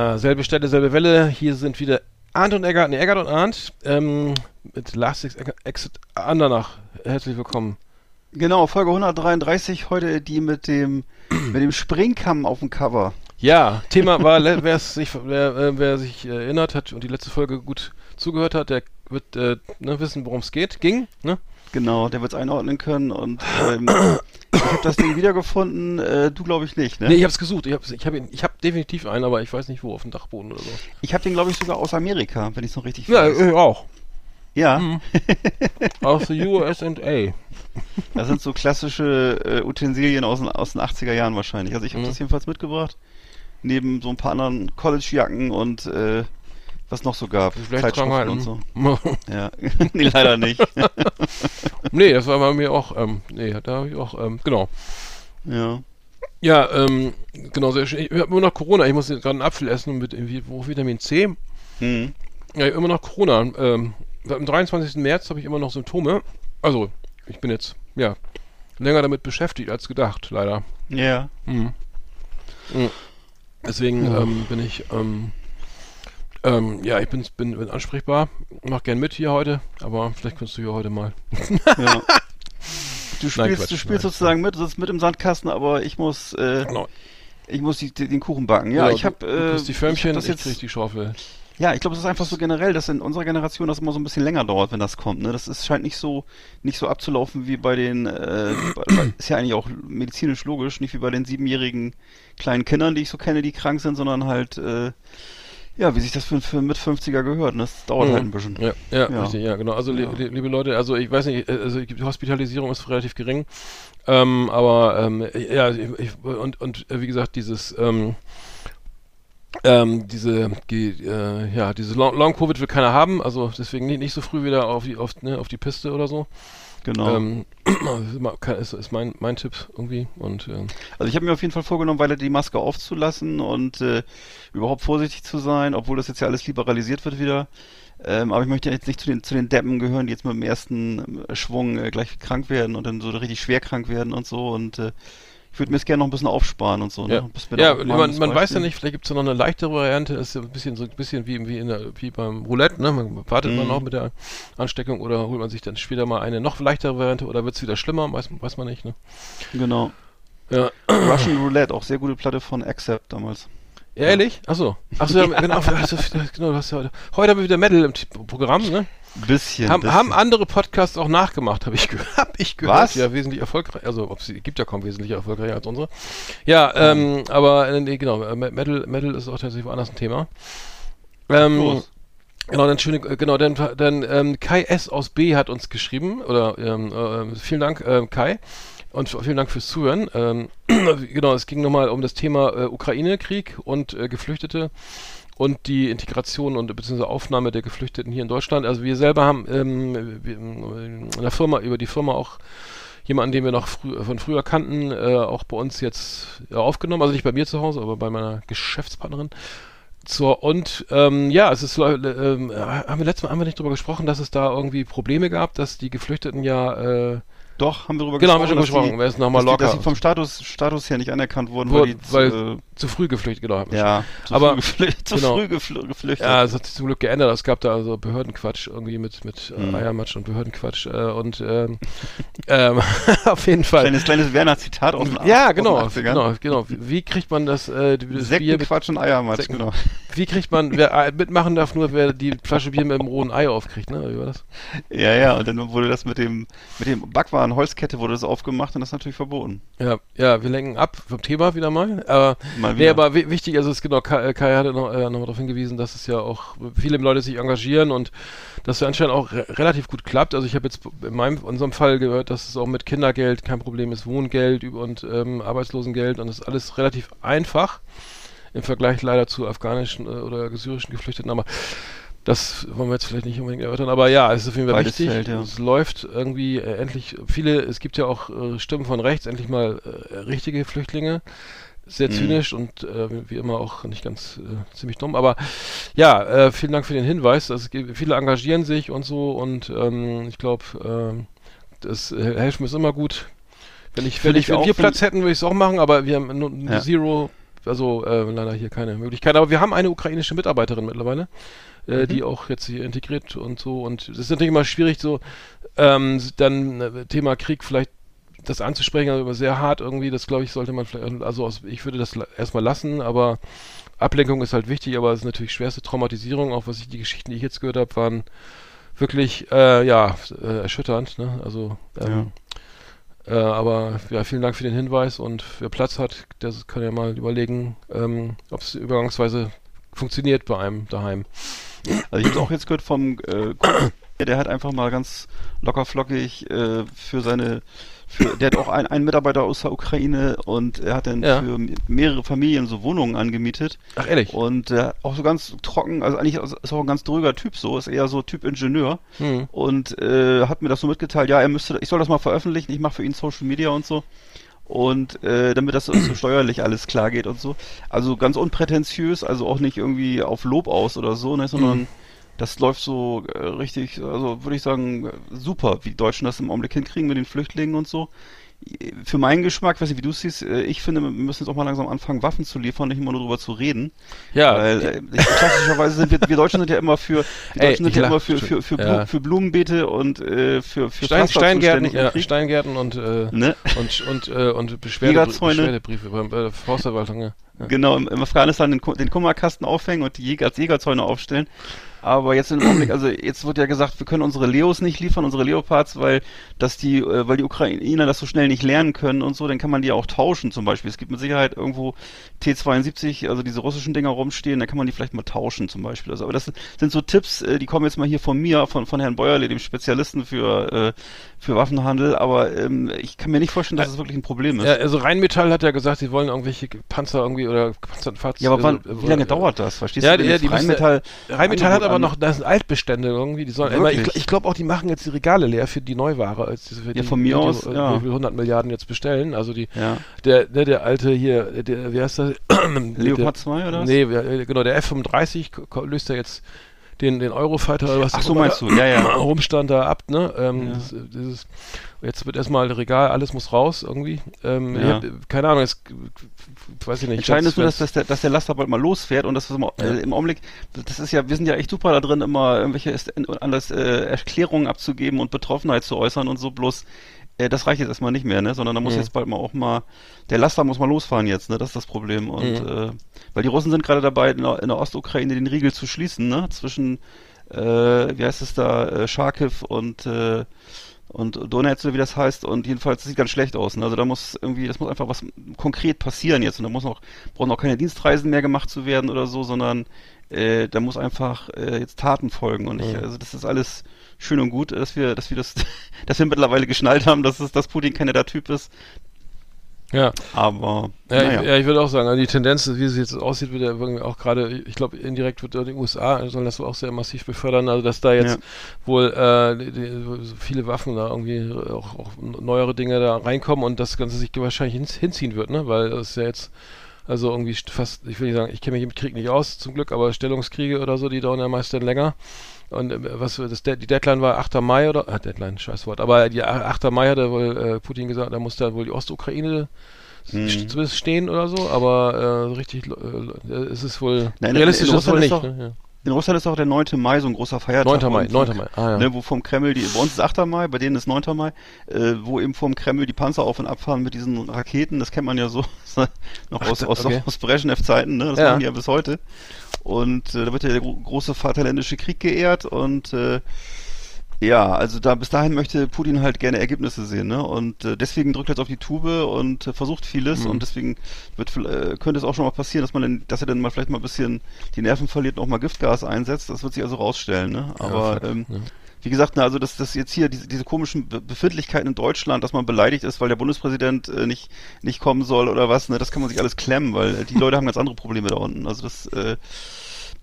Selbe Stelle, selbe Welle. Hier sind wieder Arndt und Eggert, nee, Eggert und Arndt ähm, mit Last Exit Andernach. Herzlich willkommen. Genau, Folge 133, heute die mit dem, mit dem Springkamm auf dem Cover. Ja, Thema war, wer, sich, wer, äh, wer sich erinnert hat und die letzte Folge gut zugehört hat, der wird äh, ne, wissen, worum es geht. Ging, ne? Genau, der wird es einordnen können und ähm, ich habe das Ding wiedergefunden, äh, du glaube ich nicht, ne? Nee, ich habe es gesucht, ich habe ich hab, ich hab definitiv einen, aber ich weiß nicht wo, auf dem Dachboden oder so. Ich habe den glaube ich sogar aus Amerika, wenn ich es noch richtig Ja, ich auch. Ja. Mhm. aus der USA. Das sind so klassische äh, Utensilien aus, aus den 80er Jahren wahrscheinlich. Also ich habe mhm. das jedenfalls mitgebracht. Neben so ein paar anderen College-Jacken und äh, was noch so gab. Zeitschriften und so. ja, nee, leider nicht. nee, das war bei mir auch, ähm, nee, da habe ich auch, ähm, genau. Ja. Ja, ähm, genau, sehr schön. Ich habe immer noch Corona, ich muss gerade einen Apfel essen mit irgendwie, Vitamin C. Mhm. Ja, immer noch Corona. Ähm, am 23. März habe ich immer noch Symptome. Also, ich bin jetzt, ja, länger damit beschäftigt als gedacht, leider. Ja. Mhm. Mhm. Deswegen ähm, bin ich, ähm, ähm, ja, ich bin, bin, bin ansprechbar. Mach gern mit hier heute, aber vielleicht kannst du hier heute mal. ja. Du spielst, Nein, Quatsch, du spielst sozusagen mit, du sitzt mit im Sandkasten, aber ich muss, äh, genau. ich muss die, den Kuchen backen. Ja, genau, ich habe, äh, die Förmchen, ich, hab das jetzt, ich die Schaufel. Ja, ich glaube, es ist einfach so generell, dass in unserer Generation das immer so ein bisschen länger dauert, wenn das kommt. Ne? Das ist, scheint nicht so nicht so abzulaufen wie bei den, äh, bei, ist ja eigentlich auch medizinisch logisch, nicht wie bei den siebenjährigen kleinen Kindern, die ich so kenne, die krank sind, sondern halt äh, ja, wie sich das für, für mit 50er gehört. Ne? Das dauert mhm. halt ein bisschen. Ja, ja, ja. Richtig, ja, genau. Also, ja. Li liebe Leute, also ich weiß nicht, also die Hospitalisierung ist relativ gering. Ähm, aber ähm, ja, ich, und, und wie gesagt, dieses ähm, ähm, diese, äh, ja, diese Long-Covid will keiner haben, also deswegen nicht, nicht so früh wieder auf die, auf, ne, auf die Piste oder so. Genau. Ähm, ist, ist mein, mein Tipp irgendwie. Und, äh, also ich habe mir auf jeden Fall vorgenommen, weiter die Maske aufzulassen und äh, überhaupt vorsichtig zu sein, obwohl das jetzt ja alles liberalisiert wird wieder. Ähm, aber ich möchte jetzt nicht zu den, zu den Deppen gehören, die jetzt mit dem ersten Schwung äh, gleich krank werden und dann so richtig schwer krank werden und so. Und äh, ich würde mir es gerne noch ein bisschen aufsparen und so. Ne? Ja, ja man, man weiß ja nicht, vielleicht gibt es ja noch eine leichtere Variante, ist ja ein bisschen so ein bisschen wie, wie, in der, wie beim Roulette, ne? Man wartet mhm. man noch mit der Ansteckung oder holt man sich dann später mal eine noch leichtere Variante oder wird es wieder schlimmer, weiß, weiß man nicht, ne? Genau. Ja. Russian Roulette, auch sehr gute Platte von Accept damals. Ehrlich? Achso. Achso, ja, genau, genau, hast ja, heute haben wir wieder Metal im Programm, ne? Bisschen. Haben, bisschen. haben andere Podcasts auch nachgemacht, habe ich, hab ich gehört. Was? Ja, wesentlich erfolgreich. Also, ob sie gibt ja kaum wesentlich erfolgreicher als unsere. Ja, ähm, aber äh, nee, genau, äh, Metal, Metal ist auch tatsächlich woanders ein Thema. Ähm, Genau, dann schöne, äh, genau, dann, dann ähm, Kai S aus B hat uns geschrieben, oder ähm, äh, vielen Dank, äh, Kai. Und vielen Dank fürs Zuhören. Ähm, genau, es ging nochmal um das Thema äh, Ukraine-Krieg und Geflüchtete und die Integration und beziehungsweise Aufnahme der Geflüchteten hier in Deutschland. Also wir selber haben ähm, wir, in der Firma, über die Firma auch jemanden, den wir noch frü von früher kannten, äh, auch bei uns jetzt äh, aufgenommen. Also nicht bei mir zu Hause, aber bei meiner Geschäftspartnerin. Zur, und ähm, ja, es ist, äh, äh, haben wir letztes Mal wir nicht drüber gesprochen, dass es da irgendwie Probleme gab, dass die Geflüchteten ja äh, doch, haben wir darüber genau, gesprochen. Genau, haben wir schon gesprochen. Wer ist nochmal locker? dass sie vom Status, Status her nicht anerkannt wurden, weil, die weil zu, zu früh geflüchtet, genau. Ja, zu aber, früh, geflüchtet, zu genau. früh geflüchtet. Ja, es hat sich zum Glück geändert. Es gab da also Behördenquatsch irgendwie mit, mit äh, mhm. Eiermatsch und Behördenquatsch äh, und ähm, ähm, auf jeden Fall. Kleines, kleines Werner-Zitat aus dem Ja, genau, genau, genau. Wie kriegt man das, äh, das Bier mit Quatsch und Eiermatsch, Sekten, genau. Wie kriegt man, wer äh, mitmachen darf, nur wer die Flasche Bier mit dem rohen Ei aufkriegt, ne? Wie war das? Ja, ja, und dann wurde das mit dem, mit dem Backwaren Holzkette wurde das aufgemacht und das ist natürlich verboten. Ja, ja, wir lenken ab vom Thema wieder mal. Aber, mal wieder. Nee, aber wichtig, also es genau, Kai, Kai hatte noch, äh, noch darauf hingewiesen, dass es ja auch viele Leute sich engagieren und das ja anscheinend auch re relativ gut klappt. Also ich habe jetzt in meinem, in unserem Fall gehört, dass es auch mit Kindergeld kein Problem ist, Wohngeld und ähm, Arbeitslosengeld und das ist alles relativ einfach im Vergleich leider zu afghanischen äh, oder syrischen Geflüchteten. Aber das wollen wir jetzt vielleicht nicht unbedingt erörtern, aber ja, es ist auf jeden Fall Beides wichtig. Fällt, ja. Es läuft irgendwie äh, endlich viele, es gibt ja auch äh, Stimmen von rechts, endlich mal äh, richtige Flüchtlinge. Sehr mhm. zynisch und äh, wie immer auch nicht ganz äh, ziemlich dumm. Aber ja, vielen Dank für den Hinweis. Also, viele engagieren sich und so und ähm, ich glaube, ähm, das helfen ist immer gut. Wenn ich, wenn ich, wenn wir Platz hätten, würde ich es auch machen, aber wir haben nur ja. Zero also äh, leider hier keine Möglichkeit. Aber wir haben eine ukrainische Mitarbeiterin mittlerweile, äh, Mhm. die auch jetzt hier integriert und so. Und es ist natürlich immer schwierig, so ähm, dann äh, Thema Krieg vielleicht das anzusprechen, also immer sehr hart irgendwie. Das glaube ich sollte man vielleicht, also aus, ich würde das erstmal lassen, aber Ablenkung ist halt wichtig, aber es ist natürlich schwerste Traumatisierung, auch was ich die Geschichten, die ich jetzt gehört habe, waren wirklich äh, ja äh, erschütternd. Ne? Also ähm, äh, aber ja, vielen Dank für den Hinweis und wer Platz hat, der kann ja mal überlegen, ähm, ob es übergangsweise funktioniert bei einem daheim. Also ich habe auch jetzt gehört vom äh, der hat einfach mal ganz locker flockig äh, für seine, für, der hat auch ein, einen Mitarbeiter aus der Ukraine und er hat dann Ja. für mehrere Familien so Wohnungen angemietet Ach ehrlich? und äh, auch so ganz trocken, also eigentlich ist auch ein ganz dröger Typ so, ist eher so Typ Ingenieur Hm. und äh, hat mir das so mitgeteilt, ja, er müsste, ich soll das mal veröffentlichen, ich mache für ihn Social Media und so. Und äh, damit das so steuerlich alles klar geht und so. Also ganz unprätentiös, also auch nicht irgendwie auf Lob aus oder so, ne, sondern Mhm. Das läuft so äh, richtig, also würde ich sagen, äh, super, wie die Deutschen das im Augenblick hinkriegen mit den Flüchtlingen und so. Für meinen Geschmack, weiß nicht, wie du es siehst, äh, ich finde, wir müssen jetzt auch mal langsam anfangen, Waffen zu liefern, nicht immer nur drüber zu reden. Ja, Weil äh, klassischerweise sind wir, wir Deutschen sind ja immer für, wir Ey, Deutschen sind ja immer für, für, für, Blu Ja. für Blumenbeete und äh, für, für Stein, Steingärten, ja. Steingärten und äh, Ne? und und äh, und Beschwerde. Beschwerdebriefe bei der Forstverwaltung. Ja. Genau, im, im Afghanistan den, den Kummerkasten aufhängen und die Jäger, als Jägerzäune aufstellen. Aber jetzt im Augenblick, also jetzt wird ja gesagt, wir können unsere Leos nicht liefern, unsere Leopards, weil dass die, äh, weil die Ukrainer das so schnell nicht lernen können und so, dann kann man die ja auch tauschen zum Beispiel. Es gibt mit Sicherheit irgendwo T72, also diese russischen Dinger rumstehen, dann kann man die vielleicht mal tauschen zum Beispiel. Also, aber das sind so Tipps, äh, die kommen jetzt mal hier von mir, von, von Herrn Bäuerle, dem Spezialisten für, äh, für Waffenhandel, aber ähm, ich kann mir nicht vorstellen, dass es wirklich ein Problem ist. Ja, also Rheinmetall hat ja gesagt, sie wollen irgendwelche Panzer irgendwie oder Panzerfahrzeuge. Ja, aber wann, also, wie lange äh, dauert das? Verstehst Ja, du? Wenn die Rheinmetall, Rheinmetall hat aber Angebot noch, das sind Altbestände irgendwie, die sollen immer, ich, ich glaube auch, die machen jetzt die Regale leer für die Neuware, als für die, von mir die, aus, die, ja. wie viel 100 Milliarden jetzt bestellen, also die, Ja. der, ne, der alte hier, der, wie heißt das? Leopard der, 2 oder was? Nee, wer- genau, der F-35 ko- ko- löst ja jetzt den, den Eurofighter oder was Ach so meinst da du, ja, ja. rumstand da ab, ne? Ähm, Ja. das, dieses, jetzt wird erstmal Regal, alles muss raus irgendwie. Ähm, Ja. hab, keine Ahnung, jetzt weiß ich nicht. Entscheidend ist nur, dass, dass, der, dass der Laster bald mal losfährt und das ist immer, äh, im Augenblick, das ist ja, wir sind ja echt super da drin, immer irgendwelche anders, äh, Erklärungen abzugeben und Betroffenheit zu äußern und so, bloß äh, das reicht jetzt erstmal nicht mehr, ne? Sondern da muss Mhm. jetzt bald mal auch mal, der Laster muss mal losfahren jetzt, ne? Das ist das Problem. Und Mhm. äh, weil die Russen sind gerade dabei, in der, in der Ostukraine den Riegel zu schließen, ne? Zwischen äh, wie heißt es da, äh, Charkiw und äh, und Donetsk, oder wie das heißt, und jedenfalls das sieht ganz schlecht aus. Ne? Also da muss irgendwie, das muss einfach was konkret passieren jetzt. Und da muss noch, brauchen auch keine Dienstreisen mehr gemacht zu werden oder so, sondern äh, da muss einfach äh, jetzt Taten folgen. Und ich, also das ist alles schön und gut, dass wir, dass wir das, dass wir mittlerweile geschnallt haben, dass es, dass Putin keiner der Typ ist. ja. Aber Ja, naja. ich, ja, ich würde auch sagen, also die Tendenz, wie es jetzt aussieht, wird ja irgendwie auch gerade, ich glaube, indirekt wird ja die USA sollen das auch sehr massiv befördern, also dass da jetzt Ja. wohl äh, die, die, so viele Waffen da irgendwie auch, auch neuere Dinge da reinkommen und das Ganze sich wahrscheinlich hin, hinziehen wird, ne? Weil es ja jetzt also irgendwie st- fast, ich will nicht sagen, ich kenne mich im Krieg nicht aus, zum Glück, aber Stellungskriege oder so, die dauern ja meist dann länger. Und äh, was das die Deadline war 8. Mai oder ah, Deadline, scheiß Wort, aber die 8. Mai hat er wohl äh, Putin gesagt, da muss da wohl die Ostukraine Mhm. st- zumindest stehen oder so, aber äh, richtig äh, ist es wohl Nein, in- realistisch ist es wohl nicht. Ist Ne? In Russland ist auch der 9. Mai so ein großer Feiertag. Ja. 9. Mai, Und vom- 9. Mai. Ah, ja. Ne, wo vom Kreml, die, bei uns ist 8. Mai, bei denen ist 9. Mai, äh, wo eben vom Kreml die Panzer auf und abfahren mit diesen Raketen, das kennt man ja so noch aus, Ach, aus, okay. aus Brezhnev-Zeiten, ne? das Ja. machen die ja bis heute. Und äh, da wird ja der gro große Vaterländische Krieg geehrt und äh, ja, also da bis dahin möchte Putin halt gerne Ergebnisse sehen, ne? Und äh, deswegen drückt er jetzt auf die Tube und äh, versucht vieles Mhm. und deswegen wird äh, könnte es auch schon mal passieren, dass man dann, dass er dann mal vielleicht mal ein bisschen die Nerven verliert und auch mal Giftgas einsetzt. Das wird sich also rausstellen, ne? Aber fuck, ähm, ja. wie gesagt, na, also dass das jetzt hier diese, diese komischen Be Befindlichkeiten in Deutschland, dass man beleidigt ist, weil der Bundespräsident äh, nicht nicht kommen soll oder was, ne? Das kann man sich alles klemmen, weil äh, die Leute haben ganz andere Probleme da unten. Also das äh,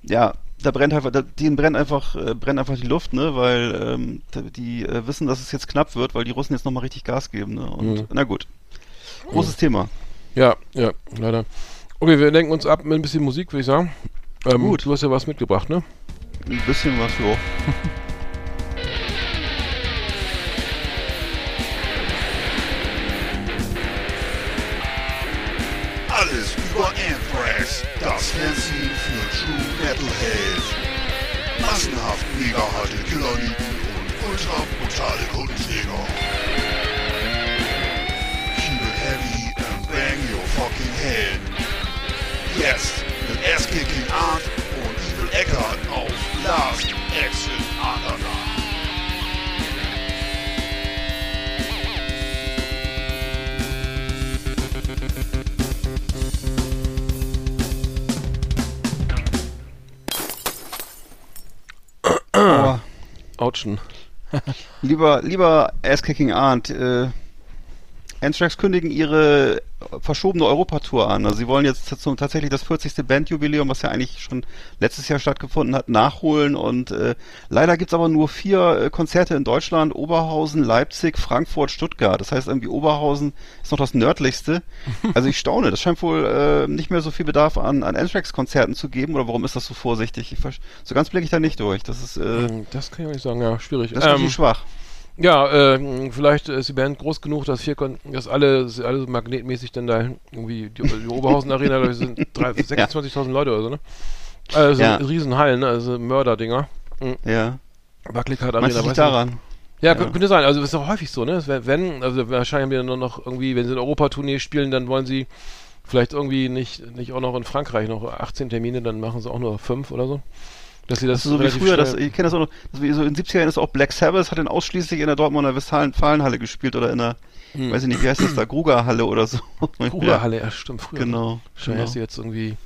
ja, da brennt einfach, da, denen brennt einfach, äh, brennt einfach die Luft, ne, weil ähm, die äh, wissen, dass es jetzt knapp wird, weil die Russen jetzt nochmal richtig Gas geben, ne? Und Mhm. na gut. Großes Thema. Ja, ja, leider. Okay, wir lenken uns ab mit ein bisschen Musik, würde ich sagen. Ähm, Gut. Du hast ja was mitgebracht, ne? Ein bisschen was, ja. Alles über Anthem. Metalhead. Massenhaft mega harte Killerlieben und ultra brutale Kundenjäger. Keep it heavy and bang your fucking head. Jetzt mit Ass-Kicking Art und Evil Eckart auf Last Exit Underground. Aber Autschen. lieber, lieber Ass-Kicking Arndt, äh, Anthrax kündigen ihre verschobene Europatour an. Also sie wollen jetzt zum, tatsächlich das 40. Bandjubiläum, was ja eigentlich schon letztes Jahr stattgefunden hat, nachholen. Und äh, leider gibt's aber nur vier äh, Konzerte in Deutschland, Oberhausen, Leipzig, Frankfurt, Stuttgart. Das heißt irgendwie Oberhausen ist noch das nördlichste. Also ich staune, das scheint wohl äh, nicht mehr so viel Bedarf an, an Anthrax-Konzerten zu geben. Oder warum ist das so vorsichtig? Ich, so ganz blicke ich da nicht durch. Das ist, äh, Hm, Das kann ich auch nicht sagen, ja, schwierig. das ist ähm, schwach. Ja, äh, vielleicht ist die Band groß genug, dass hier dass alle, dass alle so magnetmäßig dann da irgendwie die, die Oberhausen Arena da sind drei- 26.000 Leute oder so, ne? Also Ja. Riesenhallen, ne? Also Mörderdinger. Ja. Wackelkart Meinst Arena. du nicht weiß nicht. daran? Ja, Ja. kö- könnte sein. Also ist auch häufig so, ne? Wenn, also wahrscheinlich haben wir nur noch irgendwie, wenn sie eine Europatournee spielen, dann wollen sie vielleicht irgendwie nicht, nicht auch noch in Frankreich noch 18 Termine, dann machen sie auch nur fünf oder so. Dass sie das Das ist so wie früher, das, ich kenne das auch noch, das wie so in den 70er Jahren ist auch Black Sabbath, hat dann ausschließlich in der Dortmunder Westfalen-Halle gespielt oder in der, Hm. weiß ich nicht, wie heißt das da, Grugerhalle oder so. Ruhrhalle, ja, stimmt, früher. Genau. Wahrscheinlich heißt sie genau. jetzt irgendwie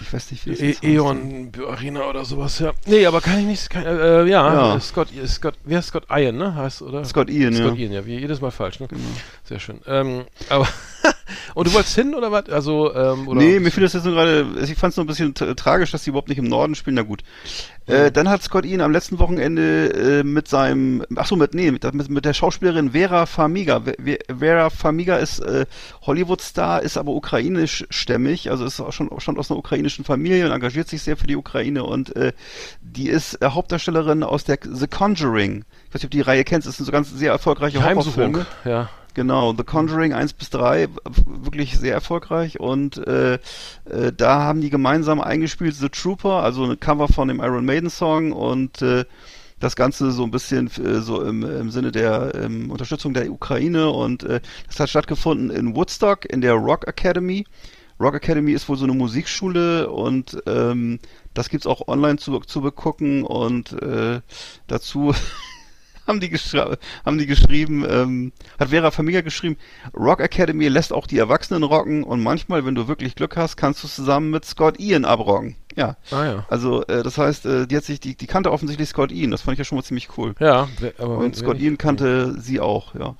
Ich weiß nicht, wie das e heißt. Eon Arena oder sowas, ja. Nee, aber kann ich nicht, kann, äh, ja, Ja. Scott, Scott, wie heißt Scott Ian, ne? Heißt, oder? Scott Ian, ja. Scott Ian, ja, wie jedes Mal falsch, ne? Genau. Sehr schön. Ähm, aber, und du wolltest hin oder was? Also, ähm, oder? nee, mir fiel das jetzt nur gerade, ich fand es nur ein bisschen tra- tragisch, dass die überhaupt nicht im Norden spielen, na gut. Äh, dann hat Scott Ian am letzten Wochenende äh, mit seinem, ach so, mit, nee, mit, mit, mit der Schauspielerin Vera Farmiga. Ve- Vera Farmiga ist äh, Hollywood-Star, ist aber ukrainischstämmig, also ist auch schon, stammt aus einer ukrainischen Familie und engagiert sich sehr für die Ukraine und äh, die ist äh, Hauptdarstellerin aus der The Conjuring. Ich weiß nicht, ob du die Reihe kennst, das sind so ganz sehr erfolgreiche Horrorfilme. ja. Genau, The Conjuring 1 bis 3, w- wirklich sehr erfolgreich und äh, äh, da haben die gemeinsam eingespielt The Trooper, also ein Cover von dem Iron Maiden Song und äh, das Ganze so ein bisschen äh, so im, im Sinne der ähm, Unterstützung der Ukraine und äh, das hat stattgefunden in Woodstock in der Rock Academy. Rock Academy ist wohl so eine Musikschule und ähm, das gibt's auch online zu, zu begucken und äh, dazu haben die, haben die geschrieben, ähm, hat Vera Familia geschrieben, Rock Academy lässt auch die Erwachsenen rocken und manchmal, wenn du wirklich Glück hast, kannst du zusammen mit Scott Ian abrocken. Ja. Ah ja. Also, äh, das heißt, äh, die hat sich, die, die kannte offensichtlich Scott Ian, das fand ich ja schon mal ziemlich cool. Ja, aber Und Scott Ian kannte sie auch, ja.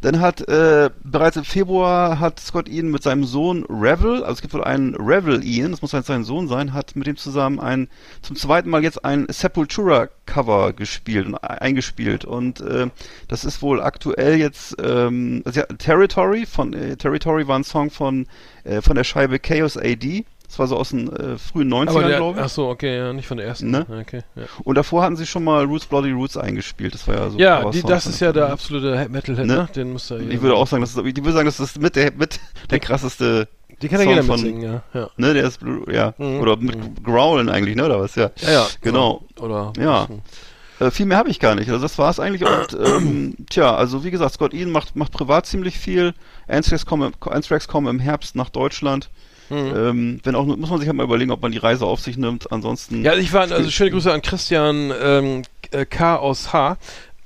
Dann hat äh, bereits im Februar hat Scott Ian mit seinem Sohn Revel, also es gibt wohl einen Revel Ian, das muss halt sein Sohn sein, hat mit dem zusammen ein zum zweiten Mal jetzt ein Sepultura Cover gespielt und e- eingespielt und äh, das ist wohl aktuell jetzt ähm, also ja, Territory von äh, Territory war ein Song von äh, von der Scheibe Chaos AD. Das war so aus den äh, frühen 90ern, Aber der, glaube ich. ach so, okay, ja, nicht von der ersten. Ne? Okay, ja. Und davor hatten sie schon mal Roots Bloody Roots eingespielt. Das war ja so. Ja, die, das ist ja der absolute He- Metalhead, Ne? ne? Den muss er Ich würde auch sagen, das ist, ich würde sagen, das ist mit der, mit der krasseste, Die kann ja jeder von- mitsingen, ja. Ja, ne, der ist, ja, Mhm. oder mit Growlen eigentlich, ne, oder was, ja. ja, ja Genau. Oder, Ja. Äh, viel mehr habe ich gar nicht. Also das war es eigentlich. Und ähm, tja, also wie gesagt, Scott Ian macht, macht privat ziemlich viel. Anthrax kommen, im- Anthrax kommen im Herbst nach Deutschland. Mhm. Ähm, wenn auch, nur- muss man sich halt mal überlegen, ob man die Reise auf sich nimmt. Ansonsten. Ja, ich war, also schöne Grüße an Christian ähm, äh, K. aus H.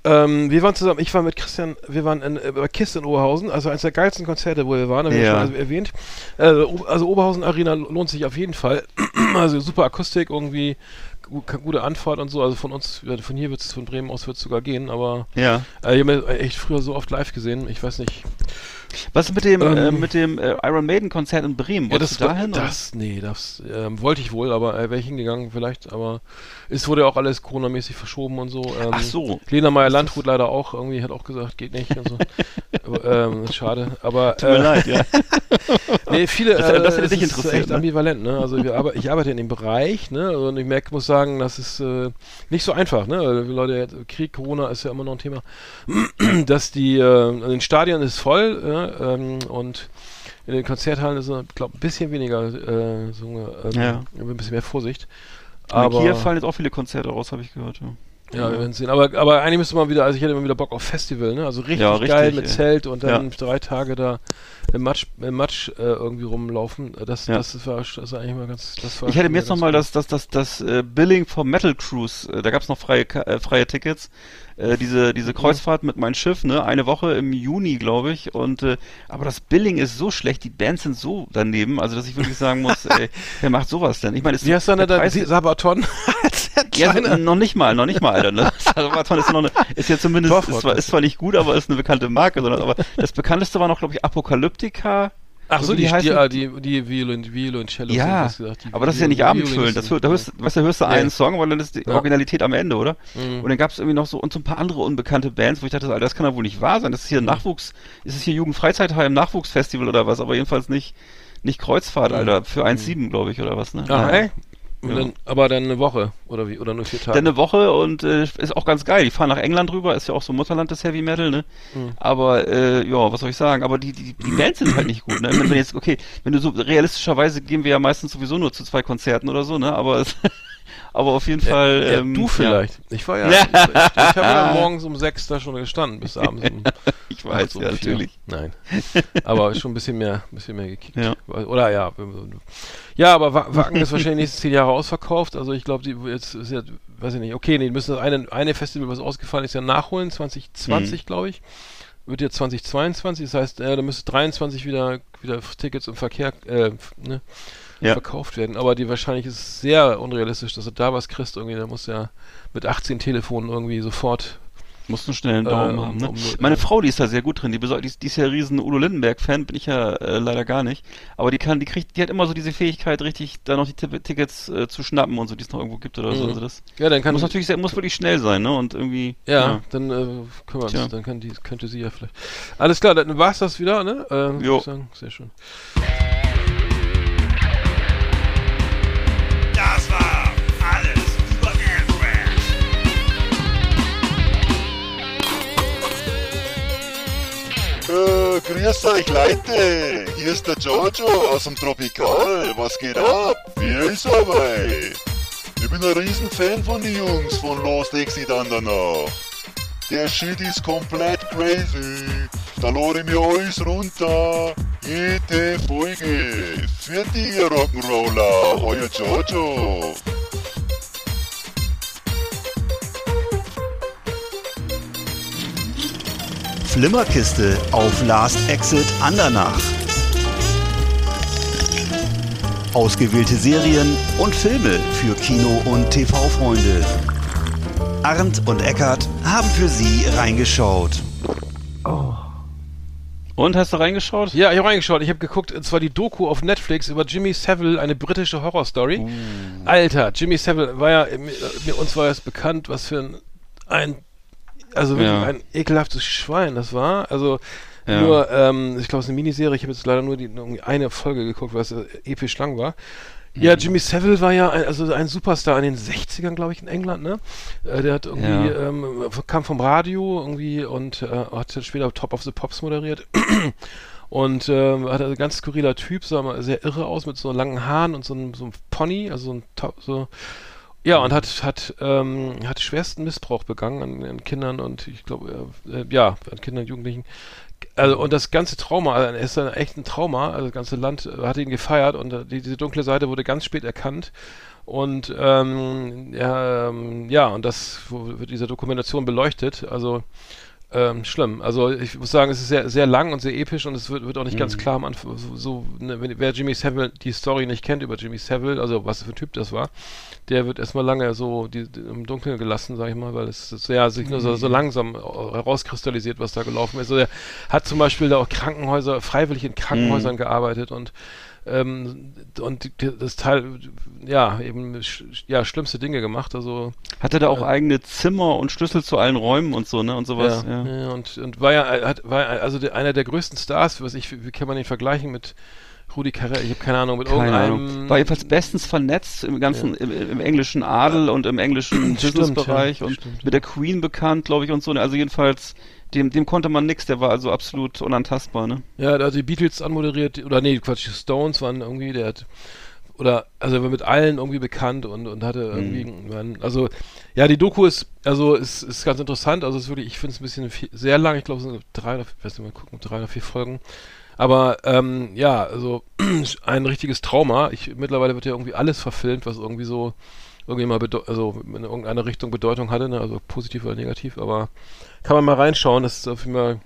Ähm, wir waren zusammen, ich war mit Christian, wir waren in, äh, bei KISS in Oberhausen, also eines der geilsten Konzerte, wo wir waren, habe ich Ja. schon erwähnt. Also, O- also Oberhausen Arena lohnt sich auf jeden Fall. also super Akustik, irgendwie gute Anfahrt und so. Also von uns, von hier wird es, von Bremen aus wird es sogar gehen, aber ja. äh, ich habe echt früher so oft live gesehen, ich weiß nicht. Was ist mit dem, Ähm, äh, mit dem äh, Iron Maiden Konzert in Bremen? Ja, Wolltest das, du dahin? oder? das, nee, das ähm, wollte ich wohl, aber äh, wäre ich hingegangen vielleicht, aber es wurde ja auch alles Corona-mäßig verschoben und so. Ähm, Ach so. Lena Meyer-Landrut leider auch irgendwie, hat auch gesagt, geht nicht und so. aber, ähm, schade, aber Tut mir äh, leid, ja. nee, viele, Das- das äh, hätte es dich ist interessiert, echt ne? ambivalent, ne? Also wir arbe ich arbeite in dem Bereich, ne? Und ich merke, muss sagen, das ist äh, nicht so einfach, ne? Leute, Krieg, Corona ist ja immer noch ein Thema, dass die, äh, in den Stadien ist voll, äh, ähm, und in den Konzerthallen ist, ich glaube, ein bisschen weniger, äh, so, ähm, Ja. ein bisschen mehr Vorsicht. Aber Hier fallen jetzt auch viele Konzerte raus, habe ich gehört. Ja. Ja, wir werden sehen. Aber, aber eigentlich müsste man wieder, also ich hätte immer wieder Bock auf Festival, ne? Also richtig, Ja, richtig, geil mit ey. Zelt und dann Ja. drei Tage da im Matsch, im Matsch äh, irgendwie rumlaufen. Das, Ja. das war, das war eigentlich mal ganz, das war Ich hätte mir jetzt nochmal cool. das, das, das, das äh, Billing vom Metal Cruise, äh, da gab's noch freie, äh, freie Tickets. Diese, diese Kreuzfahrt mit meinem Schiff, ne, eine Woche im Juni, glaube ich. Und aber das Billing ist so schlecht, die Bands sind so daneben, also dass ich wirklich sagen muss, ey, wer macht sowas denn? Ich meine, es Wie heißt der, der der Sabaton? Ja, Kleiner- noch nicht mal, noch nicht mal, Alter. Ne? Sabaton ist, noch eine, ist ja zumindest, Doch, ist zwar, ist zwar nicht gut, aber ist eine bekannte Marke, sondern aber das bekannteste war noch, glaube ich, Apokalyptika. Ach so, die, die, ah, die, die Violin, Violoncello. Ja, aber das ist ja nicht abendfüllend. Das, da hörst, weißt, du, da hörst du einen Song, aber dann ist die Ja. Originalität am Ende, oder? Mhm. Und dann gab es irgendwie noch so und so ein paar andere unbekannte Bands, wo ich dachte, Alter, das kann doch wohl nicht wahr sein. Das ist hier ein Nachwuchs, ist es hier Jugendfreizeitheim Nachwuchsfestival oder was, aber jedenfalls nicht nicht Kreuzfahrt, Alter, für 1,7, glaube ich, oder was, ne? Mhm. Naja. ey? Ja. dann, aber dann eine Woche oder wie oder nur vier Tage. Dann eine Woche und äh, ist auch ganz geil. Die fahren nach England rüber, ist ja auch so Mutterland des Heavy Metal, ne? Mhm. Aber äh, ja, was soll ich sagen? Aber die, die, die Bands sind halt nicht gut, ne? Wenn, wenn jetzt, okay, wenn du so realistischerweise gehen wir ja meistens sowieso nur zu zwei Konzerten oder so, ne? Aber es, aber auf jeden Fall. ja, ähm, du vielleicht. Ich war ja, Ja. ich, ich, habe ja morgens um sechs da schon gestanden bis abends um Ich weiß, um ja, natürlich. Nein. Aber schon ein bisschen mehr, ein bisschen mehr gekickt. Ja. Oder ja. Ja, aber Wa- Wacken ist wahrscheinlich nächstes zehn Jahre ausverkauft. Also ich glaube, die jetzt ist ja, weiß ich nicht, okay, nee, die müssen das eine, eine Festival, was ausgefallen ist, ja nachholen, 2020, Mhm. glaube ich. Wird jetzt 2022, das heißt, äh, da müsste 23 wieder, wieder Tickets im Verkehr, äh, ne, Ja. verkauft werden. Aber die wahrscheinlich ist es sehr unrealistisch, dass du da was kriegst irgendwie. Da musst du ja mit 18 Telefonen irgendwie sofort Musst einen schnellen Daumen Äh, haben, ne? um- Meine Frau, die ist da sehr gut drin. Die, die, ist- die ist ja riesen Udo Lindenberg-Fan, bin ich ja äh, leider gar nicht. Aber die kann, die kriegt, die hat immer so diese Fähigkeit, richtig da noch die Ti- Tickets äh, zu schnappen und so, die es noch irgendwo gibt oder so. Mhm. Also das Ja, dann kann muss natürlich sehr, muss wirklich schnell sein, ne? Und irgendwie. Ja, dann äh, können wir uns, dann kann die, könnte sie ja vielleicht. Alles klar, dann war's das wieder, ne? Äh, würd Jo. Sehr schön. Das war alles über Anthrax. Äh, grüß euch Leute, hier ist der Giorgio aus dem Tropikal. Was geht ab? Wie ist dabei? Ich bin ein Riesenfan von den Jungs von Lost Exit an danach. Der Shit ist komplett crazy. Da lade ich mir alles runter. Jede Folge. Für die ihr Rock'n'Roller, euer Giorgio. Flimmerkiste auf Last Exit Andernach. Ausgewählte Serien und Filme für Kino- und TV-Freunde. Arndt und Eckart haben für Sie reingeschaut. Und hast du reingeschaut? Ja, ich habe reingeschaut. Ich habe geguckt, und zwar die Doku auf Netflix über Jimmy Savile, eine britische Horrorstory. Uh. Alter, Jimmy Savile war ja, mir, mir- uns war es bekannt, was für ein, ein also wirklich Ja. ein ekelhaftes Schwein das war. Also Ja. nur, ähm, ich glaube, es ist eine Miniserie. Ich habe jetzt leider nur die, eine Folge geguckt, weil es äh, episch lang war. Mhm. Ja, Jimmy Savile war ja ein, also ein Superstar in den 60ern, glaube ich, in England, ne? Äh, der hat irgendwie, Ja. ähm, kam vom Radio irgendwie und äh, hat dann später Top of the Pops moderiert. Und ähm, hat ein ganz skurriler Typ, sah mal sehr irre aus, mit so langen Haaren und so einem, so einem Pony, also so ein so. Ja, und hat, hat, ähm, hat schwersten Missbrauch begangen an, an Kindern und ich glaube, äh, ja, an Kindern und Jugendlichen. Also, und das ganze Trauma, also, ist ein echt ein Trauma, also das ganze Land äh, hat ihn gefeiert und äh, die, diese dunkle Seite wurde ganz spät erkannt. Und ähm, ja, ähm, ja, und das wird dieser Dokumentation beleuchtet. Also ähm, schlimm. Also ich muss sagen, es ist sehr, sehr lang und sehr episch und es wird, wird auch nicht ganz klar am Anfang. So, so ne, wenn, wer Jimmy Savile die Story nicht kennt über Jimmy Savile, also was für ein Typ das war, der wird erstmal lange so die, die, im Dunkeln gelassen, sag ich mal, weil es ist ja sich nur so, so langsam herauskristallisiert, was da gelaufen ist. Also er hat zum Beispiel da auch Krankenhäuser, freiwillig in Krankenhäusern gearbeitet und ähm, und das Teil, ja, eben, ja, schlimmste Dinge gemacht, also, Hatte da auch eigene Zimmer und Schlüssel zu allen Räumen und so, ne? Und sowas. ja, Ja. ja. und, und war ja, hat, war ja also der, einer der größten Stars, was ich, wie kann man ihn vergleichen mit Rudi Carrell, ich habe keine Ahnung, mit Keine irgendeinem, Ahnung. War jedenfalls bestens vernetzt im ganzen, im, im englischen Adel und im englischen Businessbereich ja, und stimmt, mit der Queen bekannt, glaube ich, und so. Also jedenfalls, dem, dem konnte man nix, der war also absolut unantastbar, ne? ja, der hat die Beatles anmoderiert, oder nee, Quatsch, die Stones waren irgendwie, der hat, oder also er war mit allen irgendwie bekannt und, und hatte irgendwie, man, also ja, die Doku ist, also ist, ist ganz interessant, also es ist wirklich, ich finde es ein bisschen viel, sehr lang, ich glaube es sind drei oder, ich weiß nicht mal gucken, drei oder vier Folgen. Aber ähm, ja, also ein richtiges Trauma. Ich, mittlerweile wird ja irgendwie alles verfilmt, was irgendwie so irgendwie mal also in irgendeiner Richtung Bedeutung hatte, ne? also positiv oder negativ, aber kann man mal reinschauen, das ist auf jeden Fall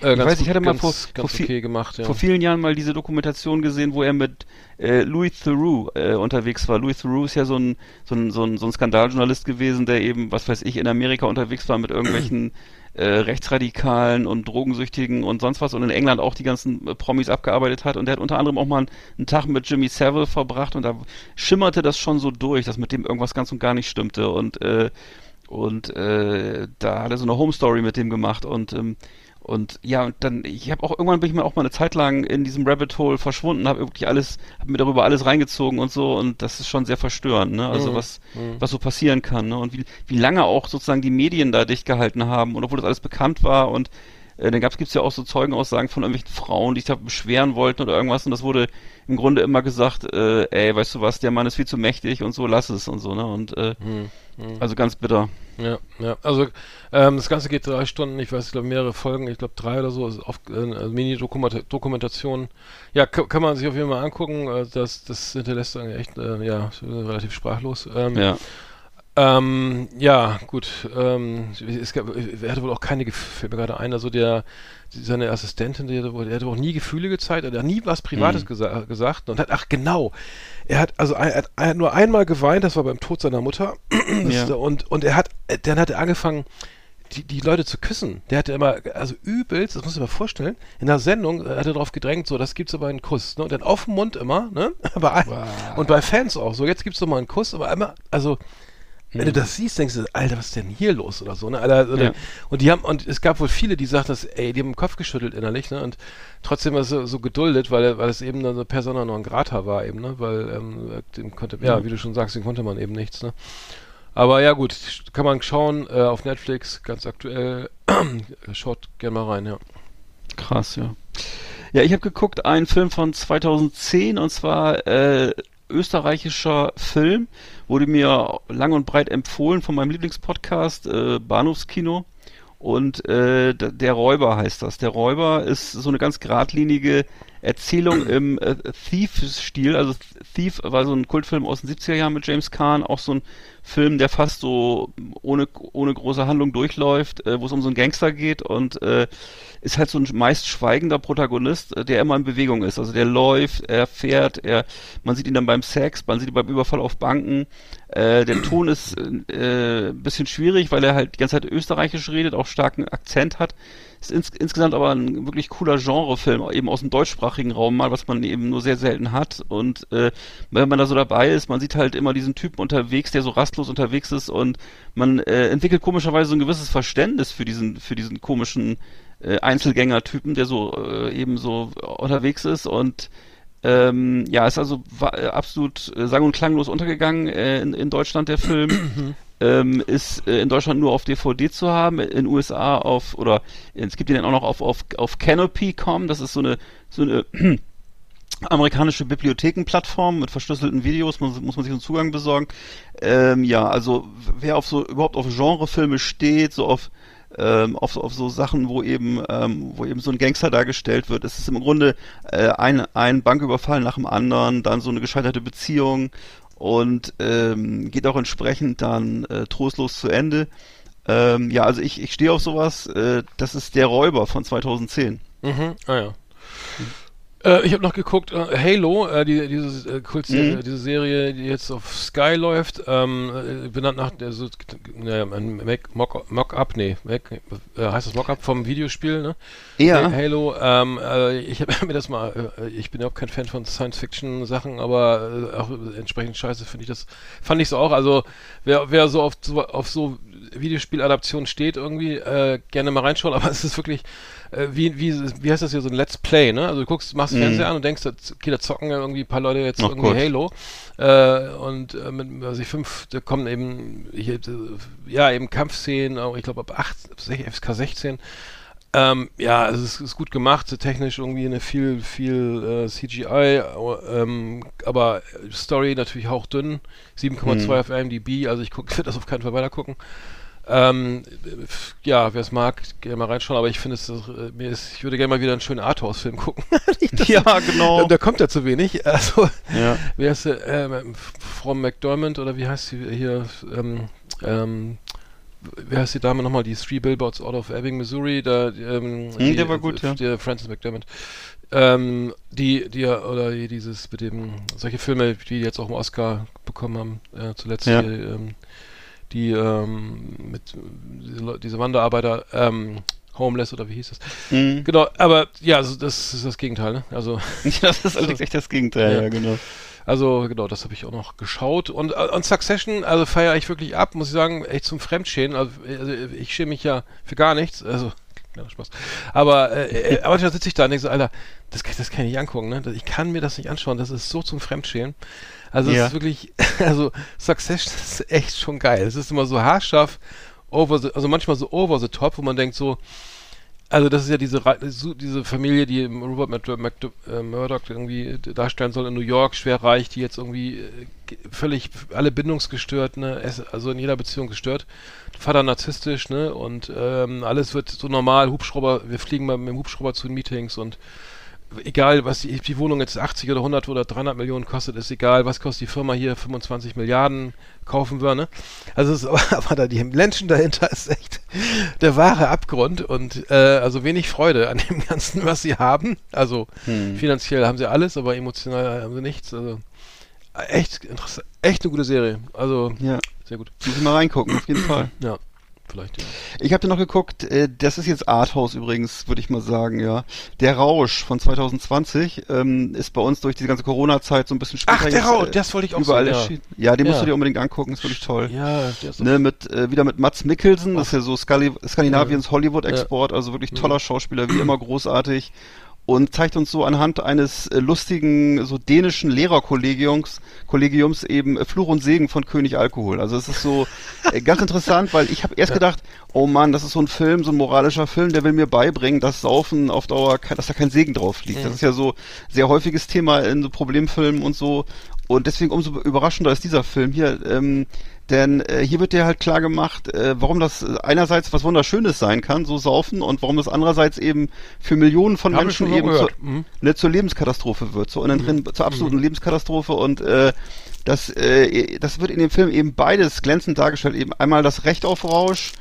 äh, ganz weiß, ich hatte mal ganz, vor- ganz vor okay gemacht, ja. vor vielen Jahren mal diese Dokumentation gesehen, wo er mit äh, Louis Theroux äh, unterwegs war. Louis Theroux ist ja so ein, so, ein, so, ein, so ein Skandaljournalist gewesen, der eben, was weiß ich, in Amerika unterwegs war mit irgendwelchen äh, Rechtsradikalen und Drogensüchtigen und sonst was und in England auch die ganzen äh, Promis abgearbeitet hat. Und der hat unter anderem auch mal einen, Tag mit Jimmy Savile verbracht und da schimmerte das schon so durch, dass mit dem irgendwas ganz und gar nicht stimmte. Und äh, und äh, da hat er so eine Home Story mit dem gemacht. Und ähm, und ja, und dann, ich habe auch irgendwann bin ich mal auch mal eine Zeit lang in diesem Rabbit Hole verschwunden, habe wirklich alles, habe mir darüber alles reingezogen und so und das ist schon sehr verstörend, ne? Also Mhm. was Mhm. was so passieren kann, ne? Und wie wie lange auch sozusagen die Medien da dicht gehalten haben und obwohl das alles bekannt war und äh, dann gab's gibt's ja auch so Zeugenaussagen von irgendwelchen Frauen, die sich da beschweren wollten oder irgendwas und das wurde im Grunde immer gesagt, äh, ey, weißt du was, der Mann ist viel zu mächtig und so, lass es und so, ne? Und äh, Hm, hm. also ganz bitter. Ja, ja. Also ähm, das Ganze geht drei Stunden, ich weiß, ich glaube mehrere Folgen, ich glaube drei oder so, also auf, äh, Mini-Dokumentation. Ja, kann, man sich auf jeden Fall angucken. Äh, das, das hinterlässt eigentlich echt, äh, ja, relativ sprachlos. Ähm, Ja. Ähm, ja, gut. Ähm, es gab, er hatte wohl auch keine, Gef- fällt mir gerade ein, also der, seine Assistentin, die hatte wohl, der hatte auch nie Gefühle gezeigt, er hat nie was Privates Mhm. gesa gesagt und hat, ach genau, er hat, also er hat, er hat nur einmal geweint, das war beim Tod seiner Mutter Ja. und, und er hat, dann hat er angefangen, die, die Leute zu küssen. Der hatte immer, also übelst, das muss ich mir vorstellen, in der Sendung äh, hat er darauf gedrängt, so, das gibt's aber einen Kuss, ne? Und dann auf dem Mund immer, ne? Bei allen, Und bei Fans auch, so, jetzt gibt's doch mal einen Kuss, aber immer, also, wenn du das siehst, denkst du, Alter, was ist denn hier los oder so, ne? Alter, oder, Ja. Und die haben, und es gab wohl viele, die sagten, dass, ey, die haben den Kopf geschüttelt innerlich, ne? Und trotzdem war es so, so geduldet, weil, weil es eben so eine Persona non grata war eben, ne? Weil, ähm, dem konnte, ja, wie du schon sagst, dem konnte man eben nichts, ne? Aber ja, gut, kann man schauen, äh, auf Netflix, ganz aktuell. Schaut gerne mal rein, ja. Krass, ja. Ja, ich habe geguckt, einen Film von 2010 und zwar äh, österreichischer Film, wurde mir lang und breit empfohlen von meinem Lieblingspodcast äh, Bahnhofskino und äh, der Räuber heißt das. Der Räuber ist so eine ganz geradlinige Erzählung im äh, Thief-Stil. Also Thief war so ein Kultfilm aus den 70er Jahren mit James Caan, auch so ein Film, der fast so ohne, ohne große Handlung durchläuft, äh, wo es um so einen Gangster geht und äh, ist halt so ein meist schweigender Protagonist, äh, der immer in Bewegung ist. Also der läuft, er fährt, er, man sieht ihn dann beim Sex, man sieht ihn beim Überfall auf Banken. Äh, der Ton ist äh, ein bisschen schwierig, weil er halt die ganze Zeit österreichisch redet, auch starken Akzent hat. Ist ins, insgesamt aber ein wirklich cooler Genrefilm, eben aus dem deutschsprachigen Raum mal, was man eben nur sehr selten hat. Und äh, wenn man da so dabei ist, man sieht halt immer diesen Typen unterwegs, der so rastlos unterwegs ist und man äh, entwickelt komischerweise so ein gewisses Verständnis für diesen, für diesen komischen äh, Einzelgänger-Typen, der so äh, eben so unterwegs ist und ähm, ja, ist also äh, absolut äh, sang- und klanglos untergegangen äh, in, in Deutschland der Film. ähm, ist äh, in Deutschland nur auf DVD zu haben, in USA auf oder es gibt ihn dann auch noch auf auf auf Canopy.com, das ist so eine so eine amerikanische Bibliothekenplattform mit verschlüsselten Videos, muss, muss man sich einen Zugang besorgen. Ähm, ja, also wer auf so überhaupt auf Genrefilme steht, so auf ähm, auf, auf so Sachen, wo eben, ähm, wo eben so ein Gangster dargestellt wird. Es ist im Grunde äh, ein, ein Banküberfall nach dem anderen, dann so eine gescheiterte Beziehung und ähm, geht auch entsprechend dann äh, trostlos zu Ende. Ähm, ja, also ich, ich stehe auf sowas. Äh, das ist der Räuber von 2010. Mhm, ah ja. Äh, ich habe noch geguckt, äh, Halo, äh, die, diese, äh, Kultserie, Mhm. diese Serie, die jetzt auf Sky läuft, ähm, äh, benannt nach der so, naja, Mock- Mock-up, nee, Mac, äh, heißt das Mock-up vom Videospiel, ne? Ja. Halo, ähm, äh, ich habe mir das mal, äh, ich bin ja auch kein Fan von Science-Fiction-Sachen, aber äh, auch entsprechend scheiße finde ich das, fand ich so auch, also wer, wer so auf, so auf so Videospieladaptionen steht irgendwie, äh, gerne mal reinschauen, aber es ist wirklich, äh, wie, wie, wie heißt das hier, so ein Let's Play, ne? Also du guckst, machst Mhm. Fernseher an und denkst, okay, da zocken ja irgendwie ein paar Leute jetzt Ach irgendwie Gott. Halo äh, und äh, mit, also ich fünf, da kommen eben, hier, äh, ja, eben Kampfszenen, auch ich glaube ab 8, FSK 16, Ähm, ja, es ist, ist gut gemacht, technisch irgendwie eine viel, viel äh, CGI, ähm, aber Story natürlich hauchdünn. 7,2 Hm. auf IMDb, also ich guck, werde das auf keinen Fall weiter gucken. Ähm, ja, wer es mag, gerne mal reinschauen, aber ich finde es, äh, mir ist, ich würde gerne mal wieder einen schönen Arthouse-Film gucken. Ja, genau. Da kommt ja zu wenig. Also, Ja. wer ist der, ähm, Frau McDermott oder wie heißt sie hier, ähm, ähm, wer heißt die Dame nochmal, die Three Billboards out of Ebbing, Missouri, da, ähm, die, Hm, der war gut, ja. Der Francis McDermott. Ähm, die, die, ja- oder die, dieses, mit dem, solche Filme, die jetzt auch einen Oscar bekommen haben, äh, zuletzt Ja. hier, ähm, die, ähm, mit, diese, Wanderarbeiter, ähm, Homeless oder wie hieß das? Mhm. Genau, aber ja, also das ist das Gegenteil, ne? Also, Das ist allerdings echt das Gegenteil, Ja. ja, genau. also genau, das habe ich auch noch geschaut. Und, äh, und Succession, also feiere ich wirklich ab, muss ich sagen, echt zum Fremdschämen. Also, also ich schäme mich ja für gar nichts. Also, kleiner Spaß. Aber, äh, äh, aber da sitze ich da und denke so, Alter, das, kann- das kann ich nicht angucken, ne? Ich kann mir das nicht anschauen, das ist so zum Fremdschämen. Also es Ja. ist wirklich, also Succession ist echt schon geil. Es ist immer so haarscharf, over the, also manchmal so over the top, wo man denkt so, also das ist ja diese diese Familie, die Mc- äh, Murdoch irgendwie darstellen soll in New York, schwer reich, die jetzt irgendwie äh, völlig alle bindungsgestört, ne, es- also in jeder Beziehung gestört. Vater narzisstisch, ne, und ähm, alles wird so normal, Hubschrauber, wir fliegen mal mit dem Hubschrauber zu den Meetings und egal, was die, die Wohnung jetzt 80 oder 100 oder 300 Millionen kostet, ist egal, was kostet die Firma hier, 25 Milliarden kaufen wir, ne? Also es ist aber, da die Menschen dahinter ist echt der wahre Abgrund und äh, also wenig Freude an dem Ganzen, was sie haben. Also Hm. finanziell haben sie alles, aber emotional haben sie nichts. Also echt interessant, echt eine gute Serie. Also Ja, sehr gut. ich mal reingucken, auf jeden Fall. Ja, vielleicht. Ja. Ich habe noch geguckt, äh, das ist jetzt Arthouse übrigens, würde ich mal sagen, ja. Der Rausch von 2020 ähm, ist bei uns durch diese ganze Corona-Zeit so ein bisschen später Ach, der Rausch, äh, das wollte ich auch überall sehen, ja. erschienen. Ja, den musst Ja. du dir unbedingt angucken, ist wirklich toll. Ja, der ist Ne, mit, äh, wieder mit Mats Mikkelsen, das ist ja so Skali Skandinaviens Hollywood-Export, also wirklich Mhm. toller Schauspieler, wie immer großartig. Und zeigt uns so anhand eines äh, lustigen, so dänischen Lehrerkollegiums Kollegiums eben äh, Fluch und Segen von König Alkohol. Also es ist so äh, ganz interessant, weil ich habe erst gedacht, oh Mann, das ist so ein Film, so ein moralischer Film, der will mir beibringen, dass Saufen auf Dauer, dass da kein Segen drauf liegt. Mhm. Das ist ja so sehr häufiges Thema in so Problemfilmen und so. Und deswegen umso überraschender ist dieser Film hier. Ähm, denn äh, hier wird dir halt klar gemacht, äh, warum das äh, einerseits was Wunderschönes sein kann, so saufen, und warum das andererseits eben für Millionen von Hab Menschen eben zur, Mhm. ne, zur Lebenskatastrophe wird, zur, unentrinnen, zur absoluten Lebenskatastrophe. Und äh, das, äh, das wird in dem Film eben beides glänzend dargestellt. Eben einmal das Recht auf Rausch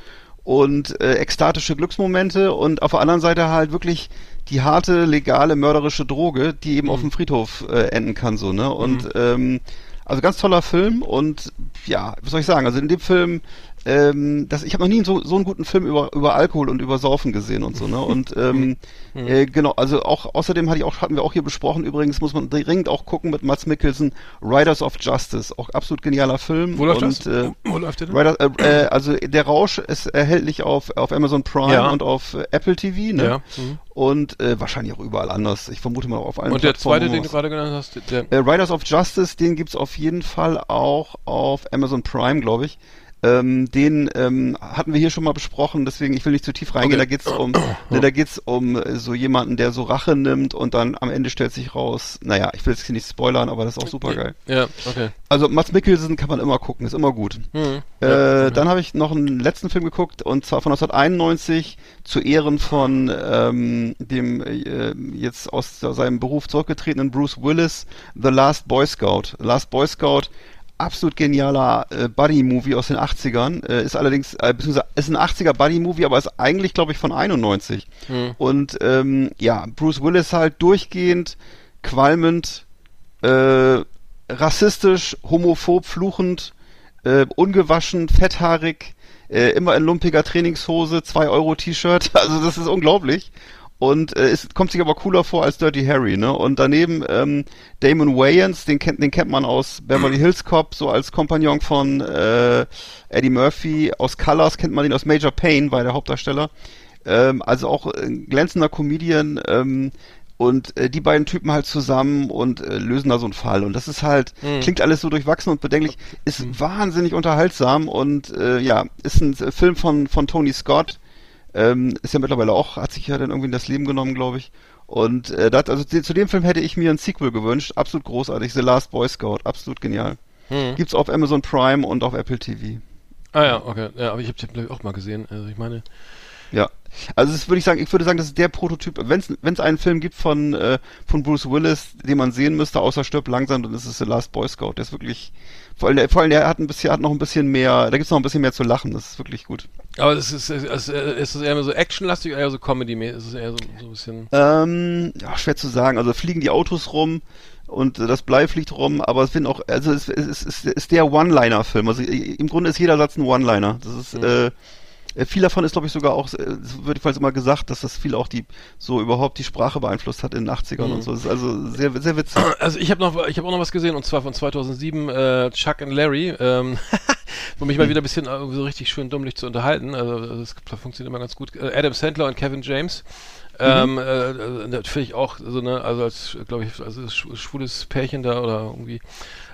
und äh, ekstatische Glücksmomente und auf der anderen Seite halt wirklich die harte, legale, mörderische Droge, die eben auf dem Friedhof äh, enden kann, so, ne? Und ähm, also ganz toller Film und ja, was soll ich sagen? Also in dem Film, ähm, das, ich habe noch nie so, so einen guten Film über, über Alkohol und über Saufen gesehen und so, ne? Und ähm, äh, genau, also auch außerdem hatte ich auch, hatten wir auch hier besprochen, übrigens muss man dringend auch gucken mit Mats Mikkelsen, Riders of Justice, auch absolut genialer Film. Wo läuft und, das? Äh, Wo läuft der denn? Rider, äh, äh, also der Rausch ist erhältlich auf, auf Amazon Prime Ja. und auf äh, Apple TV, ne? Ja. Mhm. Und äh, wahrscheinlich auch überall anders. Ich vermute mal auf allen Und der zweite, den du gerade genannt hast, der, Äh, Riders of Justice, den gibt's auf jeden Fall auch auf Amazon Prime, glaube ich. Ähm, den ähm, hatten wir hier schon mal besprochen, deswegen ich will nicht zu tief reingehen. Okay. Da geht's um, ne, da geht's um äh, so jemanden, der so Rache nimmt und dann am Ende stellt sich raus. Naja, ich will jetzt hier nicht spoilern, aber das ist auch super geil. ja, okay. Also Mats Mikkelsen kann man immer gucken, ist immer gut. Mhm. Äh, Ja, Dann habe ich noch einen letzten Film geguckt und zwar von 1991 zu Ehren von ähm, dem äh, jetzt aus seinem Beruf zurückgetretenen Bruce Willis, The Last Boy Scout. Last Boy Scout, absolut genialer äh, Buddy-Movie aus den 80ern. Äh, ist allerdings, äh, beziehungsweise ist ein 80er Buddy-Movie, aber ist eigentlich, glaube ich, von 91. Mhm. Und ähm, ja, Bruce Willis halt durchgehend, qualmend, äh, rassistisch, homophob, fluchend, äh, ungewaschen, fetthaarig, äh, immer in lumpiger Trainingshose, 2 Euro T-Shirt, also das ist unglaublich. Und äh, es kommt sich aber cooler vor als Dirty Harry, ne? Und daneben ähm, Damon Wayans, den kennt, den kennt man aus Beverly Hills Cop, so als Kompagnon von äh, Eddie Murphy. Aus Colors kennt man ihn aus Major Payne, war der Hauptdarsteller. Ähm, also auch ein glänzender Comedian. Ähm, und äh, die beiden Typen halt zusammen und äh, lösen da so einen Fall. Und das ist halt, Mhm. klingt alles so durchwachsen und bedenklich, ist wahnsinnig unterhaltsam und äh, ja, ist ein Film von, von Tony Scott. Ähm, ist ja mittlerweile auch, hat sich ja dann irgendwie in das Leben genommen, glaube ich. Und äh, das, also zu dem Film hätte ich mir ein Sequel gewünscht. Absolut großartig. The Last Boy Scout. Absolut genial. Hm. Gibt's auf Amazon Prime und auf Apple TV. Ah ja, okay. Ja, aber ich habe den auch mal gesehen. Also ich meine. Ja. Also das würde ich sagen, ich würde sagen, das ist der Prototyp. Wenn es einen Film gibt von, äh, von Bruce Willis, den man sehen müsste, außer stirbt langsam, dann ist es The Last Boy Scout. Der ist wirklich, vor allem, der, vor allem der hat ein bisschen, hat noch ein bisschen mehr, da gibt's noch ein bisschen mehr zu lachen. Das ist wirklich gut. Aber es ist, es ist, ist es eher so actionlastig oder eher so Comedy? Ist es eher so, so ein bisschen. Ähm, ja, schwer zu sagen. Also fliegen die Autos rum und das Blei fliegt rum, aber es sind auch, also es, es, es, es ist der One-Liner-Film. Also im Grunde ist jeder Satz ein One-Liner. Das ist, mhm. äh, viel davon ist, glaube ich, sogar auch, es wird jedenfalls immer gesagt, dass das viel auch die, so überhaupt die Sprache beeinflusst hat in den 80ern mhm. und so. Das ist also sehr, sehr witzig. Also ich habe noch, ich habe auch noch was gesehen und zwar von 2007, äh, Chuck and Larry, ähm, um mich mal mhm. wieder ein bisschen äh, so richtig schön dummlich zu unterhalten. Also das funktioniert immer ganz gut. Äh, Adam Sandler und Kevin James. Mhm. Ähm, äh, natürlich auch so eine, also als, glaube ich, also schwules Pärchen da oder irgendwie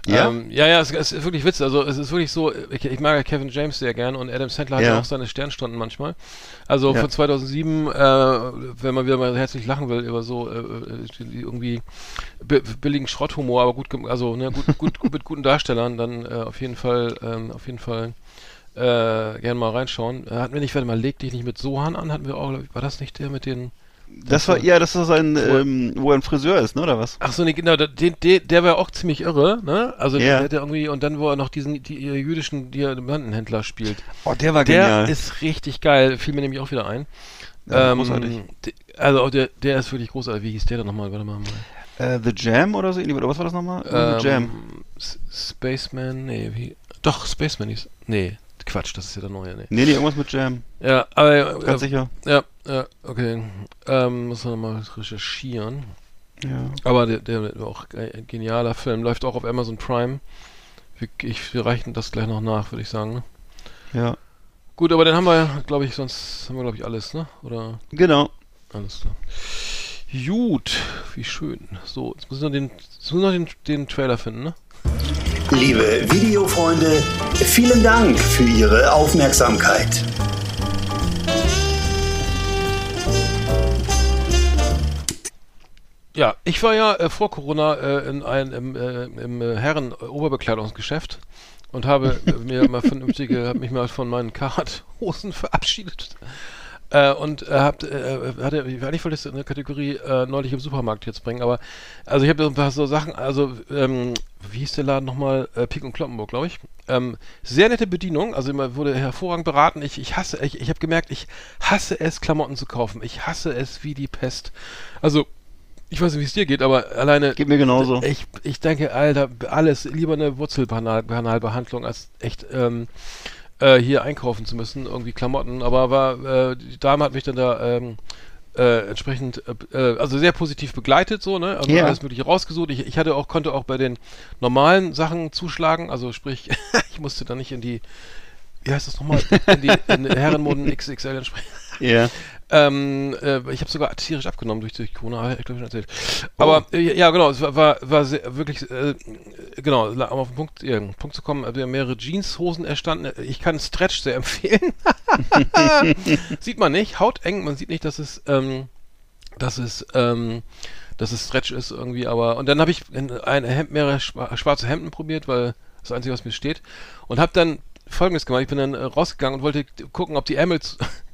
ja, ähm, ja, ja, es, es, ist wirklich witzig. Also es ist wirklich so, ich, ich mag ja Kevin James sehr gern und Adam Sandler hat ja, auch seine Sternstunden manchmal. Also ja. von 2007, äh, wenn man wieder mal herzlich lachen will über so äh, äh irgendwie billigen Schrotthumor, aber gut, also ne, gut, gut, gut mit guten Darstellern, dann äh, auf jeden Fall, ähm, auf jeden Fall äh, gerne mal reinschauen. Äh, hatten wir nicht, warte mal, leg dich nicht mit Sohan an, hatten wir auch, war das nicht der mit den das war, ja, das ist sein, ähm, wo er ein Friseur ist, ne, oder was? Ach so, nee, genau, der, der, der war auch ziemlich irre, ne? Also, yeah. der, der irgendwie, und dann, wo er noch diesen, die jüdischen Diamantenhändler spielt. Oh, der war genial. Der ist richtig geil, fiel mir nämlich auch wieder ein. Ja, ähm, großartig. Also, der, der ist wirklich großartig. Wie hieß der dann nochmal? Warte mal. mal. Uh, The Jam oder so, oder was war das nochmal? Ähm, The Jam. Spaceman, nee, wie, doch, Spaceman ist, nee, Quatsch, das ist ja der neue, nee. Nee, nee, irgendwas mit Jam. Ja, aber. Ganz äh, sicher. Ja, ja, okay. Ähm, muss man mal recherchieren. Ja. Aber der, der auch ein genialer Film. Läuft auch auf Amazon Prime. Wir, ich, wir reichen das gleich noch nach, würde ich sagen. Ne? Ja. Gut, aber dann haben wir, glaube ich, sonst haben wir, glaube ich, alles, ne? Oder? Genau. Alles klar. Gut, wie schön. So, jetzt muss ich noch den, jetzt muss ich noch den, den Trailer finden, ne? Liebe Videofreunde, vielen Dank für Ihre Aufmerksamkeit. Ja, ich war ja äh, vor Corona äh, in einem äh, im äh, Herren-Oberbekleidungsgeschäft und habe mir mal vernünftige, mich mal von meinen Karat-Hosen verabschiedet äh, und äh, habt, äh, hatte, eigentlich wollte ich in der Kategorie äh, neulich im Supermarkt jetzt bringen, aber also ich habe so ein paar so Sachen, also ähm, wie hieß der Laden nochmal? Äh, Pik und Kloppenburg, glaube ich. Ähm, sehr nette Bedienung, also immer wurde hervorragend beraten. Ich, ich hasse, ich, ich habe gemerkt, ich hasse es, Klamotten zu kaufen. Ich hasse es wie die Pest. Also ich weiß nicht, wie es dir geht, aber alleine. Geht mir genauso. Ich, ich denke, Alter, alles, lieber eine Wurzelkanalbehandlung als echt ähm, äh, hier einkaufen zu müssen, irgendwie Klamotten. Aber war, äh, die Dame hat mich dann da ähm, äh, entsprechend, äh, äh, also sehr positiv begleitet, so, ne? Also yeah. alles mögliche rausgesucht. Ich, ich hatte auch, konnte auch bei den normalen Sachen zuschlagen, also sprich, ich musste da nicht in die, wie heißt das nochmal, in die in Herrenmoden XXL entsprechen. Ja. Ähm, äh, ich habe sogar tierisch abgenommen durch, durch Corona, ich glaube ich schon erzählt. Aber oh. äh, ja, genau, es war, war, war sehr, wirklich, äh, genau, um auf den Punkt, ja, Punkt zu kommen, wir haben mehrere Jeanshosen erstanden. Ich kann Stretch sehr empfehlen. sieht man nicht, hauteng, man sieht nicht, dass es, ähm, dass es, ähm, dass es Stretch ist irgendwie, aber und dann habe ich ein Hemd, mehrere schwarze Hemden probiert, weil das Einzige, was mir steht. Und habe dann Folgendes gemacht. Ich bin dann äh, rausgegangen und wollte gucken, ob die Ärmel.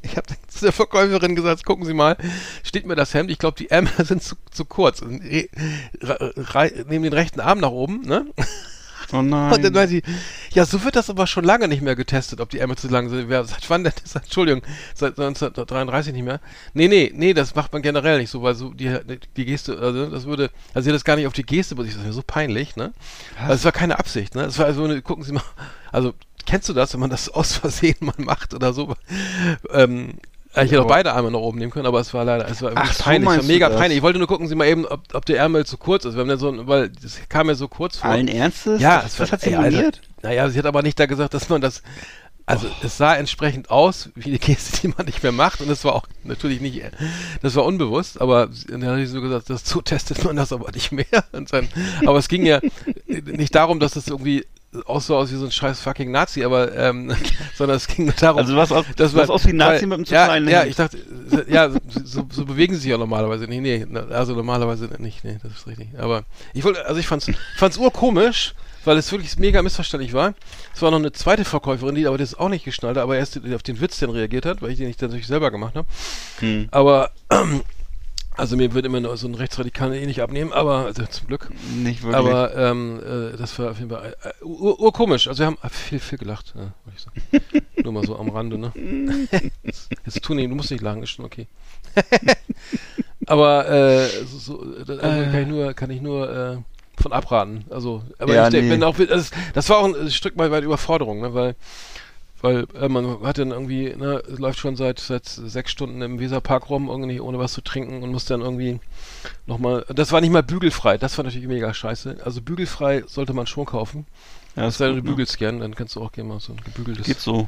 Ich habe zu der Verkäuferin gesagt, gucken Sie mal, steht mir das Hemd. Ich glaube, die Ärmel sind zu, zu kurz. Nehmen den rechten Arm nach oben, ne? Oh nein. Und dann weiß ich, ja, so wird das aber schon lange nicht mehr getestet, ob die Ärmel zu lang sind. Seit wann denn? Entschuldigung, seit 1933 nicht mehr. Nee, nee, nee, das macht man generell nicht so, weil so die, die Geste, also das würde, also das gar nicht auf die Geste, das ist ja so peinlich, ne? Also es war keine Absicht, ne? Es war also, eine, gucken Sie mal, also Kennst du das, wenn man das aus Versehen mal macht oder so? Ähm, ich hätte auch beide Arme nach oben nehmen können, aber es war leider, es war Ach, so peinlich, es war mega peinlich. Ich wollte nur gucken, Sie mal eben, ob, ob der Ärmel zu kurz ist. Wir haben dann so, weil das kam mir so kurz vor. Allen Ernstes? Ja, das, es was hat sie moniert? Naja, sie hat aber nicht da gesagt, dass man das, also oh. es sah entsprechend aus, wie die Geste, die man nicht mehr macht und es war auch natürlich nicht, das war unbewusst, aber dann habe ich so gesagt, das so testet man das aber nicht mehr. Dann, aber es ging ja nicht darum, dass es irgendwie auch so aus wie so ein scheiß fucking Nazi, aber ähm, sondern es ging darum. Also was aus, das was aus wie ein Nazi weil- mit einem zu ja, kleinen Ja, ich dachte, ja, so, so bewegen sie sich ja normalerweise nicht. Nee, na, also normalerweise nicht, nee, das ist richtig. Aber ich wollte, also ich fand's, fand's urkomisch, weil es wirklich mega missverständlich war. Es war noch eine zweite Verkäuferin, die aber das auch nicht geschnallt hat, aber erst auf den Witz dann reagiert hat, weil ich den nicht natürlich selber gemacht habe. Hm. Aber also mir wird immer nur so ein Rechtsradikalen eh nicht abnehmen, aber also zum Glück. Nicht wirklich. Aber ähm, äh, das war auf jeden Fall äh, ur urkomisch. Also wir haben viel, viel gelacht, ja, würde ich sagen. Nur mal so am Rande, ne? Jetzt tu nicht, du musst nicht lachen, ist schon okay. aber äh, so, so, das, also kann ich nur, kann ich nur äh, von abraten. Also, aber Ja, ich nee. bin auch, das, das war auch ein Stück mal weit Überforderung, ne? Weil weil äh, man hat dann irgendwie, ne, läuft schon seit, seit sechs Stunden im Weserpark rum, irgendwie ohne was zu trinken und muss dann irgendwie nochmal. Das war nicht mal bügelfrei, das war natürlich mega scheiße. Also bügelfrei sollte man schon kaufen. ja, Das ist sei denn, du ne? bügelst gern, dann kannst du auch gerne mal so ein gebügeltes. Geht so.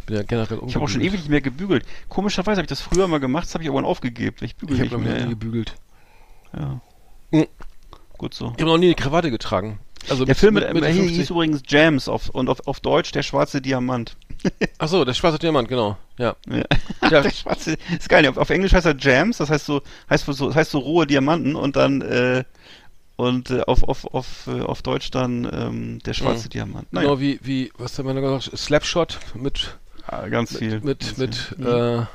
Ich bin ja generell Ich habe auch schon ewig nicht mehr gebügelt. Komischerweise habe ich das früher mal gemacht, das habe ich irgendwann aufgegeben. Ich bügel Ich habe nicht noch nie mehr. gebügelt. Ja. Mhm. Gut so. Ich habe noch nie eine Krawatte getragen. Also Der Film mit, Mitte äh, hieß 50. übrigens Jams auf, und auf, auf Deutsch der schwarze Diamant. Ach so, der schwarze Diamant, genau. Ja. Ja. Ja. der schwarze, ist geil. Auf, auf Englisch heißt er Jams, das heißt so, heißt so, heißt so rohe Diamanten und dann äh, und äh, auf, auf, auf, äh, auf Deutsch dann ähm, der schwarze Mhm. Diamant. Naja, Genau wie, wie, was hat man da gesagt? Slapshot mit, ah, ganz viel. mit, ganz mit, viel. äh, Robert, äh,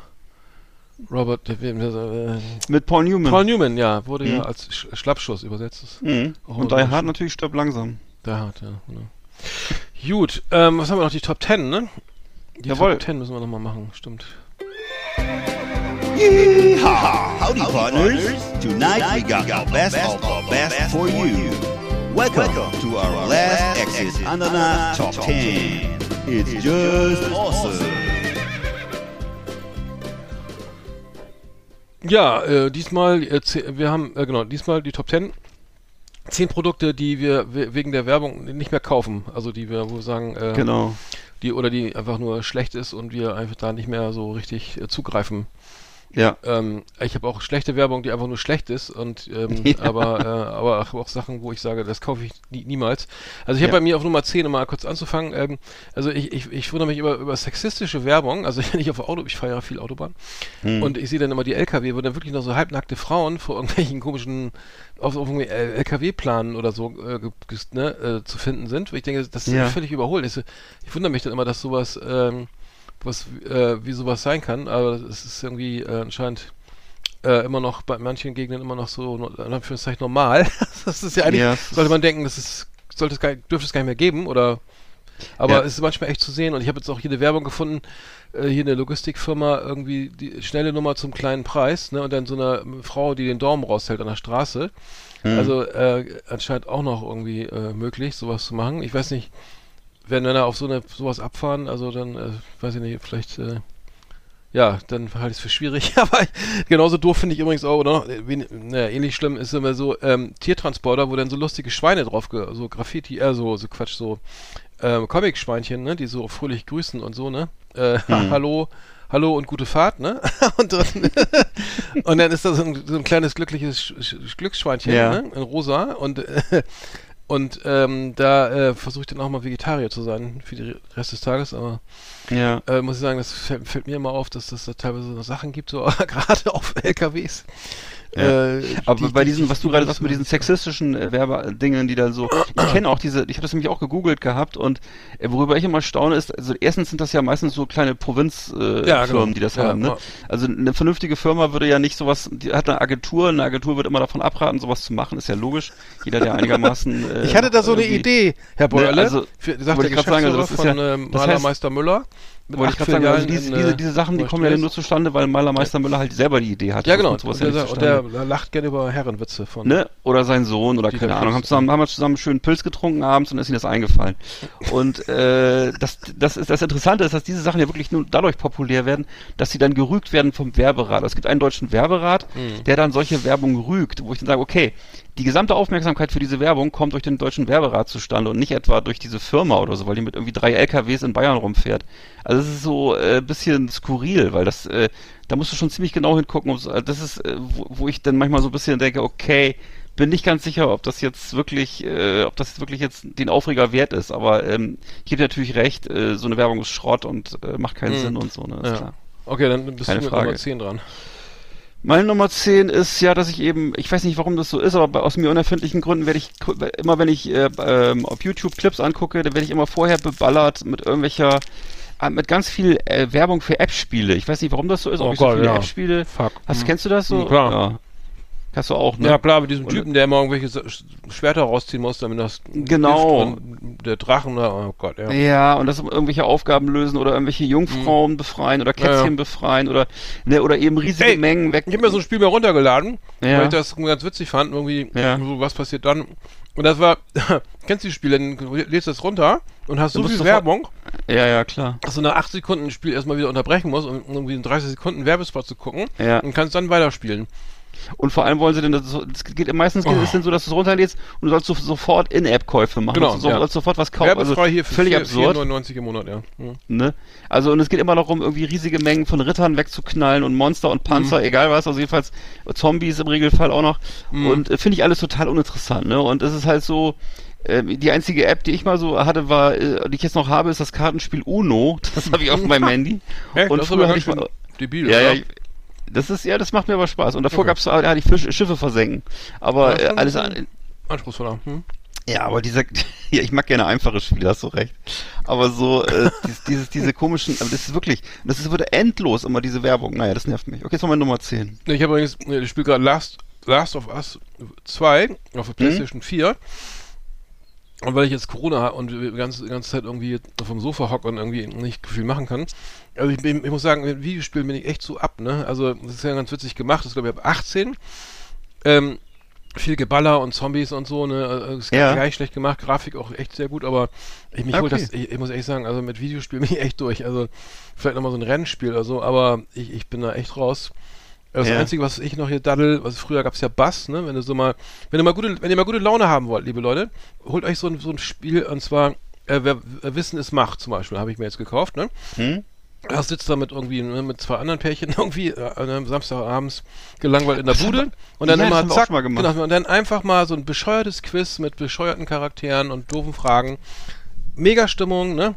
wem, äh, mit Paul Newman. Paul Newman, ja, wurde ja Mhm. als Sch Schlappschuss übersetzt. Mhm. Und Die Hard natürlich stirbt langsam. Der hat, ja, genau. Gut, ähm, was haben wir noch? Die Top 10, ne? Die Jawohl. Top 10 müssen wir nochmal machen, stimmt. Yeehaw! Howdy, partners. Tonight we got the best of the best for you. Welcome to our last exit Ananas Top 10. It's just awesome. Ja, äh, diesmal, äh, wir haben, äh, genau, diesmal die Top 10. Zehn Produkte, die wir we- wegen der Werbung nicht mehr kaufen. Also die wir, wo wir sagen, äh, Genau. die oder die einfach nur schlecht ist und wir einfach da nicht mehr so richtig äh, zugreifen. Ja. Ähm, ich habe auch schlechte Werbung, die einfach nur schlecht ist und ähm, Ja. aber äh, aber auch, Sachen, wo ich sage, das kaufe ich nie, niemals. Also ich habe Ja. bei mir auf Nummer 10, um mal kurz anzufangen, ähm, also ich, ich, ich wundere mich über, über sexistische Werbung, also wenn ich auf Auto, ich fahre ja viel Autobahn Hm. und ich sehe dann immer die LKW, wo dann wirklich noch so halbnackte Frauen vor irgendwelchen komischen auf, auf LKW-Planen oder so äh, ne, äh, zu finden sind, wo ich denke, das ist Ja. völlig überholt. Ich, ich wundere mich dann immer, dass sowas ähm, was äh, wie sowas sein kann, aber es ist irgendwie äh, anscheinend äh, immer noch bei manchen Gegenden immer noch so in Anführungszeichen normal. das ist ja eigentlich, Ja, sollte man denken, das ist, sollte es gar, dürfte es gar nicht mehr geben oder aber Ja. es ist manchmal echt zu sehen und ich habe jetzt auch hier eine Werbung gefunden, äh, hier eine Logistikfirma, irgendwie die schnelle Nummer zum kleinen Preis, ne, und dann so eine Frau, die den Daumen raushält an der Straße. Hm. Also äh, anscheinend auch noch irgendwie äh, möglich, sowas zu machen. Ich weiß nicht, wenn Männer auf so eine sowas abfahren, also dann, äh, weiß ich nicht, vielleicht, äh, ja, dann halte ich es für schwierig. Aber genauso doof finde ich übrigens auch, oder äh, wen- naja, ähnlich schlimm ist immer so ähm, Tiertransporter, wo dann so lustige Schweine drauf, so Graffiti, äh, so, so Quatsch, so ähm, Comic-Schweinchen, ne, die so fröhlich grüßen und so, ne? Äh, Hm. Hallo, hallo und gute Fahrt, ne? und, dann, und dann ist da so ein, so ein kleines glückliches Sch Glücksschweinchen, Ja. ne? In rosa und äh, und ähm, da äh, versuche ich dann auch mal Vegetarier zu sein für den Rest des Tages, aber ja. äh, muss ich sagen, das fällt, fällt mir immer auf, dass das da teilweise so Sachen gibt, so gerade auf LKWs. Ja. Äh, Aber die- bei die- diesen, die- was du gerade sagst, mit diesen sexistischen äh, Werbedingen, die dann so, ich kenne auch diese, ich habe das nämlich auch gegoogelt gehabt und äh, worüber ich immer staune ist, also erstens sind das ja meistens so kleine Provinzfirmen, äh, Ja, genau. Die das Ja, haben, ne? Also eine vernünftige Firma würde ja nicht sowas, die hat eine Agentur, eine Agentur wird immer davon abraten, sowas zu machen, ist ja logisch. Jeder, der einigermaßen äh, Ich hatte da so eine Idee, Herr Beuerle, also, für, sagt der grad sagen, also Geschäftsführer das ist ja- von ähm, Malermeister Müller. Wollte ich gerade sagen, also diese, diese, äh, diese Sachen, die kommen ja nur zustande, weil Malermeister Müller halt selber die Idee hat. Ja, genau. Und, der, und der lacht gerne über Herrenwitze von. ne? Oder sein Sohn oder keine Ahnung, haben zusammen, haben wir zusammen schön Pilz getrunken abends und ist ihnen das eingefallen. Und äh, das, das ist das Interessante ist, dass diese Sachen ja wirklich nur dadurch populär werden, dass sie dann gerügt werden vom Werberat. Es gibt einen deutschen Werberat, Mhm. der dann solche Werbung rügt, wo ich dann sage, okay, die gesamte Aufmerksamkeit für diese Werbung kommt durch den deutschen Werberat zustande und nicht etwa durch diese Firma oder so, weil die mit irgendwie drei LKWs in Bayern rumfährt. Also es ist so äh, bisschen skurril, weil das, äh, da musst du schon ziemlich genau hingucken. äh, Das ist, äh, wo, wo ich dann manchmal so ein bisschen denke, okay, bin nicht ganz sicher, ob das jetzt wirklich, äh, ob das wirklich jetzt den Aufreger wert ist. Aber ähm, ich gebe dir natürlich recht, äh, so eine Werbung ist Schrott und äh, macht keinen Mhm. Sinn und so, ne? Ist Ja. klar. Okay, dann bist Keine du mit Frage. Nummer 10 dran. Meine Nummer 10 ist ja, dass ich eben, ich weiß nicht, warum das so ist, aber aus mir unerfindlichen Gründen werde ich, immer wenn ich äh, ähm, auf YouTube Clips angucke, dann werde ich immer vorher beballert mit irgendwelcher, äh, mit ganz viel äh, Werbung für App-Spiele. Ich weiß nicht, warum das so ist, ob Oh ich so Gott, viele ja. App-Spiele. Fuck. Hast. Kennst du das so? Mhm, klar. Ja. Hast du auch, ne? Ja, klar, mit diesem Und- Typen, der immer irgendwelche Schwerter rausziehen muss, damit das Genau. Und der Drachen, da, oh Gott, ja. Ja, und das irgendwelche Aufgaben lösen oder irgendwelche Jungfrauen befreien oder Mhm. Ja, ja. Kätzchen befreien oder ne, oder eben riesige Ey, Mengen weg. Ich habe mir so ein Spiel mal runtergeladen, Ja. weil ich das ganz witzig fand, irgendwie, Ja. so, was passiert dann. Und das war, kennst du die Spiele, dann lädst du das runter und hast so viel Werbung, ja, ja, klar. dass du nach 8 Sekunden ein Spiel erstmal wieder unterbrechen musst, um irgendwie in 30 Sekunden Werbespot zu gucken Ja. und kannst dann weiterspielen. Und vor allem wollen sie denn, das, es geht meistens geht Oh. es denn so, dass du es runterlädst und du sollst so, sofort In-App-Käufe machen. Genau, du sollst, ja. sofort was kaufen. Werbefrei Also hier für völlig 4, absurd. 4,99 im Monat, ja. Mhm. Ne? Also und es geht immer darum, irgendwie riesige Mengen von Rittern wegzuknallen und Monster und Panzer, Mhm. egal was, also jedenfalls Zombies im Regelfall auch noch. Mhm. Und äh, finde ich alles total uninteressant, ne? Und es ist halt so, äh, die einzige App, die ich mal so hatte, war, äh, die ich jetzt noch habe, ist das Kartenspiel Uno. Das habe ich auf meinem Handy. Echt? Und früher hatte ich mal, debil, ja, ja, ich- das ist, ja, das macht mir aber Spaß. Und davor Okay. gab's, da hatte ich Fisch, Schiffe versenken. Aber Ja, äh, alles an, Anspruchsvoller. Hm? ja, aber dieser, ja, ich mag gerne einfache Spiele, hast du recht. Aber so, äh, dieses, dieses, diese komischen, aber das ist wirklich, das ist, wurde endlos immer diese Werbung. Naja, das nervt mich. Okay, jetzt mal Nummer 10. Ich habe übrigens, ich spiele gerade Last, Last of Us 2 auf Mhm. der PlayStation 4. Und weil ich jetzt Corona habe und die ganze, ganze Zeit irgendwie auf dem Sofa hocke und irgendwie nicht viel machen kann. Also ich, ich muss sagen, mit Videospielen bin ich echt so ab, ne? Also das ist ja ganz witzig gemacht. Das ist glaube ich ab 18. Ähm, viel Geballer und Zombies und so, ne? Also, ist Ja. gar nicht schlecht gemacht, Grafik auch echt sehr gut, aber ich, mich Okay. holt das, ich, ich muss echt sagen, also mit Videospielen bin ich echt durch. Also vielleicht nochmal so ein Rennspiel oder so, aber ich, ich bin da echt raus. Das Ja. Einzige, was ich noch hier daddel, was früher gab es ja Bass, ne? Wenn du so mal, wenn ihr mal gute, wenn ihr mal gute Laune haben wollt, liebe Leute, holt euch so ein, so ein Spiel und zwar äh, wer, wer Wissen ist Macht zum Beispiel, habe ich mir jetzt gekauft, ne? Hm? Da sitzt da mit irgendwie ne, mit zwei anderen Pärchen irgendwie äh, am Samstagabends gelangweilt in der Das Bude und dann Ja, immer zack, mal gemacht. genau, und dann einfach mal so ein bescheuertes Quiz mit bescheuerten Charakteren und doofen Fragen. Mega Stimmung, ne?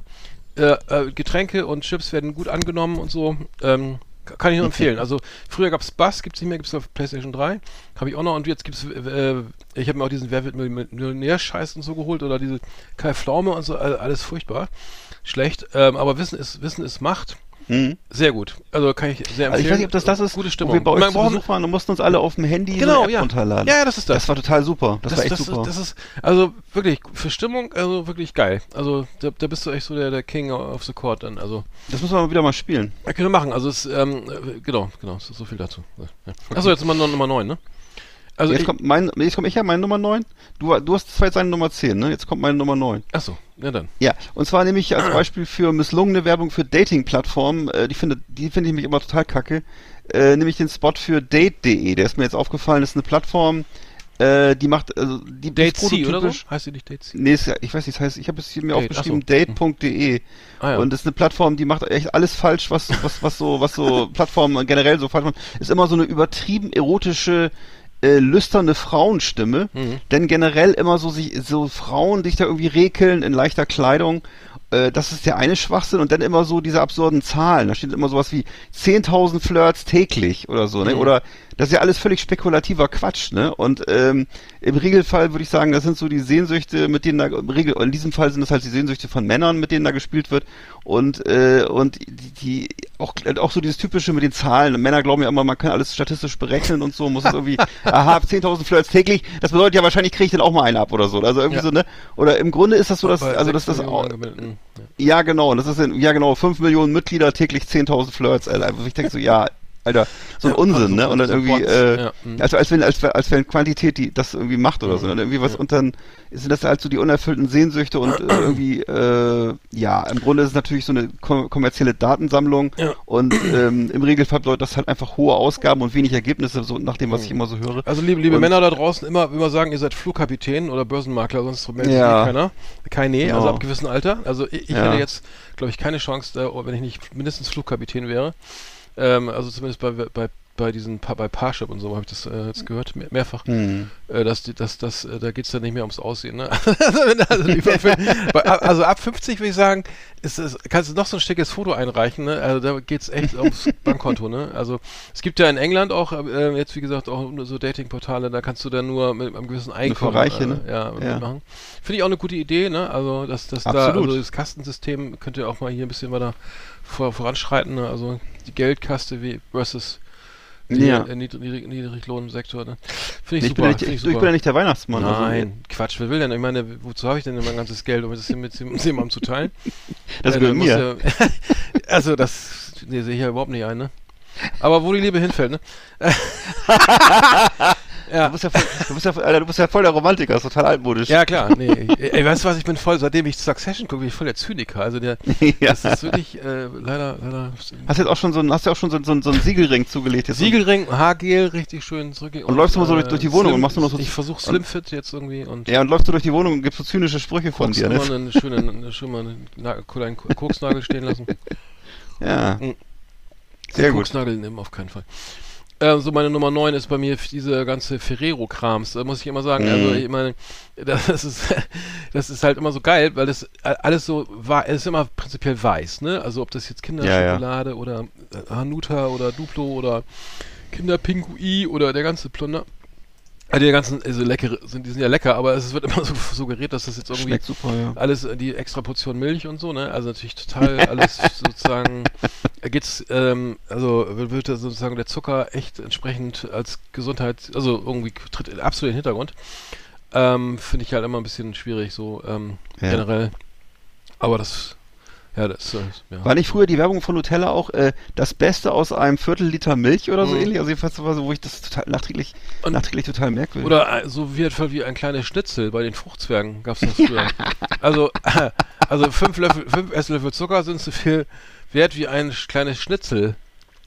Äh, äh, Getränke und Chips werden gut angenommen und so. Ähm, kann ich nur empfehlen. Also früher gab's Bass, gibt's nicht mehr, gibt's auf PlayStation 3. Habe ich auch noch und jetzt gibt's äh, ich habe mir auch diesen Wer wird Mil- Millionär-Scheiß und so geholt oder diese Kai Pflaume und so, all- alles furchtbar. Schlecht. Ähm, aber Wissen ist, Wissen ist Macht. Hm? Sehr gut. Also kann ich sehr empfehlen. Also ich weiß nicht, ob das das ist, Gute wo Stimmung. wir bei euch Man zu Besuch waren und mussten uns alle auf dem Handy so Genau, eine App ja. runterladen. Ja, das ist das. Das war total super. Das, war echt das, super. Ist, das ist, also wirklich, für Stimmung, also wirklich geil. Also da, da bist du echt so der, der King of the Court dann. Also, das müssen wir mal wieder mal spielen. ja, können wir machen. Also es, ähm, äh, genau, genau, so, so viel dazu. Ja. Achso, jetzt Nummer, Nummer 9, ne? Also jetzt ich, kommt mein, jetzt komme ich ja, meine Nummer 9. Du, du hast zwar jetzt eine Nummer 10, ne? Jetzt kommt meine Nummer 9. achso, ja dann. Ja, und zwar nehme ich als Beispiel für misslungene Werbung für Dating-Plattformen, äh, die finde, die finde ich mich immer total kacke, äh, nehme ich den Spot für Date.de, der ist mir jetzt aufgefallen, das ist eine Plattform, äh, die macht, also, die Date ist C oder so? Heißt die nicht Date C? Nee, ist, ich weiß nicht, das heißt, ich habe es hier mir Date, aufgeschrieben, ach so. date.de. Ah ja. Und das ist eine Plattform, die macht echt alles falsch, was, was, was so, was so Plattformen generell so falsch machen. Ist immer so eine übertrieben erotische, äh, lüsterne Frauenstimme. Mhm. Denn generell immer so sich, so Frauen, die sich da irgendwie rekeln in leichter Kleidung. Äh, das ist der eine Schwachsinn. Und dann immer so diese absurden Zahlen. Da steht immer sowas wie 10.000 Flirts täglich oder so, ne? Mhm. Oder, das ist ja alles völlig spekulativer Quatsch, ne? Und ähm, im Regelfall würde ich sagen, das sind so die Sehnsüchte, mit denen da im Regel, in diesem Fall sind das halt die Sehnsüchte von Männern, mit denen da gespielt wird. Und äh, und die, die auch auch so dieses typische mit den Zahlen. Männer glauben ja immer, man kann alles statistisch berechnen und so. Muss es irgendwie, aha, 10.000 Flirts täglich. Das bedeutet ja wahrscheinlich kriege ich dann auch mal einen ab oder so. Also irgendwie Ja. so ne. Oder im Grunde ist das so, dass also das sechs das auch, ja. genau. Und das ist in, ja genau, 5 Millionen Mitglieder, täglich 10.000 Flirts. Alter. Also ich denke so, ja, Alter, so ein Ja, Unsinn, also ne? Und dann so irgendwie, äh, ja, mhm. als, als wenn, als, als wenn Quantität die das irgendwie macht oder so. Mhm. Und irgendwie was, Ja. und dann sind das halt so die unerfüllten Sehnsüchte und äh, irgendwie, äh, ja, im Grunde ist es natürlich so eine kom kommerzielle Datensammlung Ja. und ähm, im Regelfall bedeutet das halt einfach hohe Ausgaben und wenig Ergebnisse, so nach dem, was ich Mhm. immer so höre. Also liebe, liebe Und- Männer da draußen, immer, immer sagen, ihr seid Flugkapitän oder Börsenmakler, sonst meldet sich Ja. keiner. Keine, Genau. also ab gewissem Alter. Also ich, ich Ja. hätte jetzt, glaube ich, keine Chance, da, wenn ich nicht mindestens Flugkapitän wäre. Ähm, also zumindest bei, bei bei diesen bei Parship und so habe ich das äh, jetzt gehört mehr, mehrfach, Hm. äh, dass die, dass das äh, da geht's dann nicht mehr ums Aussehen. Ne? also, da- also, also ab 50 würde ich sagen, ist es, kannst du noch so ein schickes Foto einreichen. Ne? Also da geht's echt ums Bankkonto. Ne? Also es gibt ja in England auch äh, jetzt wie gesagt auch so Datingportale, da kannst du dann nur mit einem gewissen Einkommen Reiche, ne? äh, ja, Ja. mitmachen. Finde ich auch eine gute Idee. Ne? Also dass das da also das Kastensystem könnte ja auch mal hier ein bisschen weiter vor, voranschreiten. Ne? Also die Geldkaste wie versus die, Ja. äh, Niedrig, Niedrig, Niedriglohnsektor. Ne? Finde ich, Ich, super. bin ja nicht, finde ich, ich du, ich super. bin ja nicht der Weihnachtsmann. also- Nein, Quatsch, wer will denn? Ich meine, wozu habe ich denn mein ganzes Geld, um das mit, jemandem zu teilen? das Äh, gehört mir. Ja, also das nee, sehe ich ja überhaupt nicht ein, ne? Aber wo die Liebe hinfällt, ne? ja. Du bist ja, voll, du, bist ja, Alter, du bist ja voll der Romantiker, ist total altmodisch. Ja, klar, nee. Ey, weißt du was, ich bin voll, seitdem ich Succession gucke, bin ich voll der Zyniker. Also der, Ja. das ist wirklich, äh, leider, leider. Hast jetzt auch schon so ein, hast ja auch schon so, so, so einen Siegelring zugelegt. Jetzt Siegelring, Haargel, richtig schön zurück. Und läufst du mal so durch- durch die Wohnung und machst du noch so- Ich versuche Slimfit jetzt irgendwie und. Ja, und läufst du durch die Wohnung und gibst so zynische Sprüche von dir, ne? einen schönen, eine, schon mal einen, einen Koksnagel stehen lassen. Ja. Mhm. Sehr gut. Koksnagel nehmen auf keinen Fall. Ähm, so meine Nummer 9 ist bei mir diese ganze Ferrero-Krams. Da muss ich immer sagen, Mhm. also ich meine, das ist, das ist halt immer so geil, weil das alles so war, es ist immer prinzipiell weiß, ne? Also ob das jetzt Kinderschokolade oder äh, Hanuta oder Duplo oder Kinderpingui oder der ganze Plunder. Also die ganzen, also leckere, sind, die sind ja lecker, aber es wird immer so suggeriert, dass das jetzt irgendwie super, ja. alles die extra Portion Milch und so, ne? Also natürlich total alles sozusagen äh, geht's, ähm, also wird- wird sozusagen der Zucker echt entsprechend als Gesundheit, also irgendwie tritt absolut in den Hintergrund. Ähm, Finde ich halt immer ein bisschen schwierig, so ähm, Ja. generell. Aber das, ja, das, äh, ja. War nicht früher die Werbung von Nutella auch äh, das Beste aus einem Viertel Liter Milch oder so Mhm. ähnlich? Also jedenfalls war so, wo ich das total nachträglich, Und- nachträglich total merkwürdig. Oder äh, so wie, wie ein kleines Schnitzel bei den Fruchtzwergen gab's das früher. Also, also fünf Löffel, fünf Esslöffel Zucker sind so viel wert wie ein sch- kleines Schnitzel.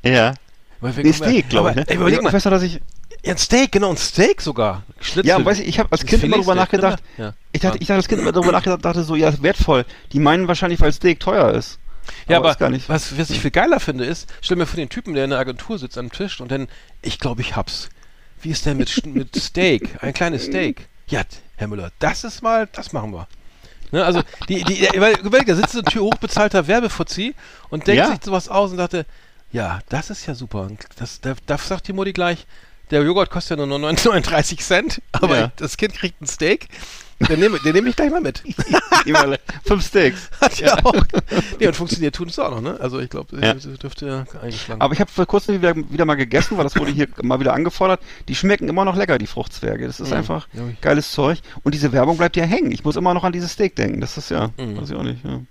ja. Weil wir- Nee, Steak, glaube ich. Ne? ey, überleg ich mal, weiß noch, dass ich. Ja, ein Steak, genau, ein Steak sogar. Schnitzel. Ja, weiß ich, ich habe als Kind immer drüber nachgedacht. ne? Ja. Ich dachte, ich dachte als Kind immer drüber nachgedacht, dachte so, ja, wertvoll. Die meinen wahrscheinlich, weil Steak teuer ist. Ja, aber, nicht. Was, was ich viel geiler finde, ist, stell mir vor den Typen, der in der Agentur sitzt am Tisch und dann, ich glaube, ich hab's. Wie ist der mit, mit Steak? Ein kleines Steak. Ja, Herr Müller, das ist mal, das machen wir. Ne, also, die, die, weil, da sitzt ein Tür hochbezahlter Werbefuzzi und denkt Ja. sich sowas aus und dachte, ja, das ist ja super. Das, da, da sagt die Mutti gleich, der Joghurt kostet ja nur 39 Cent, aber Ja. das Kind kriegt ein Steak. Den nehme nehm ich gleich mal mit. Fünf Steaks. Hat ja auch. Nee, und funktioniert tun es auch noch, ne? Also ich glaube, Ja. dürfte ja eingeschlagen Aber ich habe vor kurzem wieder, wieder mal gegessen, weil das wurde hier mal wieder angefordert. Die schmecken immer noch lecker, die Fruchtzwerge. Das ist Mhm. einfach Ja, geiles Zeug. Und diese Werbung bleibt ja hängen. Ich muss immer noch an dieses Steak denken. Das ist ja, Mhm. weiß ich auch nicht. Ja.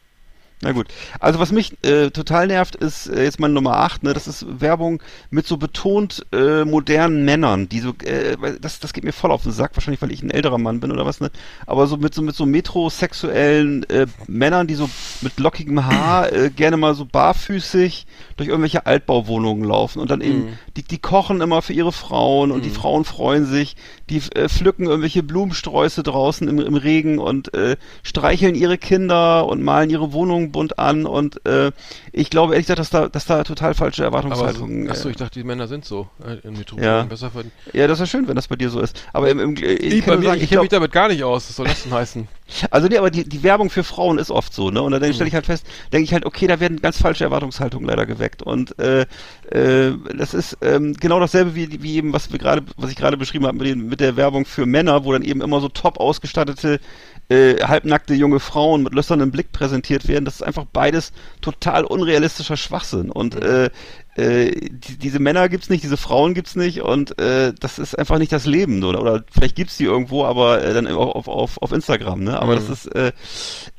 Na gut. Also was mich äh, total nervt, ist äh, jetzt meine Nummer 8, ne? Das ist Werbung mit so betont äh, modernen Männern, die so, äh, das, das geht mir voll auf den Sack, wahrscheinlich weil ich ein älterer Mann bin oder was, ne? Aber so mit so mit so metrosexuellen äh, Männern, die so mit lockigem Haar äh, gerne mal so barfüßig durch irgendwelche Altbauwohnungen laufen und dann eben, Mhm. die, die kochen immer für ihre Frauen und die Frauen freuen sich, die äh, pflücken irgendwelche Blumensträuße draußen im, im Regen und äh, streicheln ihre Kinder und malen ihre Wohnungen bunt an und äh, ich glaube ehrlich gesagt, dass da, dass da total falsche Aber Erwartungshaltungen. achso, äh, ich dachte, die Männer sind so äh, in Metropolen Ja. besser verdienen. ja, das ist schön, wenn das bei dir so ist. Aber im, im, ich, Ich, sagen, ich ich kenne mich damit gar nicht aus. Was soll das denn heißen? also nee, aber die, die Werbung für Frauen ist oft so, ne? Und dann stelle ich halt fest, denke ich halt, okay, da werden ganz falsche Erwartungshaltungen leider geweckt. Und äh, äh, das ist ähm, genau dasselbe wie, wie eben, was wir gerade, was ich gerade beschrieben habe mit, den, mit der Werbung für Männer, wo dann eben immer so top ausgestattete äh, halbnackte junge Frauen mit lösternem Blick präsentiert werden. Das ist einfach beides total unrealistischer Schwachsinn. Und äh, äh, die, diese Männer gibt's nicht, diese Frauen gibt's nicht und äh, das ist einfach nicht das Leben. Oder, oder vielleicht gibt's die irgendwo, aber äh, dann auf, auf, auf, Instagram, ne? Aber Mhm. das ist äh,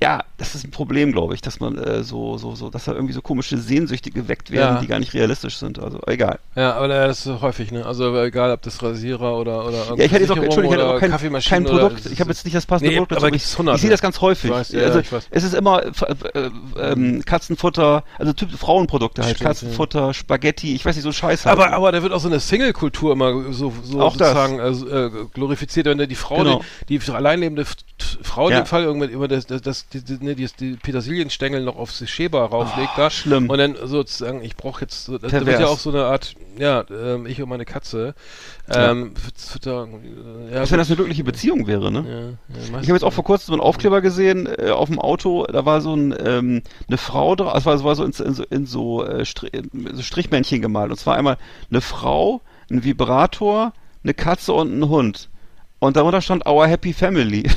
ja, das ist ein Problem, glaube ich, dass man äh, so, so, so, dass da irgendwie so komische Sehnsüchte geweckt werden, Ja. die gar nicht realistisch sind. Also egal. Ja, aber äh, das ist häufig, ne? Also egal, ob das Rasierer oder oder Ja, ich hätte jetzt auch, Entschuldigung, ich hätte auch kein, Kaffeemaschine kein Produkt, ich habe jetzt nicht das passende Nee, Produkt aber dazu, gibt's ich, hunderte. ich sehe das ganz häufig. Ich weiß, ja, also ich es ist immer äh, äh, Katzenfutter, also Typ Frauenprodukte halt, Stimmt, Katzenfutter, Spaghetti, ich weiß nicht, so ein Scheiß halt. Aber, aber da wird auch so eine Single-Kultur immer so, so Auch sozusagen also, äh, glorifiziert, wenn da die Frau, Genau. die, die alleinlebende Frau in Ja. dem Fall irgendwann über das, das, das die, die, ne, die, die Petersilienstängel noch aufs Schäber rauflegt da. Ah, schlimm. Und dann sozusagen, ich brauche jetzt, so- das Pervers. wird ja auch so eine Art, ja, ähm, ich und meine Katze. Ähm, äh, ja, Als wenn das eine glückliche Beziehung wäre, ne? ja, ja, Ich habe jetzt auch vor kurzem so einen Aufkleber gesehen äh, auf dem Auto, da war so ein, ähm, eine Frau drauf, also war, war so in, in so, in so, äh, Stri in so Strichmännchen gemalt. Und zwar einmal eine Frau, ein Vibrator, eine Katze und ein Hund. Und darunter stand Our Happy Family.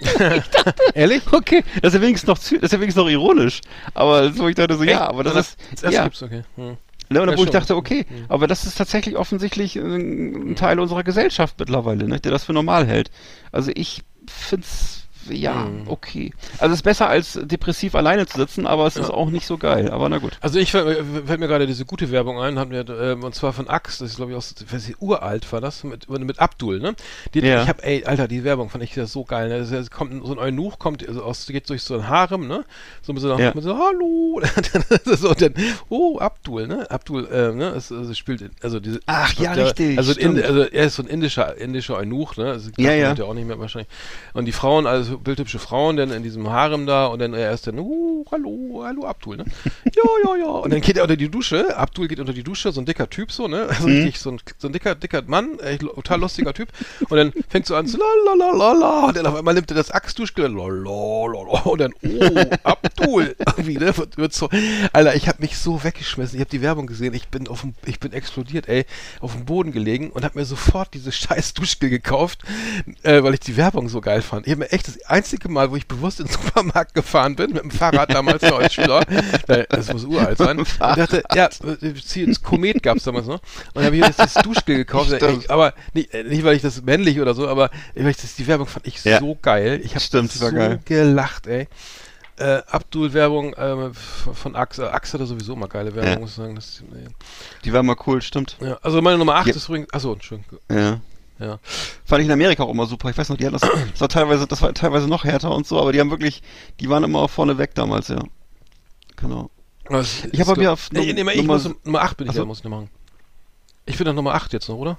Ehrlich? Okay, das ist ja wenigstens noch, das ist ja wenigstens noch ironisch. Aber so, ich dachte so, ja, aber das ist, Das erste ja, gibt's, okay. Hm. ne, und Ja, wo ich schon. dachte, okay, aber das ist tatsächlich offensichtlich ein, ein Teil unserer Gesellschaft mittlerweile, ne, der das für normal hält. Also ich find's, ja, Mhm. okay. Also es ist besser als depressiv alleine zu sitzen, aber es ist Ja. auch nicht so geil. Aber na gut. Also ich fällt, fällt mir gerade diese gute Werbung ein, haben wir, ähm, und zwar von Axe, das ist glaube ich aus, ich weiß nicht, uralt war das, mit, mit Abdul, ne? Die, Ja. Ich hab, ey, Alter, die Werbung fand ich ja so geil, ne? Ist, kommt so ein Eunuch, kommt also aus, geht durch so ein Harem, ne? So mit so einer, Ja. so, hallo, so, und dann, oh, Abdul, ne? Abdul, äh, ne? Es, also spielt, also diese, Ach, ja, der, richtig, Also, in, also er ist so ein indischer, indischer Eunuch, ne? Also, Ja, ja. Ja auch nicht mehr wahrscheinlich. Und die Frauen, also bildhübsche Frauen, dann in diesem Harem da und dann er ist dann, uh, hallo, hallo Abdul, ne? Ja, ja, ja. Und dann geht er unter die Dusche, Abdul geht unter die Dusche, so ein dicker Typ so, ne? Also Mhm. richtig so ein, so ein dicker, dicker Mann, echt total lustiger Typ. Und dann fängt so an, so la la la la la. Und dann auf einmal nimmt er das Axtduschgel, la la la la. Und dann, oh, Abdul. Irgendwie, ne? Wird, wird so, Alter, ich habe mich so weggeschmissen. Ich habe die Werbung gesehen. Ich bin auf dem, ich bin explodiert, ey, auf dem Boden gelegen und habe mir sofort dieses scheiß Duschgel gekauft, äh, weil ich die Werbung so geil fand. Ich habe mir echt das einzige Mal, wo ich bewusst in den Supermarkt gefahren bin, mit dem Fahrrad damals noch als Schüler, äh, das muss uralt sein, und dachte, ja, äh, zieh- das Komet gab's damals noch, und habe ich mir das Duschgel gekauft, ich, aber nicht, äh, nicht, weil ich das männlich oder so, aber weil ich das, die Werbung fand ich Ja. so geil. Ich habe so geil. gelacht, ey. Äh, Abdul-Werbung äh, von Axe. Axe hatte sowieso immer geile Werbung, Ja. muss ich sagen. Das, nee. Die war mal cool, stimmt. ja, also meine Nummer 8 Ja. ist übrigens. Achso, Entschuldigung. Ja. Ja. Fand ich in Amerika auch immer super. Ich weiß noch, die hatten das, das war teilweise, das war teilweise noch härter und so, aber die haben wirklich, die waren immer vorne weg damals, ja. Genau. Also, Ich hab aber wieder auf nee, nee, ich Nummer- muss, Nummer 8 bin ich Achso. ja, muss ich noch machen. Ich bin doch Nummer 8 jetzt noch, oder?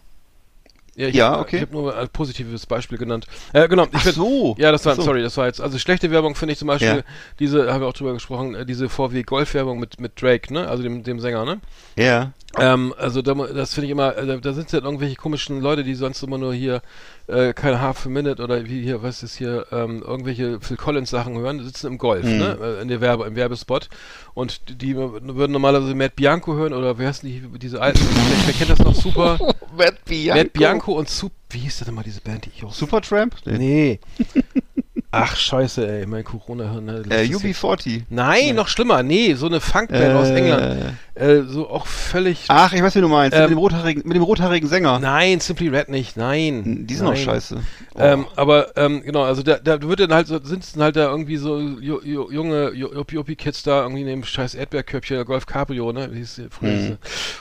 Ich Ja, hab, okay. Ich habe nur ein positives Beispiel genannt. Äh, genau, ich Ach find- so. Ja, das war, so. sorry, das war jetzt, also schlechte Werbung finde ich zum Beispiel, Ja. diese, haben wir auch drüber gesprochen, äh, diese VW Golf-Werbung mit, mit Drake, ne, also dem, dem Sänger, ne? Ja. Ähm, also da, das finde ich immer, äh, da sind ja irgendwelche komischen Leute, die sonst immer nur hier äh, kein Half a Minute oder wie hier, was ist hier, ähm, irgendwelche Phil Collins Sachen hören, sitzen im Golf, Mhm. ne, äh, in der Werbe, im Werbespot und die, die würden normalerweise Matt Bianco hören oder wer heißt die, diese alten, wer, kennt das noch, Super, Matt Bianco. Matt Bianco und Sup, wie hieß das denn mal diese Band, die ich auch Supertramp? Nee. Ach, scheiße, ey, mein Corona-Hirn. Ne, Äh, das ist jetzt- UB40. Nein, noch schlimmer. Nee, so eine Funkband aus England. Äh, so auch völlig. Ach, ich weiß, wie du meinst. Ähm, mit, dem rothaarigen, mit dem rothaarigen Sänger. Nein, Simply Red nicht. Nein. Die sind Nein. auch scheiße. Oh. Ähm, aber ähm, genau, also da, da wird dann halt so, sind dann halt da irgendwie so ju, ju, junge Jopi-Kids da irgendwie neben scheiß Erdbeerköpfchen, Golf Cabrio, ne? Wie hieß früher? Mhm.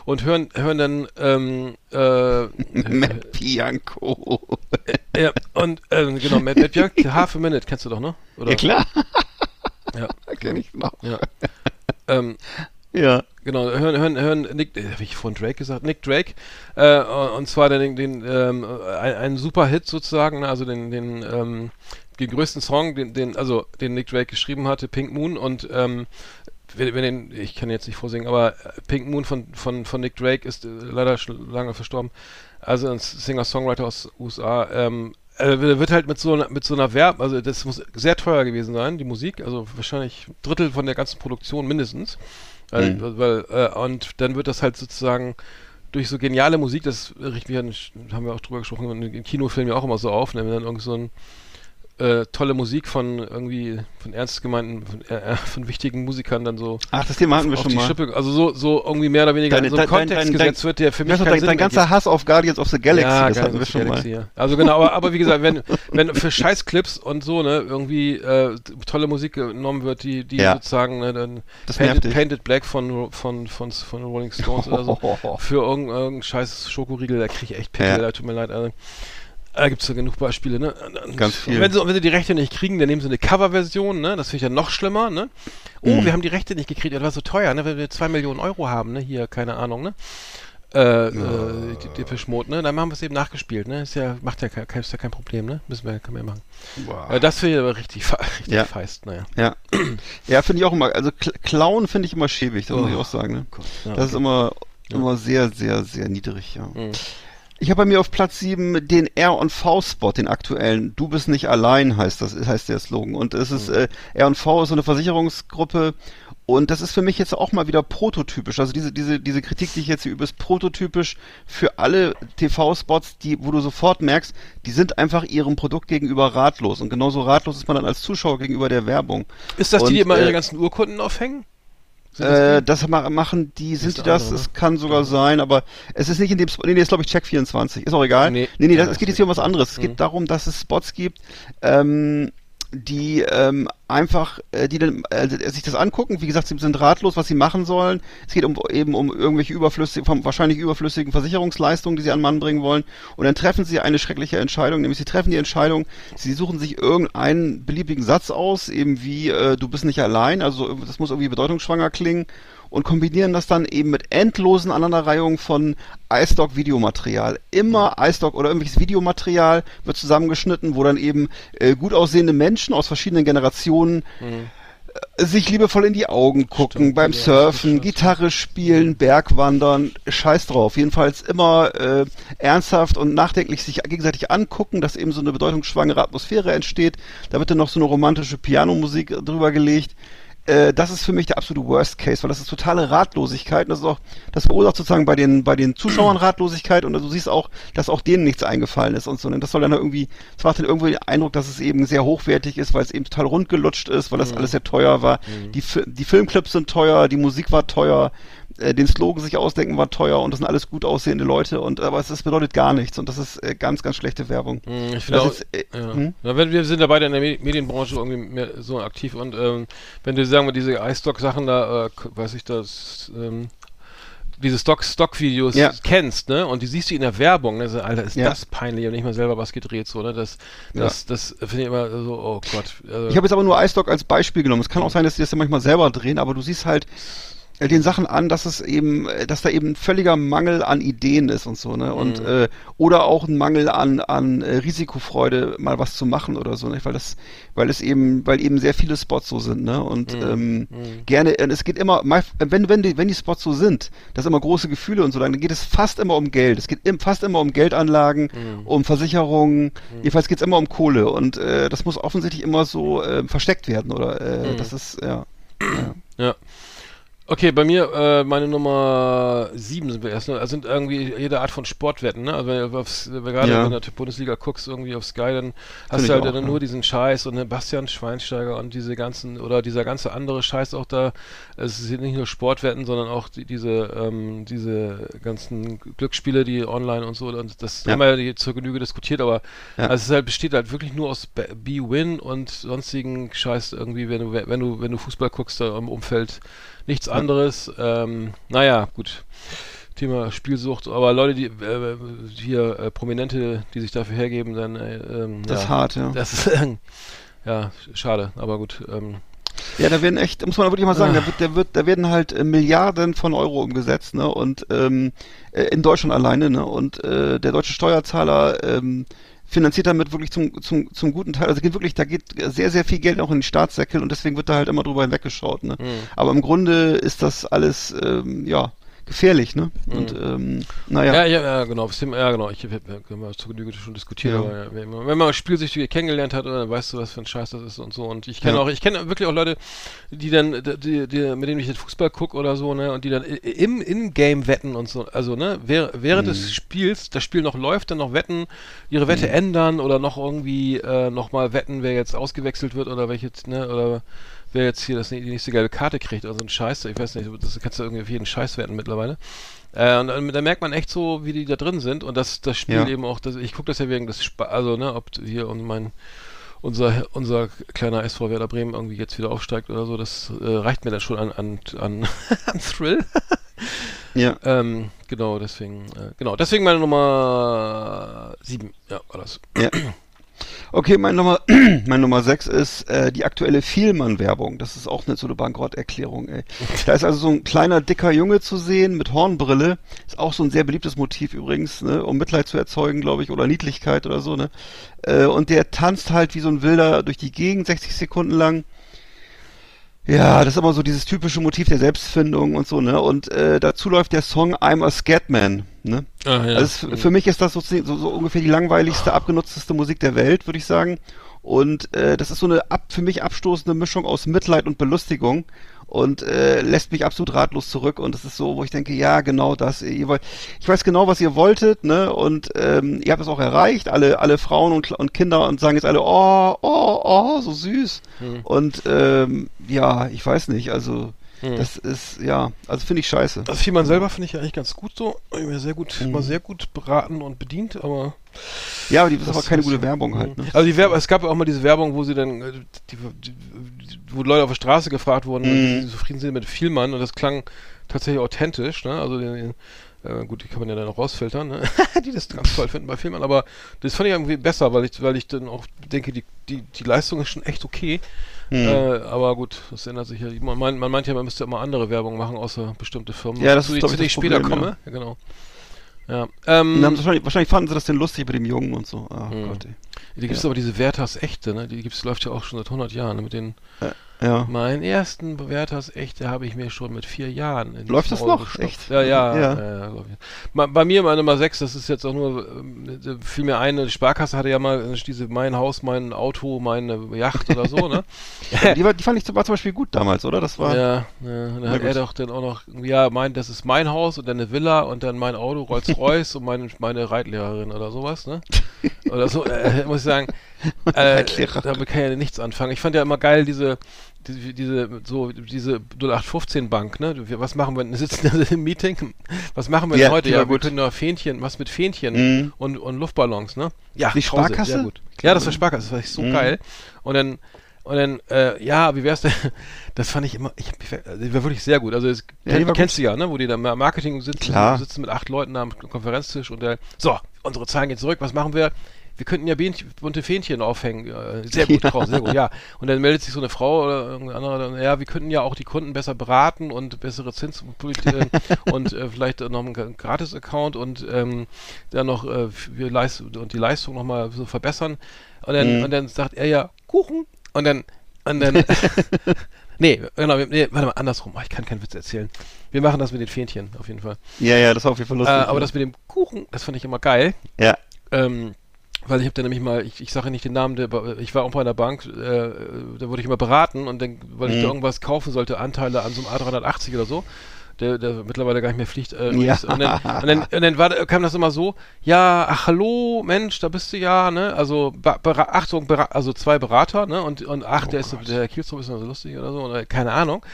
Und hören, hören dann ähm, äh, Matt Bianco. ja, und ähm, genau, Matt, Matt Bianchi, Half a Minute, kennst du doch, ne? Oder? Ja, klar. Ja. Kenn ich noch. Ja. ähm, Ja. Genau, hören, hören, hören Nick, äh, hab ich von Drake gesagt? Nick Drake, äh, und zwar den, den ähm, ein, einen super Hit sozusagen, ne, also den, den, ähm, den größten Song, den, den, also den Nick Drake geschrieben hatte, Pink Moon und ähm, wenn, wenn den, ich kann jetzt nicht vorsingen, aber Pink Moon von, von, von Nick Drake ist äh, leider schon lange verstorben. Also ein Singer-Songwriter aus USA. Ähm, äh, wird halt mit so einer, mit so einer Werbung, also das muss sehr teuer gewesen sein, die Musik, also wahrscheinlich Drittel von der ganzen Produktion mindestens. Weil, Mhm. weil, äh, und dann wird das halt sozusagen durch so geniale Musik, das riecht mich an, haben wir auch drüber gesprochen, in, in Kinofilmen ja auch immer so auf, ne, wenn dann irgend so ein äh, tolle Musik von irgendwie von ernst gemeinten, von, äh, äh, von wichtigen Musikern dann so Ach, das Thema hatten wir schon mal. Schippe, also so, so irgendwie mehr oder weniger Deine- in so einen Kontext dein- gesetzt dein- wird, der für Ich mich dein, dein ganzer Hass auf Guardians of the Galaxy, ja, das hatten wir Guardians schon the mal. Galaxy, Ja. Also genau, aber, aber wie gesagt, wenn, wenn für Scheißclips und so, ne, irgendwie äh, tolle Musik genommen wird, die, die Ja. sozusagen, ne, dann Das Painted. Painted Black von, von, von, von Rolling Stones oder so, für irgendeinen irgendein scheiß Schokoriegel, da kriege ich echt Pickel, da tut mir leid. Also, da gibt es ja genug Beispiele, ne? Ganz und viel. Wenn sie, wenn sie die Rechte nicht kriegen, dann nehmen sie eine Coverversion, ne? Das finde ich ja noch schlimmer, ne? Oh, Mhm. wir haben die Rechte nicht gekriegt, das war so teuer, ne? Wenn wir zwei Millionen Euro haben, ne? Hier, keine Ahnung, ne? äh, äh, die Depeche Mode, ne? Dann haben wir es eben nachgespielt, ne? Ist ja, macht ja kein, ist ja kein Problem, ne? Müssen wir, können wir ja machen. Boah. Äh, das finde ich aber richtig, richtig Ja. feist, naja. Ja, ja finde ich auch immer, also Klauen finde ich immer schäbig, das muss ich Oh auch sagen. Ne? Ja, Das ist okay. immer, Ja. immer sehr, sehr, sehr niedrig, ja. Mhm. Ich habe bei mir auf Platz 7 den R&V-Spot, den aktuellen. Du bist nicht allein, heißt das, heißt der Slogan. Und es ist, äh, R&V ist so eine Versicherungsgruppe. Und das ist für mich jetzt auch mal wieder prototypisch. Also diese, diese, diese Kritik, die ich jetzt hier übe, ist prototypisch für alle TV-Spots, die, wo du sofort merkst, die sind einfach ihrem Produkt gegenüber ratlos. Und genauso ratlos ist man dann als Zuschauer gegenüber der Werbung. Ist das die, die Und, immer äh, ihre ganzen Urkunden aufhängen? Äh, das ma- machen die, sind die das? andere, Es ne? kann sogar sein, aber es ist nicht in dem Spot. Nee, nee, ist glaube ich Check 24. Ist auch egal. Nee. Nee, nee, das, es geht jetzt hier um was anderes. Es Mhm. geht darum, dass es Spots gibt, ähm, die ähm, einfach, äh, die dann äh, sich das angucken. Wie gesagt, sie sind ratlos, was sie machen sollen. Es geht um eben um irgendwelche überflüssigen, wahrscheinlich überflüssigen Versicherungsleistungen, die sie an Mann bringen wollen. Und dann treffen sie eine schreckliche Entscheidung, nämlich sie treffen die Entscheidung, sie suchen sich irgendeinen beliebigen Satz aus, eben wie äh, du bist nicht allein. Also das muss irgendwie bedeutungsschwanger klingen und kombinieren das dann eben mit endlosen Aneinanderreihungen von iStock-Videomaterial. Immer iStock oder irgendwelches Videomaterial wird zusammengeschnitten, wo dann eben äh, gut aussehende Menschen aus verschiedenen Generationen äh, sich liebevoll in die Augen gucken, Stimmt, beim ja, Surfen. Gitarre spielen, Bergwandern, scheiß drauf. Jedenfalls immer äh, ernsthaft und nachdenklich sich gegenseitig angucken, dass eben so eine bedeutungsschwangere Atmosphäre entsteht. Da wird dann noch so eine romantische Pianomusik drüber gelegt. Äh, das ist für mich der absolute Worst Case, weil das ist totale Ratlosigkeit und das ist auch, das verursacht sozusagen bei den, bei den Zuschauern Ratlosigkeit und du siehst auch, dass auch denen nichts eingefallen ist und so. Und das soll dann irgendwie, das macht dann irgendwie den Eindruck, dass es eben sehr hochwertig ist, weil es eben total rundgelutscht ist, weil das alles sehr teuer war. Die, Fi- die Filmclips sind teuer, die Musik war teuer, äh, den Slogan sich ausdenken war teuer und das sind alles gut aussehende Leute und aber es das bedeutet gar nichts und das ist äh, ganz, ganz schlechte Werbung. Hm, Ich finde auch, ist, äh, ja. hm? Ja, wir sind ja beide in der Medi- Medienbranche irgendwie mehr so aktiv und ähm, wenn du sagen wir diese iStock-Sachen da, äh, weiß ich das, ähm, diese Stock Stock-Videos Ja. kennst, ne? Und die siehst du in der Werbung, ne? Alter, ist Ja. das peinlich und nicht mal selber was gedreht, so, ne? Das, das, das finde ich immer so, oh Gott. Also, Ich habe jetzt aber nur iStock als Beispiel genommen. Es kann auch sein, dass die das ja manchmal selber drehen, aber du siehst halt den Sachen an, dass es eben, äh, dass da eben ein völliger Mangel an Ideen ist und so, ne? Und Mhm. äh, oder auch ein Mangel an an äh, Risikofreude, mal was zu machen oder so, ne? Weil das, weil es eben, weil eben sehr viele Spots so sind, ne? Und Mhm. ähm, Mhm. gerne, es geht immer, wenn wenn die wenn die Spots so sind, dass immer große Gefühle und so, dann geht es fast immer um Geld. Es geht im, fast immer um Geldanlagen, Mhm. um Versicherungen. Jedenfalls geht es immer um Kohle und äh, das muss offensichtlich immer so äh, versteckt werden oder äh, Mhm. das ist ja. ja. Ja. Okay, bei mir, äh, meine Nummer sieben sind wir erst, ne? Also sind irgendwie jede Art von Sportwetten, ne? Also wenn du aufs, wenn du gerade Ja. in der Bundesliga guckst, irgendwie auf Sky, dann hast Find du halt auch, dann ja. nur diesen Scheiß und ne, Bastian Schweinsteiger und diese ganzen, oder dieser ganze andere Scheiß auch da. Es sind nicht nur Sportwetten, sondern auch die, diese, ähm, diese ganzen Glücksspiele, die online und so, und das Ja. haben wir ja zur Genüge diskutiert, aber Ja. also es halt, besteht halt wirklich nur aus B-Win und sonstigen Scheiß irgendwie, wenn du, wenn du, wenn du Fußball guckst, da im Umfeld nichts anderes. Ähm, naja, gut. Thema Spielsucht, aber Leute, die äh, hier äh, Prominente, die sich dafür hergeben, dann äh, ähm, Das ja, ist hart, ja. Das ist ja schade, aber gut. Ähm, Ja, da werden echt, muss man wirklich mal sagen, da, wird, da, wird, da werden halt äh, Milliarden von Euro umgesetzt, ne? Und ähm, äh, in Deutschland alleine, ne? Und äh, der deutsche Steuerzahler ähm, finanziert damit wirklich zum, zum, zum guten Teil, also geht wirklich, da geht sehr, sehr viel Geld auch in den Staatssäckel und deswegen wird da halt immer drüber hinweggeschaut, ne? Mhm. Aber im Grunde ist das alles, ähm, ja, gefährlich, ne? Und ähm, naja. Ja, ja, ja, genau. Ja, genau. Ich habe hab mal zur Genüge schon diskutiert, Ja. aber ja, wenn man wenn man Spielsüchtige kennengelernt hat, dann weißt du, was für ein Scheiß das ist und so. Und ich kenne Ja. auch, ich kenne wirklich auch Leute, die dann, die, die, mit denen ich den Fußball gucke oder so, ne, und die dann im In-Game wetten und so. Also, ne, währ, während Mhm. des Spiels, das Spiel noch läuft, dann noch wetten, ihre Wette ändern oder noch irgendwie äh, nochmal wetten, wer jetzt ausgewechselt wird oder welche, ne, oder wer jetzt hier das, die nächste gelbe Karte kriegt oder so ein Scheiß. Ich weiß nicht, das kannst du irgendwie auf jeden Scheiß wetten mittlerweile. Äh, und dann, da merkt man echt so, wie die da drin sind und das, das Spiel Ja. eben auch, das, ich gucke das ja wegen des Spa also ne, ob hier und mein unser unser kleiner SV Werder Bremen irgendwie jetzt wieder aufsteigt oder so, das äh, reicht mir dann schon an an, an, an Thrill. Ja. ähm, genau, deswegen, äh, genau, deswegen meine Nummer sieben, ja, war das. Ja. Okay, mein Nummer, mein Nummer 6 ist äh, die aktuelle Vielmann-Werbung. Das ist auch eine so eine Bankrotterklärung, ey. Da ist also so ein kleiner, dicker Junge zu sehen mit Hornbrille. Ist auch so ein sehr beliebtes Motiv übrigens, ne, um Mitleid zu erzeugen, glaube ich, oder Niedlichkeit oder so, ne. Äh, und der tanzt halt wie so ein Wilder durch die Gegend, 60 Sekunden lang. Ja, das ist immer so dieses typische Motiv der Selbstfindung und so, ne? Und äh, dazu läuft der Song I'm a Scatman, ne? Ah, ja. Also es, für mich ist das so, so, so ungefähr die langweiligste, abgenutzteste Musik der Welt, würde ich sagen. Und äh, das ist so eine ab, für mich abstoßende Mischung aus Mitleid und Belustigung und äh, lässt mich absolut ratlos zurück. Und es ist so, wo ich denke, ja, genau das. Ihr wollt, ich weiß genau, was ihr wolltet, ne? Und ähm, ihr habt es auch erreicht. Alle, alle Frauen und, und Kinder und sagen jetzt alle, oh, oh, oh, so süß. Hm. Und ähm, ja, ich weiß nicht. Also Hm. das ist ja, also finde ich scheiße. Das Vielmann selber finde ich ja eigentlich ganz gut so. Ich bin sehr gut, Mhm. mal sehr gut beraten und bedient, aber. Ja, aber die ist Das aber keine ist- gute Werbung halt. Ne? Also die Werbung, es gab ja auch mal diese Werbung, wo sie dann, äh, die, die, wo Leute auf der Straße gefragt wurden, Mhm. wie sie zufrieden sind mit Vielmann und das klang tatsächlich authentisch, ne? Also den, äh, gut, die kann man ja dann auch rausfiltern, ne? die das ganz toll finden bei Vielmann, aber das fand ich irgendwie besser, weil ich, weil ich dann auch denke, die, die, die Leistung ist schon echt okay. Mhm. Äh, aber gut, das ändert sich ja. Man, meint- man meint ja, man müsste immer andere Werbung machen, außer bestimmte Firmen. Ja, das zu, ist, zu ich, denen ich später Problem, komme. Ja, genau. Ja. Ähm, wahrscheinlich, wahrscheinlich fanden sie das denn lustig mit dem Jungen und so. Ah Mhm. Gott, ey. die gibt es ja. aber diese Werthers Echte, ne? Die gibt's, läuft ja auch schon seit 100 Jahren, ne? Mit den, Ja. meinen ersten Werthers Echte habe ich mir schon mit vier Jahren Läuft das noch? gestopft. Echt? Ja, ja. Ja. ja. ja, ich. Ma- Bei mir meine Nummer 6, das ist jetzt auch nur, ähm, fiel mir ein, die Sparkasse hatte ja mal äh, diese mein Haus, mein Auto, meine Yacht oder so, ne? Die, war, die fand ich zum- Beispiel gut damals, oder? Das war. Ja, ja. Und dann hat er gut. doch dann auch noch, ja, mein, das ist mein Haus und dann eine Villa und dann mein Auto, Rolls-Royce und meine, meine Reitlehrerin oder sowas, ne? Oder so, äh, muss ich sagen, äh, damit kann ich ja nichts anfangen. Ich fand ja immer geil, diese, diese, diese, so, diese 0815-Bank, ne? Wir- Was machen wir, denn? sitzen da im Meeting, was machen wir Ja, denn heute? Ja, war wir gut. können nur Fähnchen, was mit Fähnchen Mhm. und, und Luftballons, ne? Ja, Die Pause, Sparkasse? Sehr gut. Ja, das war Sparkasse, das war echt so Mhm. geil. Und dann, und dann, äh, ja, wie wär's denn? Das fand ich immer, ich, die war wirklich sehr gut. Also, das Ja, kenn, kennst du ja, ne? Wo die da im Marketing sitzen, Klar. sitzen mit acht Leuten am Konferenztisch und der, so, unsere Zahlen gehen zurück, was machen wir? Wir könnten ja bunte Fähnchen aufhängen. Äh, Sehr gut, Ja. Frau, sehr gut, ja. Und dann meldet sich so eine Frau oder irgendein anderer, ja, wir könnten ja auch die Kunden besser beraten und bessere Zinspolitik und äh, vielleicht noch einen Gra- Gratis-Account und ähm, dann noch äh, wir leist und die Leistung nochmal so verbessern. Und dann, Mhm. und dann sagt er ja, Kuchen. Und dann, und dann, nee, genau, nee, warte mal, andersrum. Oh, ich kann keinen Witz erzählen. Wir machen das mit den Fähnchen, auf jeden Fall. Ja, ja, das war auf jeden Fall Äh, lustig. aber ja. das mit dem Kuchen, das fand ich immer geil. Ja. Ähm, weil ich habe da nämlich mal, ich, ich sage nicht den Namen, der, ich war auch bei einer Bank, äh, da wurde ich immer beraten und dann, weil ich Mhm. da irgendwas kaufen sollte, Anteile an so einem A380 oder so, der, der mittlerweile gar nicht mehr fliegt. Äh, Ja. und dann, und dann, und dann war, kam das immer so, ja, ach hallo, Mensch, da bist du ja, ne? Also ba Bera Achtung, also zwei Berater, ne? Und, und ach, Oh der ist Gott. der Herr Kielstrup ist immer so lustig oder so, oder keine Ahnung.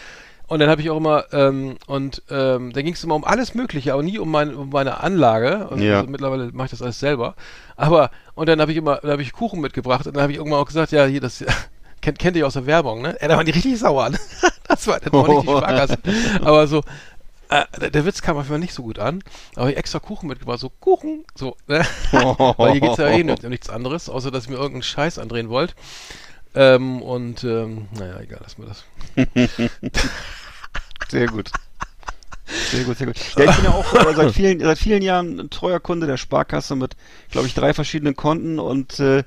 Und dann habe ich auch immer, ähm, und ähm, da ging es immer um alles Mögliche, aber nie um, mein, um meine Anlage. Also, Ja. also mittlerweile mache ich das alles selber. Aber, und dann habe ich immer, dann habe ich Kuchen mitgebracht und dann habe ich irgendwann auch gesagt, ja, hier, das kennt, kennt ihr aus der Werbung, ne? Ja, da waren die richtig sauer. Ne? Das war, das war nicht die Sparkasse. Aber so, äh, der, Witz kam auf jeden Fall nicht so gut an. Aber ich extra Kuchen mitgebracht, so Kuchen, so, ne? Weil hier geht's ja eh um nichts anderes, außer dass ihr mir irgendeinen Scheiß andrehen wollt. Ähm, und, ähm, naja, egal, lass mir das. Sehr gut. Sehr gut, sehr gut. Ja, ich bin ja auch äh, seit vielen, seit vielen Jahren ein treuer Kunde der Sparkasse mit, glaube ich, drei verschiedenen Konten und äh,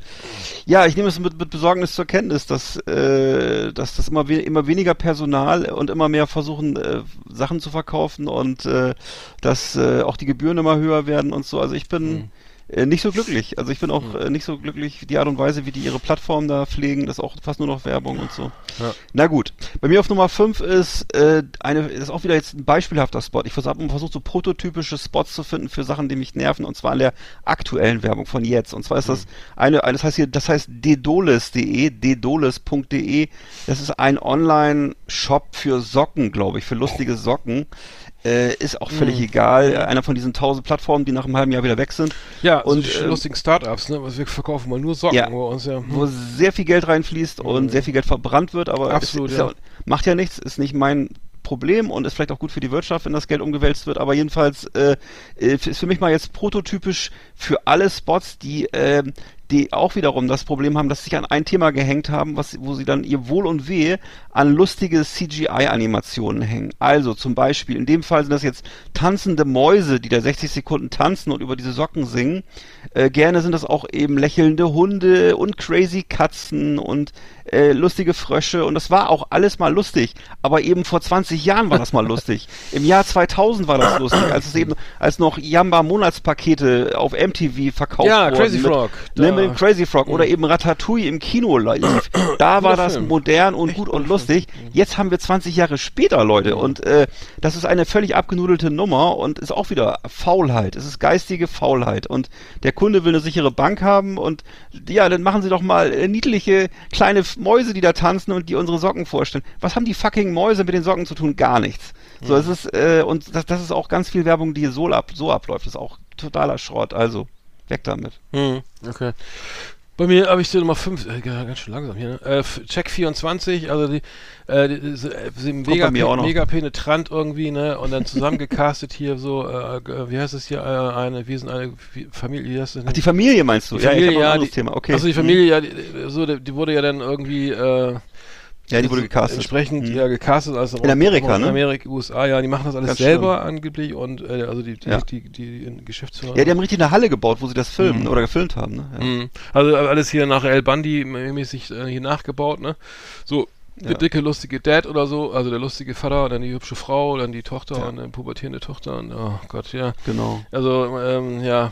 ja, ich nehme es mit, mit Besorgnis zur Kenntnis, dass, äh, dass das immer, we immer weniger Personal und immer mehr versuchen, äh, Sachen zu verkaufen und äh, dass äh, auch die Gebühren immer höher werden und so. Also ich bin Mhm. Äh, nicht so glücklich. Also ich bin auch äh, nicht so glücklich, die Art und Weise, wie die ihre Plattform da pflegen, das ist auch fast nur noch Werbung und so. Ja. Na gut. Bei mir auf Nummer 5 ist äh, eine, ist auch wieder jetzt ein beispielhafter Spot. Ich habe versucht, so prototypische Spots zu finden für Sachen, die mich nerven, und zwar in der aktuellen Werbung von jetzt. Und zwar ist das eine, eine das heißt hier, das heißt dedoles.de, dedoles.de. Das ist ein Online-Shop für Socken, glaube ich, für lustige Socken. Äh, ist auch völlig egal. Einer von diesen tausend Plattformen, die nach einem halben Jahr wieder weg sind. Ja, Und, und die ähm, lustigen Startups, ne? Was wir verkaufen mal nur Socken Ja. bei uns, ja. wo sehr viel Geld reinfließt und sehr viel Geld verbrannt wird, aber Absolut, es ist ja. macht ja nichts, ist nicht mein Problem und ist vielleicht auch gut für die Wirtschaft, wenn das Geld umgewälzt wird, aber jedenfalls äh, äh, ist für mich mal jetzt prototypisch für alle Spots, die äh, die auch wiederum das Problem haben, dass sie sich an ein Thema gehängt haben, was, wo sie dann ihr Wohl und Wehe an lustige CGI-Animationen hängen. Also zum Beispiel, in dem Fall sind das jetzt tanzende Mäuse, die da 60 Sekunden tanzen und über diese Socken singen. Äh, gerne sind das auch eben lächelnde Hunde und crazy Katzen und äh, lustige Frösche und das war auch alles mal lustig, aber eben vor 20 Jahren war das mal lustig. Im Jahr 2000 war das lustig, als es eben als noch Jamba Monatspakete auf MTV verkauft Ja, wurden. Crazy mit, Frog. Ne, mit Crazy Frog oder eben Ratatouille im Kino lief. Da war das Film. modern und Echt gut und lustig. Jetzt haben wir 20 Jahre später, Leute, und äh, das ist eine völlig abgenudelte Nummer und ist auch wieder Faulheit. Es ist geistige Faulheit und der Kunde will eine sichere Bank haben und ja, dann machen sie doch mal äh, niedliche kleine Mäuse, die da tanzen und die unsere Socken vorstellen. Was haben die fucking Mäuse mit den Socken zu tun? Gar nichts. So, es ist äh, und das, das ist auch ganz viel Werbung, die so ab so abläuft. Das ist auch totaler Schrott. Also weg damit. Hm, okay. Bei mir habe ich die Nummer 5, äh, ja, ganz schön langsam hier, ne? Äh, Check 24, also die, äh, die, die, äh, sind Kommt mega, noch. mega penetrant irgendwie, ne? Und dann zusammengecastet hier so, äh, äh, wie heißt es hier, äh, eine, wir sind eine Familie, wie heißt das denn? Ach, die Familie meinst du? Die Familie, ja, ja, die, Thema. Okay. Also die Mhm. Familie, ja, die, so, die, die wurde ja dann irgendwie, äh, Ja, die wurde gecastet. Entsprechend, Mhm. ja, gecastet. Also In Amerika, in ne? Amerika, USA, ja, die machen das alles Ganz selber angeblich und, äh, also die, die, Ja. die, die, die Geschäftsführer. Ja, die haben richtig eine Halle gebaut, wo sie das filmen Mhm. oder gefilmt haben. Ne? Ja. Mhm. Also alles hier nach El Bundy mäßig äh, hier nachgebaut, ne? So der Ja. dicke, lustige Dad oder so, also der lustige Vater, dann die hübsche Frau, dann die Tochter Ja. und eine pubertierende Tochter und oh Gott, ja. Genau. Also, ähm, ja,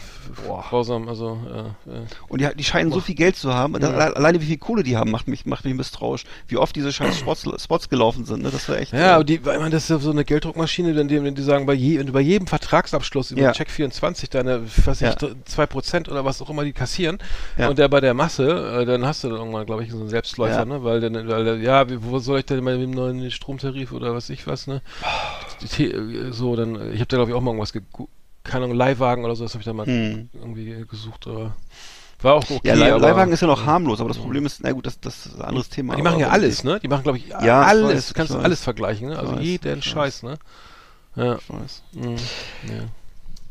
grausam, also, äh, äh. Und die, die scheinen so viel Geld zu haben. Alle- Alleine wie viel Kohle die haben, macht mich, macht mich misstrauisch. Wie oft diese scheiß Spots, Spots gelaufen sind. Ne? Das war echt. Ja, äh, aber die, weil man das ist ja so eine Gelddruckmaschine, wenn die, wenn die sagen, bei, je, bei jedem Vertragsabschluss über Ja. Check 24 deine, was Ja. ich, 2% oder was auch immer die kassieren Ja. und der bei der Masse, äh, dann hast du dann irgendwann, glaube ich, so einen Selbstläufer, Ja. ne? Weil dann, weil ja, wie- wo soll ich denn mit dem neuen Stromtarif oder was ich was, ne? Äh, so, dann, ich habe da glaube ich auch mal irgendwas gegu- keine Ahnung, Leihwagen oder so, das habe ich da mal Hm. irgendwie gesucht, aber war auch okay. ja, aber- Leihwagen ist ja noch harmlos, aber das Problem ist, na gut, das, das ist ein anderes Thema. die machen ja alles, ne? Die machen, glaube ich, Ja, ich alles. weiß, du kannst ich weiß. alles vergleichen, ne? Also Ich weiß, jeden ich Scheiß, ne? Ja. Ich weiß. Mhm. Ja.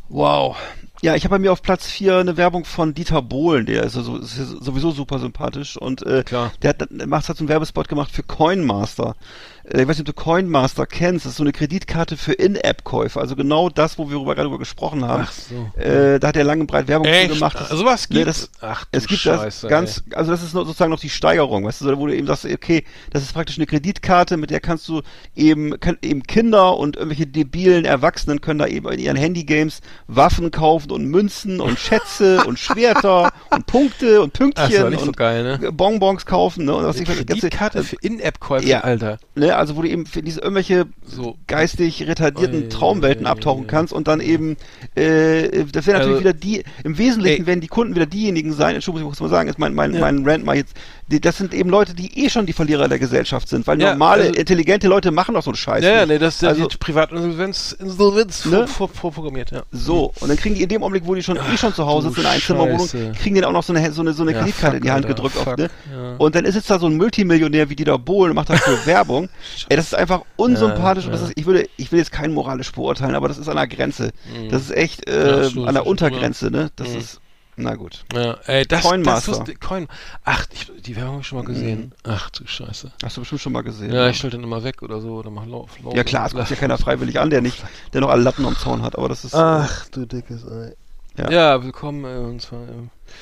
Wow. Ja, ich habe bei mir auf Platz 4 eine Werbung von Dieter Bohlen, der ist, also, ist sowieso super sympathisch und äh, Klar. der hat, macht hat so einen Werbespot gemacht für Coinmaster. Äh, ich weiß nicht, ob du Coinmaster kennst, das ist so eine Kreditkarte für In-App-Käufe, also genau das, wo wir darüber, gerade drüber gesprochen haben. Ach so. Äh, da hat er lange und breit Werbung Echt? gemacht. Das- Also was Nee, gibt das- Ach du es gibt Scheiße, das ganz, also das ist sozusagen noch die Steigerung, weißt du, wo du eben sagst, okay, das ist praktisch eine Kreditkarte, mit der kannst du eben, kann, eben Kinder und irgendwelche debilen Erwachsenen können da eben in ihren Handygames Waffen kaufen und Münzen und Schätze und Schwerter und Punkte und Pünktchen nicht so und geil, ne? Bonbons kaufen, ne, und was ich das ganze- Kreditkarte für In-App-Käufe, Ja. Alter. ne, also wo du eben für diese irgendwelche So. geistig retardierten Ui, Traumwelten ui, abtauchen ui. kannst und dann eben, äh, das natürlich Also- wieder die, im Wesentlichen Ey. werden die Kunden wieder diejenigen sein, Entschuldigung, ich muss mal sagen, ist mein, mein, Ja. mein Rant mal jetzt, das sind eben Leute, die eh schon die Verlierer der Gesellschaft sind, weil Ja, normale, also- intelligente Leute machen doch so einen Scheiß Ja, nicht. nee, das ist ja Also- die Privatinsolvenz Insolvenz Ne? vor, vor, vorprogrammiert, ja. So, und dann kriegen die in dem Augenblick, wo die schon eh schon zu Hause sind in einer Einzimmerwohnung, kriegen die dann auch noch so eine, so eine, so eine Ja, Kreditkarte fuck, in die Hand Alter, gedrückt. fuck, Oft, ne? ja. Und dann sitzt da so ein Multimillionär wie Dieter Bohlen und macht dafür Werbung. Ey, das ist einfach unsympathisch Ja, und das ja. ist, ich würde, ich will jetzt keinen moralisch beurteilen, aber das ist an der Grenze. Mhm. Das ist echt äh, an der Untergrenze, ne? Das Mhm. ist, na gut. Ja, ey, das, Coinmaster. das wusste, Coin, ach, ich, die Werbung habe ich schon mal gesehen. Mhm. Ach du Scheiße. Hast du bestimmt schon mal gesehen. Ja, ich schalte den immer weg oder so, oder mach Lauf, Lauf ja klar, es guckt ja keiner freiwillig an, der nicht, der noch alle Latten am Zaun hat, aber das ist, Ach, du dickes Ei. Ja. Ja, willkommen, äh, und zwar, äh,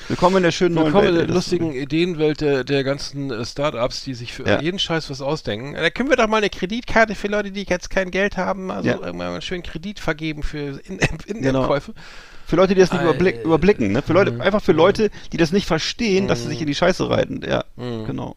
willkommen in der schönen neuen willkommen in Welt. der ey, das- lustigen Ideenwelt der, der ganzen äh, Startups, die sich für Ja. jeden Scheiß was ausdenken. Da können wir doch mal eine Kreditkarte für Leute, die jetzt kein Geld haben, also Ja. irgendwann mal einen schönen Kredit vergeben für In-App- Genau. In-App-Käufe. Für Leute, die das nicht überblick, überblicken, ne? Für Leute, Mhm. einfach für Leute, die das nicht verstehen, dass sie Mhm. sich in die Scheiße reiten. Ja, Mhm. genau.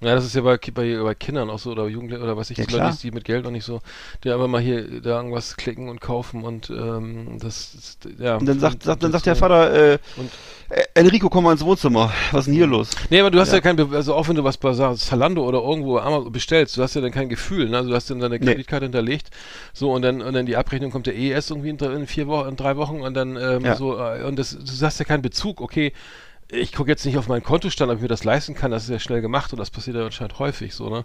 Ja, das ist ja bei, bei, bei Kindern auch so oder Jugendlichen oder was ich, Ja, die Leute, die mit Geld noch nicht so, die einfach mal hier da irgendwas klicken und kaufen und ähm, das ist, ja. Und dann sagt, sagt, dann sagt der Vater, äh, und- äh, Enrico, komm mal ins Wohnzimmer. Was ist denn hier los? Nee, aber du hast ja, Ja. kein, also auch wenn du was bei Zalando oder irgendwo Amazon bestellst, du hast ja dann kein Gefühl, ne? Also du hast dann deine Nee. Kreditkarte hinterlegt, so und dann und dann die Abrechnung kommt ja eh erst irgendwie in, drei- in vier Wochen, in drei Wochen und dann ähm, Ja. so äh, und das, du hast ja keinen Bezug, okay. Ich gucke jetzt nicht auf meinen Kontostand, ob ich mir das leisten kann, das ist ja schnell gemacht und das passiert ja anscheinend häufig so, ne?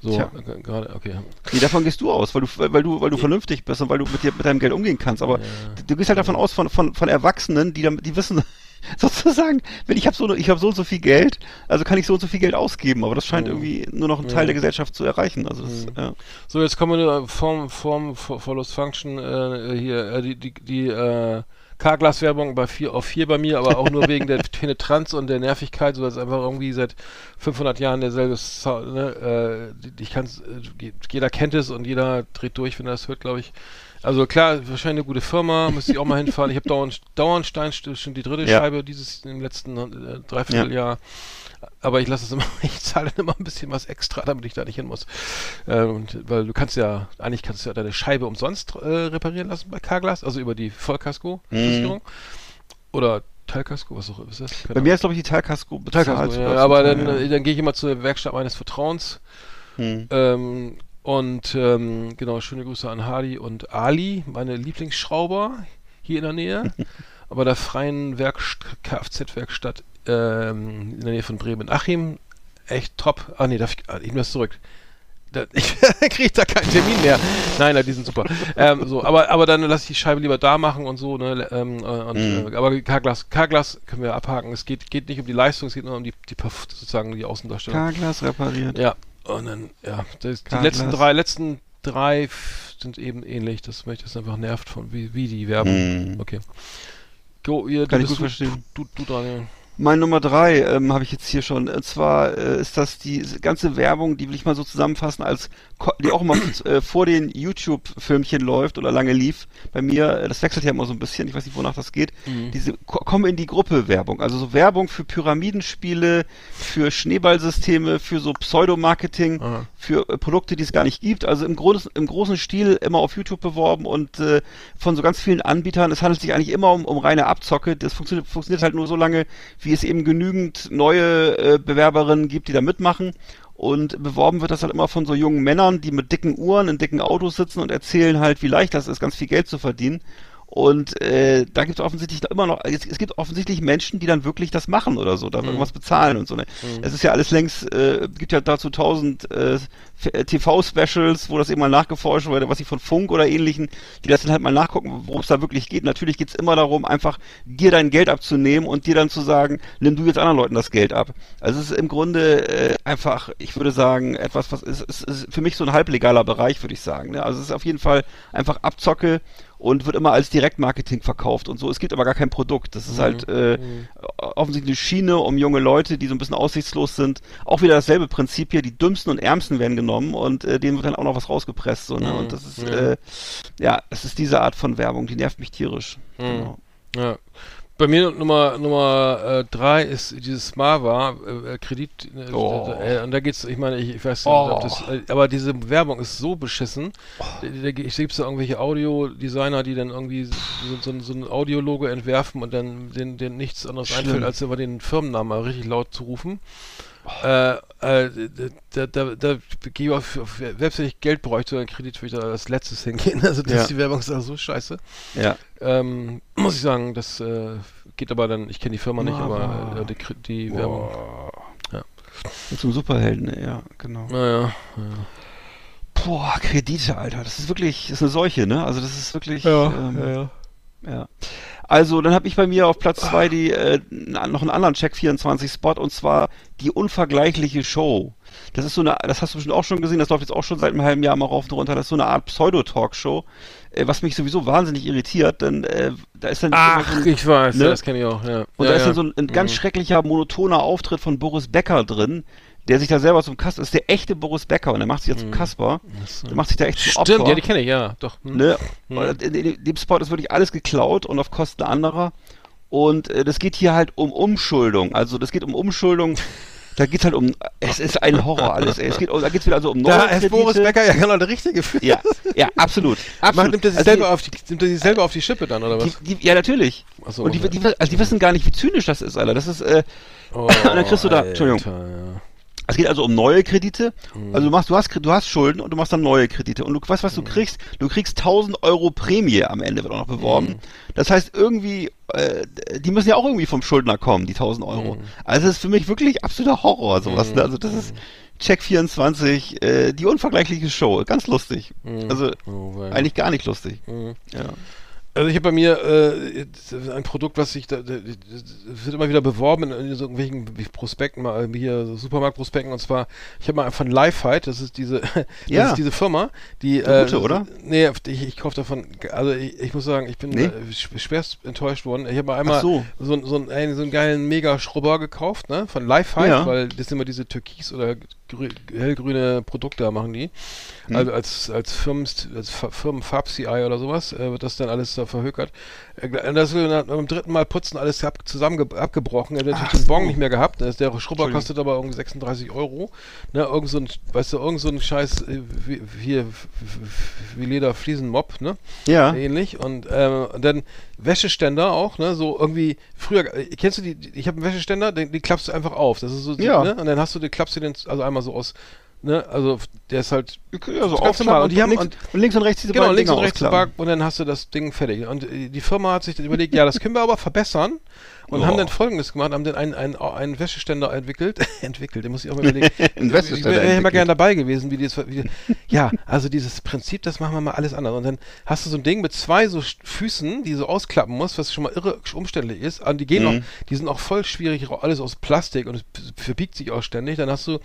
So, äh, gerade, okay. Nee, davon gehst du aus, weil du, weil, du, weil du vernünftig bist und weil du mit, dir, mit deinem Geld umgehen kannst. Aber Ja. du, du gehst halt davon aus von, von, von Erwachsenen, die, dann- die wissen sozusagen, wenn ich habe so, ich habe so und so viel Geld, also kann ich so und so viel Geld ausgeben. Aber das scheint Mhm. irgendwie nur noch einen Teil Ja. der Gesellschaft zu erreichen. Also das, Mhm. ja. So, jetzt kommen wir Form, Form, Follows Function, äh, hier, äh, die, die, die, äh, Carglass-Werbung bei vier, auf vier bei mir, aber auch nur wegen der Penetranz und der Nervigkeit, so dass einfach irgendwie seit 500 Jahren derselbe Sound, ne, äh, ich kann's, äh, jeder kennt es und jeder dreht durch, wenn er das hört, glaube ich. Also klar, wahrscheinlich eine gute Firma, müsste ich auch mal hinfahren. Ich habe dauernd, Dauernstein, st- schon die dritte Ja. Scheibe dieses im letzten äh, Dreivierteljahr. Aber ich lasse es immer, ich zahle dann immer ein bisschen was extra, damit ich da nicht hin muss. Äh, und, weil du kannst ja, eigentlich kannst du ja deine Scheibe umsonst äh, reparieren lassen bei Carglass, also über die Vollkasko-Versicherung. Oder Teilkasko, was auch immer ist das? Keine Bei mir ist, glaube ich, die Teilkasko bezahlt. Teilkasko, ja, aber dann, ja. äh, dann gehe ich immer zur Werkstatt meines Vertrauens. Hm. Ähm, und ähm, genau, schöne Grüße an Hardy und Ali, meine Lieblingsschrauber hier in der Nähe. aber der freien Werkst Kfz-Werkstatt ähm, in der Nähe von Bremen-Achim. Echt top. Ah nee, darf ich, ah, ich muss zurück. Da, ich kriege da keinen Termin mehr. Nein, nein, die sind super. ähm, so, aber, aber dann lasse ich die Scheibe lieber da machen und so. Ne, ähm, äh, und, Mhm. äh, aber Carglass, Carglass können wir abhaken. Es geht, geht nicht um die Leistung, es geht nur um die, die sozusagen die Außendarstellung. Carglass repariert. Ja, und dann, ja, das, die letzten drei, letzten drei f- sind eben ähnlich. Das mich das einfach nervt von wie, wie die Werbung. Hm. Okay. Go, ihr, Kann du ich gut du, verstehen. Du, du, du Daniel. Mein Nummer drei ähm, habe ich jetzt hier schon. Und zwar äh, ist das die ganze Werbung, die will ich mal so zusammenfassen, als die auch immer äh, vor den YouTube-Filmchen läuft oder lange lief. Bei mir, äh, das wechselt ja immer so ein bisschen, ich weiß nicht, wonach das geht. Mhm. Diese ko kommen in die Gruppe Werbung. Also so Werbung für Pyramidenspiele, für Schneeballsysteme, für so Pseudomarketing, Ah. für äh, Produkte, die es gar nicht gibt. Also im, Groß, im großen Stil immer auf YouTube beworben und äh, von so ganz vielen Anbietern. Es handelt sich eigentlich immer um, um reine Abzocke. Das funktioniert, funktioniert halt nur so lange, wie es eben genügend neue äh, Bewerberinnen gibt, die da mitmachen. Und beworben wird das halt immer von so jungen Männern, die mit dicken Uhren in dicken Autos sitzen und erzählen halt, wie leicht das ist, ganz viel Geld zu verdienen. Und äh, da gibt es offensichtlich immer noch, es, es gibt offensichtlich Menschen, die dann wirklich das machen oder so, da Mhm. irgendwas bezahlen und so. Ne? Es ist ja alles längst, äh, gibt ja dazu tausend äh, TV-Specials, wo das eben mal nachgeforscht wurde, was ich von Funk oder ähnlichen, die das dann halt mal nachgucken, worum es da wirklich geht. Natürlich geht es immer darum, einfach dir dein Geld abzunehmen und dir dann zu sagen, nimm du jetzt anderen Leuten das Geld ab. Also es ist im Grunde äh, einfach, ich würde sagen, etwas, was ist, ist, ist für mich so ein halblegaler Bereich, würde ich sagen. Ne? Also es ist auf jeden Fall einfach Abzocke und wird immer als Direktmarketing verkauft und so. Es gibt aber gar kein Produkt. Das ist halt äh, offensichtlich eine Schiene um junge Leute, die so ein bisschen aussichtslos sind. Auch wieder dasselbe Prinzip hier. Die dümmsten und ärmsten werden genommen und äh, denen wird dann auch noch was rausgepresst. So, ne? Mhm. Und das ist, Ja. äh, ja, es ist diese Art von Werbung, die nervt mich tierisch. Mhm. Genau. Ja. Bei mir Nummer Nummer äh, drei ist dieses Mava äh, Kredit äh, Oh. äh, und da geht's ich meine ich, ich weiß nicht Oh. ob das äh, aber diese Werbung ist so beschissen da, da, ich sehe so irgendwelche Audiodesigner die dann irgendwie so, so, so ein Audiologo entwerfen und dann denen, denen nichts anderes Schlimm. einfällt als immer den Firmennamen richtig laut zu rufen äh, äh, da, da, da gehe ich auf, auf selbst wenn ich Geld bräuchte oder einen Kredit würde ich da als letztes hingehen also das Ja. die Werbung ist also so scheiße Ja. ähm, muss ich sagen, das äh, geht aber dann, ich kenne die Firma nicht, aber äh, die, die Werbung. Und zum Superhelden, ja, genau. Naja. Boah, Kredite, Alter. Das ist wirklich, das ist eine Seuche, ne? Also das ist wirklich. ähm, ja. Ja. Also, dann habe ich bei mir auf Platz zwei die äh, noch einen anderen Check 24 Spot und zwar die unvergleichliche Show. Das ist so eine, das hast du bestimmt auch schon gesehen, das läuft jetzt auch schon seit einem halben Jahr mal rauf und runter. Das ist so eine Art Pseudo-Talkshow, äh, was mich sowieso wahnsinnig irritiert, denn äh, da ist dann so Ach, ein, ich weiß, ne? das kenne ich auch, ja. und ja, da ist ja. dann so ein, ein ganz Mhm. schrecklicher monotoner Auftritt von Boris Becker drin, der sich da selber zum Kasper, ist der echte Boris Becker und der macht sich ja zum Kasper. Das, Der macht sich da echt zum Stimmt, Opfer. ja, die kenne ich, ja, doch. Hm. Ne? Hm. In, dem Spot ist wirklich alles geklaut und auf Kosten anderer. Und äh, das geht hier halt um Umschuldung. Also das geht um Umschuldung. Da geht's halt um. Es ist ein Horror alles. ey. Es geht, da geht's wieder also um neue Da ist. Boris Becker ja genau der Richtige für. Ja, ja, absolut. Absolut. nimmt er sich Also selber auf die, nimmt er sich selber auf die Schippe dann, oder die, was? die, ja, natürlich. Ach so, und die, okay. die, also die wissen gar nicht, wie zynisch das ist, Alter. Das ist, äh, Oh, und dann kriegst du da- Entschuldigung. Alter, ja. Es geht also um neue Kredite. Mhm. Also du machst, du hast, du hast Schulden und du machst dann neue Kredite. Und du weißt, was du kriegst? Du kriegst 1000 Euro Prämie am Ende, wird auch noch beworben. Mhm. Das heißt, irgendwie, äh, die müssen ja auch irgendwie vom Schuldner kommen, die 1000 Euro. Mhm. Also das ist für mich wirklich absoluter Horror, sowas. Ne? Also das ist Check 24, äh, die unvergleichliche Show. Ganz lustig. Mhm. Also Oh, eigentlich gar nicht lustig. Mhm. Ja. Also ich habe bei mir äh, ein Produkt, was ich da, da, wird immer wieder beworben in, so irgendwelchen Prospekten, mal hier so Supermarktprospekten und zwar, ich habe mal von Lifefight, das ist diese, das Ja. ist diese Firma, die Eine gute, oder? Nee, ich, ich kaufe davon, also ich, ich muss sagen, ich bin Nee? äh, sch- schwerst enttäuscht worden. Ich habe mal einmal Ach so. so, so, einen, einen, so einen geilen Mega-Schrubber gekauft, ne, von Lifefight, Ja. weil das sind immer diese türkis oder grü hellgrüne Produkte machen die. Hm. Also als, als Firmen, als Fa- Firmenfarb-CI oder sowas, äh, wird das dann alles da verhökert. Äh, und das wird dann beim dritten Mal putzen alles ab, zusammen abgebrochen. Er hat natürlich Ach den Bon so. nicht mehr gehabt. Das- Der Schrubber kostet aber irgendwie 36 Euro. Ne, irgend so ein, weißt du, irgend so ein Scheiß, äh, wie, wie, wie Leder Fliesenmob, ne? Ja. ähnlich und, ähm, und dann Wäscheständer auch, ne, so irgendwie früher äh, kennst du die, die ich habe einen Wäscheständer, den, die klappst du einfach auf. Das ist so Ja. ne, und dann hast du den klappst du den also einmal so aus ne, also der ist halt Ja, so aufklappen Und haben- links, und- und links und rechts diese genau beiden links und Dinger rechts ausklappen. Back und dann hast du das Ding fertig. Und äh, die Firma hat sich dann überlegt, ja, das können wir aber verbessern und Ja. haben dann folgendes gemacht, haben dann einen, einen, einen Wäscheständer entwickelt, entwickelt, den muss ich auch mal überlegen. Ein Wäscheständer Ich wäre immer gerne dabei gewesen, wie das, wie ja, also dieses Prinzip, das machen wir mal alles anders. Und dann hast du so ein Ding mit zwei so Füßen, die so ausklappen musst, was schon mal irre umständlich ist. Und die gehen Mhm. auch, die sind auch voll schwierig, alles aus Plastik und es verbiegt sich auch ständig. Dann hast du,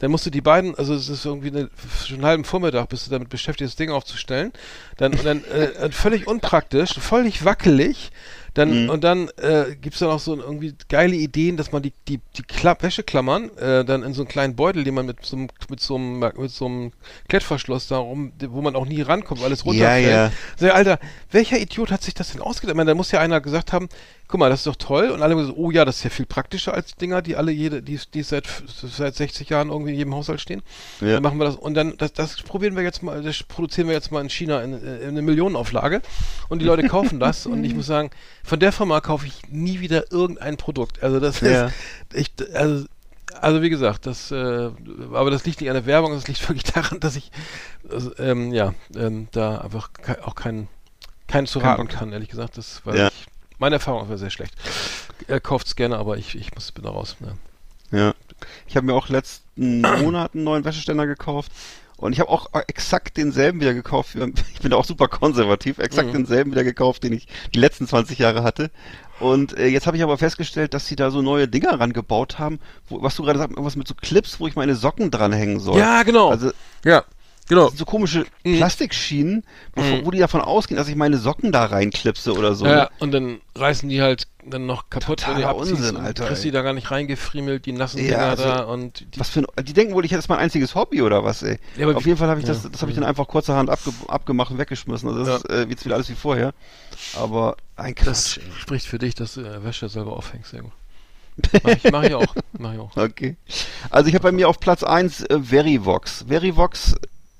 dann musst du die beiden, also es ist irgendwie eine, schon einen halben Vormittag bist du damit beschäftigt, das Ding aufzustellen. Dann, und dann äh, völlig unpraktisch, völlig wackelig. Dann, Mhm. Und dann äh, gibt es dann auch so irgendwie geile Ideen, dass man die, die, die Wäscheklammern äh, dann in so einen kleinen Beutel, den man mit so einem, mit so einem, mit so einem Klettverschluss da rum, wo man auch nie rankommt, weil alles runterfällt. ja. Sag, Alter, welcher Idiot hat sich das denn ausgedacht? Ich meine, da muss ja einer gesagt haben, guck mal, das ist doch toll. Und alle haben gesagt, oh ja, das ist ja viel praktischer als die Dinger, die alle jede, die, die seit, seit 60 Jahren irgendwie in jedem Haushalt stehen. Ja. Dann machen wir das. Und dann, das, das probieren wir jetzt mal, das produzieren wir jetzt mal in China in, in eine Millionenauflage. Und die Leute kaufen das. und ich muss sagen, von der Firma kaufe ich nie wieder irgendein Produkt. Also das Ja. ist, ich, also, also wie gesagt, das, äh, aber das liegt nicht an der Werbung, das liegt wirklich daran, dass ich, also, ähm, ja, ähm, da einfach ke auch keinen, keinen zu Kein raten kann, ehrlich gesagt. Das, weil Ja. ich, meine Erfahrung war sehr schlecht. Er kauft es gerne, aber ich, ich muss bin da raus. Ja. Ja. Ich habe mir auch letzten Monat einen neuen Wäscheständer gekauft. Und ich habe auch exakt denselben wieder gekauft. Ich bin da auch super konservativ. Exakt Mhm. denselben wieder gekauft, den ich die letzten 20 Jahre hatte. Und äh, jetzt habe ich aber festgestellt, dass sie da so neue Dinger rangebaut haben, wo, was du gerade sagst, irgendwas mit so Clips, wo ich meine Socken dranhängen soll. Ja, genau. Also ja, genau. so komische Mhm. Plastikschienen, wo, Mhm. wo die davon ausgehen, dass ich meine Socken da reinklipse oder so. Ja, und dann reißen die halt dann noch kaputt, wenn Totaler abziehst Unsinn, Alter, kriegst die da gar nicht reingefriemelt, die nassen Ja, Dinger also, da und die, Was für ein, die denken wohl, ich hätte das mein einziges Hobby oder was, ey. Ja, Auf jeden Fall habe ich das, ja. das habe ich dann einfach kurzerhand abge, abgemacht und weggeschmissen. Also das Ja. ist äh, jetzt wieder alles wie vorher. Aber ein das Quatsch. spricht für dich, dass du äh, Wäsche selber aufhängst. Sehr gut. Mach ich, mach ich auch. Mach ich auch. Okay. Also ich habe bei mir auf Platz 1 äh, Verivox. Verivox,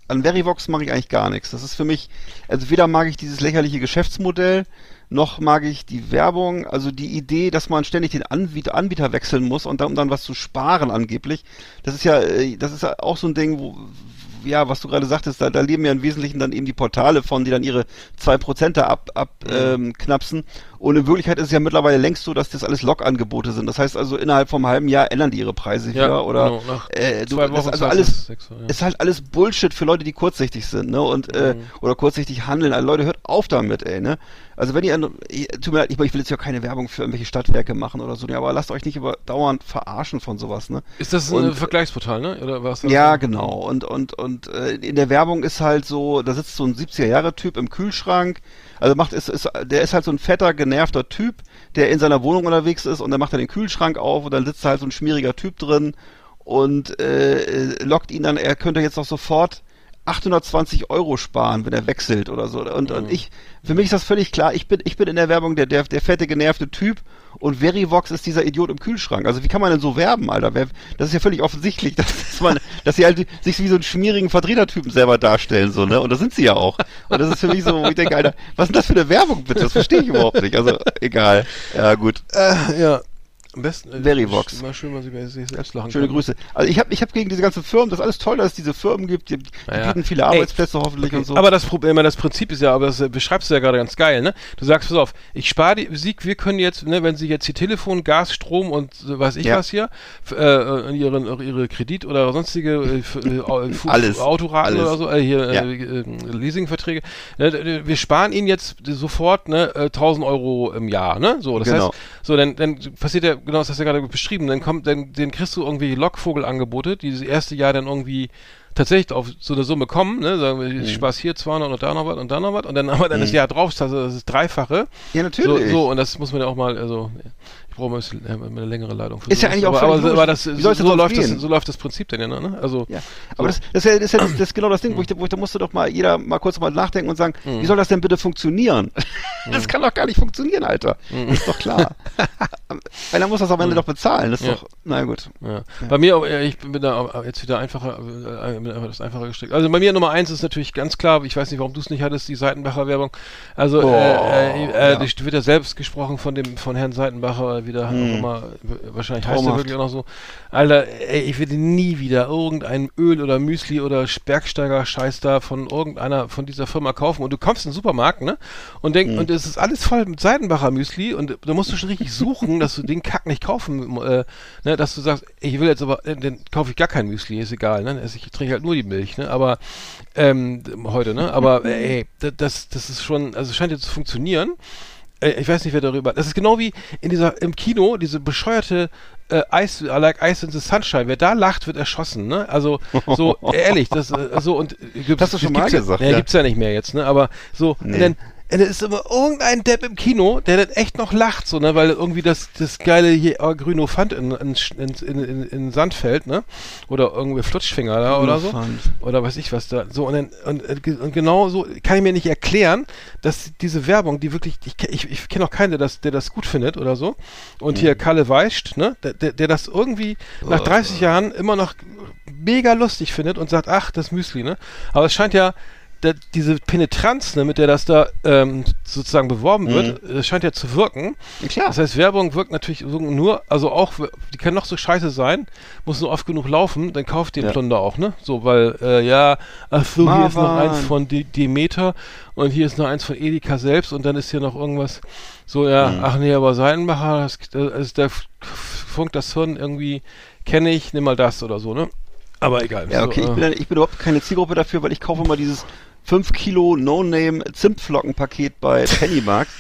an Verivox mache ich eigentlich gar nichts. Das ist für mich, also weder mag ich dieses lächerliche Geschäftsmodell, noch mag ich die Werbung, also die Idee, dass man ständig den Anbieter, Anbieter wechseln muss und dann, um dann was zu sparen angeblich. Das ist ja, äh, das ist auch so ein Ding, wo, ja, was du gerade sagtest, da, da leben ja im Wesentlichen dann eben die Portale von, die dann ihre 2% da ab, ab ähm, knapsen. Und in Wirklichkeit ist es ja mittlerweile längst so, dass das alles Log-Angebote sind. Das heißt also, innerhalb vom halben Jahr ändern die ihre Preise wieder. oder genau, äh, du, zwei Wochen also alles sechs, ja. ist halt alles Bullshit für Leute, die kurzsichtig sind, ne? Und äh, Mhm. oder kurzsichtig handeln. Also Leute, hört auf damit, ey, ne? Also wenn ihr, tut mir leid, ich, ich will jetzt ja keine Werbung für irgendwelche Stadtwerke machen oder so, ne? aber lasst euch nicht über dauernd verarschen von sowas, ne? Ist das Und- ein Vergleichsportal, ne? Oder was? Ja, genau. Und und und äh, in der Werbung ist halt so, da sitzt so ein 70er Jahre Typ im Kühlschrank. Also macht ist, ist der ist halt so ein fetter genervter Typ, der in seiner Wohnung unterwegs ist und dann macht er den Kühlschrank auf und dann sitzt da halt so ein schmieriger Typ drin und äh, äh, lockt ihn dann, er könnte jetzt auch sofort 820 Euro sparen, wenn er wechselt oder so. Und, und ich, für mich ist das völlig klar, ich bin, ich bin in der Werbung der, der, der fette, genervte Typ und Verivox ist dieser Idiot im Kühlschrank. Also wie kann man denn so werben, Alter? Das ist ja völlig offensichtlich, dass, dass man, dass sie halt sich wie so einen schmierigen Vertretertypen selber darstellen, so, ne? Und das sind sie ja auch. Und das ist für mich so, wo ich denke, Alter, was ist denn das für eine Werbung, bitte? Das verstehe ich überhaupt nicht. Also, egal. Ja, gut. Äh, ja. Am besten. Äh, Verivox. Immer schön, mal sie sich selbst lachen Schöne können. Grüße. Also ich habe ich hab gegen diese ganzen Firmen, das ist alles toll, dass es diese Firmen gibt, die, die Ja, ja. bieten viele Ey, Arbeitsplätze hoffentlich und so. Aber das Problem, das Prinzip ist ja, aber das äh, beschreibst du ja gerade ganz geil, ne? Du sagst, pass auf, ich spare die Musik, wir können jetzt, ne, wenn sie jetzt hier Telefon, Gas, Strom und weiß ich Ja. was hier, f- äh, ihren, ihre Kredit oder sonstige äh, äh, Alles. Autoraten Alles. oder so, äh, hier Ja. äh, äh, Leasingverträge, ne, wir sparen ihnen jetzt sofort ne, äh, 1000 Euro im Jahr, ne? So, das Genau. heißt, so, dann, dann passiert ja, genau, das hast du ja gerade beschrieben, dann kommt, dann, dann kriegst du irgendwie Lockvogelangebote, die das erste Jahr dann irgendwie tatsächlich auf so eine Summe kommen, ne, sagen wir, Mhm. spaß hier 200 und da noch was und da noch was und dann aber dann das Jahr drauf, das, das ist Dreifache. ja, So, natürlich. so, und das muss man ja auch mal, also, ich brauche mal ein bisschen, äh, eine längere Leitung. Für Ist ja eigentlich auch aber, aber, aber das, so, so, läuft das, gehen? so läuft das Prinzip denn ja, ne? Also, Ja, aber das, das, ist ja, das, das ist genau das Ding, wo ich, da- wo ich da musste doch mal jeder mal kurz mal nachdenken und sagen, Mhm. wie soll das denn bitte funktionieren? das kann doch gar nicht funktionieren, Alter. Ist doch klar. Einer muss das am Ende doch bezahlen. Das ist Mhm. Ja. doch, na gut. Ja. Bei mir, äh, ich bin da jetzt wieder einfacher, äh, das einfacher gestrickt. Also bei mir Nummer eins ist natürlich ganz klar, ich weiß nicht, warum du es nicht hattest, die Seitenbacher Werbung. Also Oh, äh, äh, ja. wird ja selbst gesprochen von dem von Herrn Seitenbacher, wieder Hm. w- wahrscheinlich heißt er Traumhaft. wirklich auch noch so. Alter, ey, ich werde nie wieder irgendein Öl oder Müsli oder Bergsteiger-Scheiß da von irgendeiner von dieser Firma kaufen. Und du kommst in den Supermarkt, ne? Und denk, Hm. und es ist alles voll mit Seidenbacher Müsli und da musst du schon richtig suchen, dass du den Kack nicht kaufen, äh, ne, dass du sagst, ich will jetzt aber, äh, dann kaufe ich gar kein Müsli, ist egal, ne? Ich trinke halt nur die Milch, ne? Aber ähm, heute, ne? Aber ey, da- das, das ist schon, also scheint jetzt zu funktionieren. Äh, ich weiß nicht, wer darüber. Das ist genau wie in dieser im Kino diese bescheuerte äh, Ice, I like Ice in the Sunshine. Wer da lacht, wird erschossen, ne? Also so ehrlich, das äh, so und äh, gibt's, Hast du schon mal gesagt, Ja, ja. gibt's ja nicht mehr jetzt, ne? Aber so Nee. dann und dann ist immer irgendein Depp im Kino, der dann echt noch lacht, so, ne, weil irgendwie das, das geile hier oh, Grüno Fand in, in, in, in, in, Sand fällt, ne? Oder irgendwie Flutschfinger da oder so. Grünofant. Oder weiß ich was da. So, und dann, und, äh, und genau so kann ich mir nicht erklären, dass diese Werbung, die wirklich, ich, ich, ich kenne auch keinen, der das, der das gut findet oder so. Und hier Kalle Weischt, ne, der, der, der das irgendwie nach 30 Jahren immer noch mega lustig findet und sagt, ach, das Müsli, ne? Aber es scheint ja, da, diese Penetranz, ne, mit der das da ähm, sozusagen beworben wird, äh, scheint ja zu wirken. Klar. Das heißt, Werbung wirkt natürlich nur, also auch, die kann noch so scheiße sein, muss nur oft genug laufen, dann kauft den Ja. Plunder auch, ne? So, weil, äh, ja, ach so, hier ist noch eins von De Demeter und hier ist noch eins von Edeka selbst und dann ist hier noch irgendwas, so, ja, Mhm. ach nee, aber Seidenbacher, das, das ist der Funk, das Hirn irgendwie, kenne ich, nimm mal das oder so, ne? Aber egal. Ja, okay, so, ich, bin, äh, ja- ich bin überhaupt keine Zielgruppe dafür, weil ich kaufe immer dieses 5 Kilo No-Name Zimtflockenpaket bei Pennymarkt.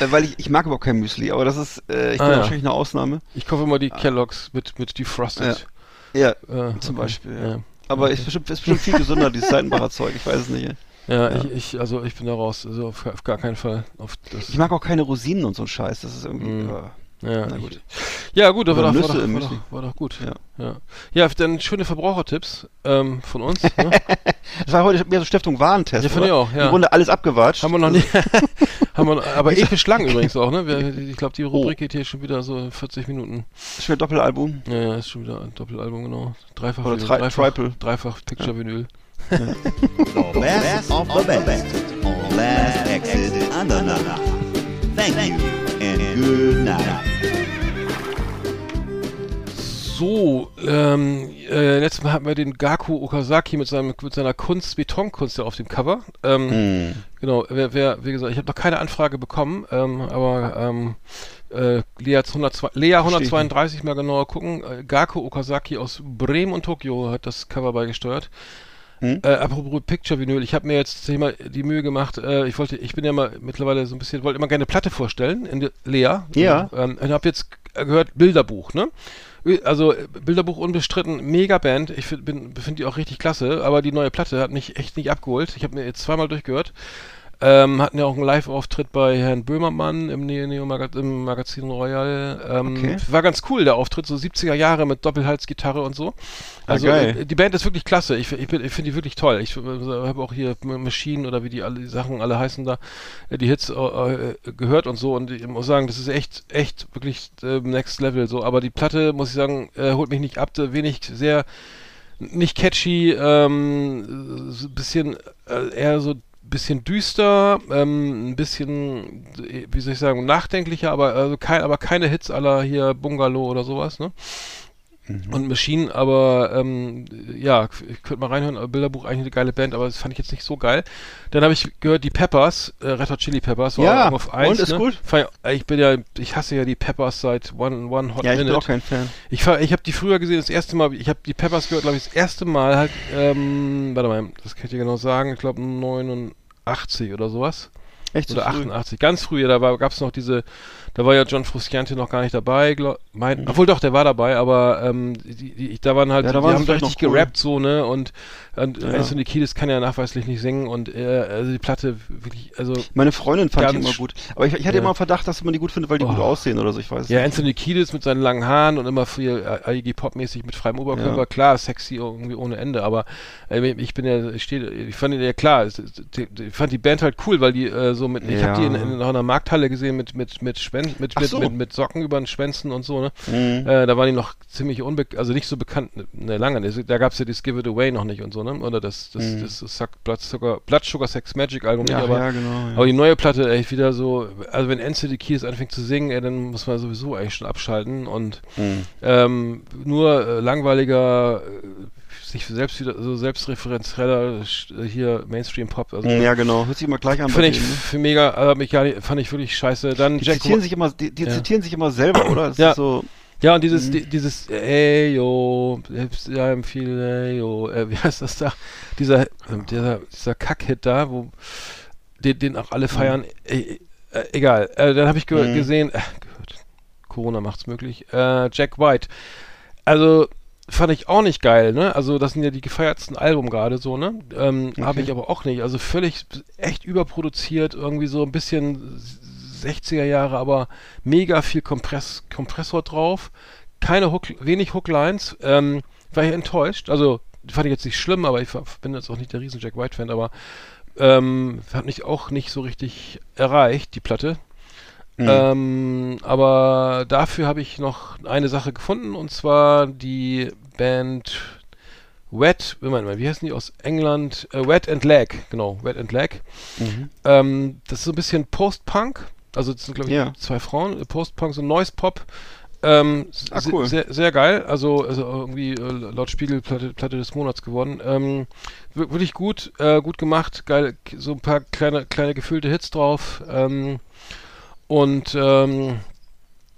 Äh, weil ich, ich mag überhaupt kein Müsli, aber das ist, äh, ich bin Ah, ja. wahrscheinlich eine Ausnahme. ich kaufe immer die Kelloggs mit, mit defrosted. Ja, Äh, zum okay. Beispiel, ja. ja. aber ist bestimmt, ist bestimmt viel gesünder, dieses Seitenbacher Zeug, ich weiß es nicht. Ja, Ja. Ich, ich, also ich bin da raus, also auf, auf gar keinen Fall. Auf das, Ich mag auch keine Rosinen und so ein Scheiß, das ist irgendwie, Mhm. Ja, na ich- gut. Ja, gut, das war doch, war, doch, war, doch, war doch gut. Ja. Ja, ja dann schöne Verbrauchertipps ähm, von uns. Ne? Das war heute mehr so Stiftung Warentest. Ja, finde ich auch, ja. Im Grunde alles abgewatscht. haben wir noch nie. haben wir, aber episch lang übrigens auch, ne? Wir, ich glaube, die Rubrik geht hier schon wieder so 40 Minuten. Schon ein Doppelalbum. Ja, ja, ist schon wieder ein Doppelalbum, genau. Dreifach, Oder Vinyl, tri- dreifach, triple. dreifach Picture Vinyl. The best of the best on Last Exit. Thank you. So, ähm, äh, letztes Mal hatten wir den Gaku Okazaki mit, seinem, mit seiner Kunst, Betonkunst ja auf dem Cover. Ähm, Hm. Genau, wer, wer, wie gesagt, ich habe noch keine Anfrage bekommen, ähm, aber ähm, äh, Lea, hat's 102, Lea 132 mal genauer gucken. Äh, Gaku Okazaki aus Bremen und Tokio hat das Cover beigesteuert. Hm? Äh, apropos Picture Vinyl, ich habe mir jetzt mal die Mühe gemacht, äh, ich wollte, ich bin ja mal mittlerweile so ein bisschen, wollte immer gerne eine Platte vorstellen, in Lea. Ja. Ähm, ich habe jetzt gehört, Bilderbuch, ne? Also äh, Bilderbuch unbestritten, mega Band. Ich find- finde die auch richtig klasse, aber die neue Platte hat mich echt nicht abgeholt. Ich habe mir jetzt zweimal durchgehört. Ähm, hatten ja auch einen Live-Auftritt bei Herrn Böhmermann im Neo, Neo Maga im Magazin Royal. Ähm, Okay. War ganz cool, der Auftritt, so 70er Jahre mit Doppelhalsgitarre und so. Also geil. äh, die Band ist wirklich klasse. Ich, ich, ich finde die wirklich toll. Ich äh, habe auch hier Machine oder wie die alle die Sachen alle heißen da, äh, die Hits äh, äh, gehört und so. Und ich muss sagen, das ist echt, echt wirklich äh, Next Level so. Aber die Platte, muss ich sagen, holt mich nicht ab. Wenig, sehr nicht catchy, ähm, bisschen äh, eher so bisschen düster, ähm, ein bisschen, äh, wie soll ich sagen, nachdenklicher, aber also kein, aber keine Hits aller hier Bungalow oder sowas, ne? Und Machine, aber ähm, ja, ich könnte mal reinhören, Bilderbuch eigentlich eine geile Band, aber das fand ich jetzt nicht so geil. Dann habe ich gehört, die Peppers, äh, Red Hot Chili Peppers, war Ja, auf eins, und ist ne? gut? Fand Ich, ich bin ja, ich hasse ja die Peppers seit One, One Hot Ja, ich Minute. bin auch kein Fan. Ich, ich habe die früher gesehen, das erste Mal, ich habe die Peppers gehört, glaube ich, das erste Mal halt, ähm, warte mal, das kann ich dir genau sagen, ich glaube 89 oder sowas. Echt so Oder früh? 88, ganz früher, da gab es noch diese, da war ja John Frusciante noch gar nicht dabei, glaub, mein, Mhm. obwohl doch, der war dabei, aber ähm, die, die, da waren halt, Ja, da die waren sie haben richtig cool. gerappt so, ne, und, und Ja. Anthony Kiedis kann ja nachweislich nicht singen und äh, also die Platte wirklich, also Meine Freundin fand die immer gut. Aber ich, ich hatte Ja. immer Verdacht, dass man die gut findet, weil die Oh. gut aussehen oder so, ich weiß es Ja, nicht. Anthony Kiedis mit seinen langen Haaren und immer viel äh, Iggy Pop-mäßig mit freiem Oberkörper, Ja. klar, sexy irgendwie ohne Ende, aber äh, ich bin ja, ich stehe, ich fand ja klar, es- es- ich fand die Band halt cool, weil die äh, so mit, ich habe die in, in einer Markthalle gesehen mit mit mit Schwän mit so. mit mit Socken über den Schwänzen und so, ne? Mhm. Äh, da waren die noch ziemlich unbekannt, also nicht so bekannt, ne, lange, ne, da gab's ja das Give It Away noch nicht und so, ne? Oder das das Mhm. das, das Suck, Blood Sugar Blood Sugar Sex Magic Album Ja, aber ja, genau. Ja. aber die neue Platte, echt wieder so, also wenn Anthony Kiedis anfängt zu singen, ey, dann muss man sowieso eigentlich schon abschalten und Mhm. ähm, nur äh, langweiliger, äh, sich selbst wieder, so selbstreferenzieller äh, hier Mainstream-Pop. Also, ja, genau. Hört sich immer gleich an. Finde ich ne? für mega, also mich fand ich wirklich scheiße. Dann Die Jack zitieren sich immer, die, die Ja. zitieren sich immer selber, oder? Das Ja. ist so, Ja, und dieses, Mhm. die, dieses, ey, yo, ja, viel, ey, yo, äh, wie heißt das da? Dieser, ähm, dieser, dieser Kack-Hit da, wo, den, den auch alle feiern, äh, äh, egal. Äh, dann habe ich ge Mhm. gesehen, äh, gehört, Corona macht's möglich, äh, Jack White. Also, fand ich auch nicht geil, ne? Also, das sind ja die gefeiertsten Alben gerade so, ne? Ähm, Habe Okay. ich aber auch nicht. Also, völlig, echt überproduziert, irgendwie so ein bisschen 60er Jahre, aber mega viel Kompress Kompressor drauf. Keine Hook, wenig Hooklines. Ähm, war ich enttäuscht. Also, fand ich jetzt nicht schlimm, aber ich bin jetzt auch nicht der riesen Jack White-Fan, aber ähm, hat mich auch nicht so richtig erreicht, die Platte. Mhm. Ähm, aber dafür habe ich noch eine Sache gefunden und zwar die Band Wet, wie heißen die aus England? Äh, Wet and Lag, genau, Wet and Lag. Mhm. Ähm, das ist so ein bisschen Post-Punk, also das sind glaube ich Ja. zwei Frauen, äh, Post-Punk, so Noise-Pop. Ähm, Ah, cool. sehr, sehr geil, also, also irgendwie äh, laut Spiegel Platte, Platte des Monats geworden. Ähm, wir- wirklich gut, äh, gut gemacht, geil, so ein paar kleine, kleine gefüllte Hits drauf. Ähm, und ähm,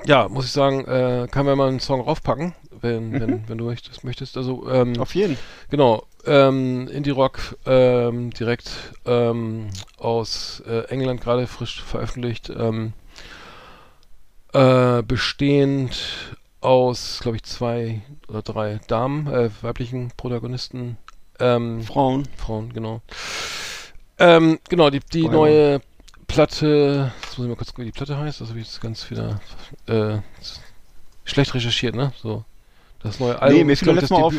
ja, muss ich sagen, äh, kann man mal einen Song raufpacken, wenn, wenn, wenn du möchtest. möchtest. Also ähm, Auf jeden. Genau, ähm, Indie-Rock ähm, direkt ähm, aus äh, England gerade frisch veröffentlicht. Ähm, äh, bestehend aus, glaube ich, zwei oder drei Damen, äh, weiblichen Protagonisten. Ähm, Frauen. Frauen, genau. Ähm, genau, die, die neue Platte, jetzt muss ich mal kurz gucken, wie die Platte heißt, das habe ich jetzt ganz wieder äh, schlecht recherchiert, ne? So. Das neue Album. mir ist, fiel letztes Mal auf,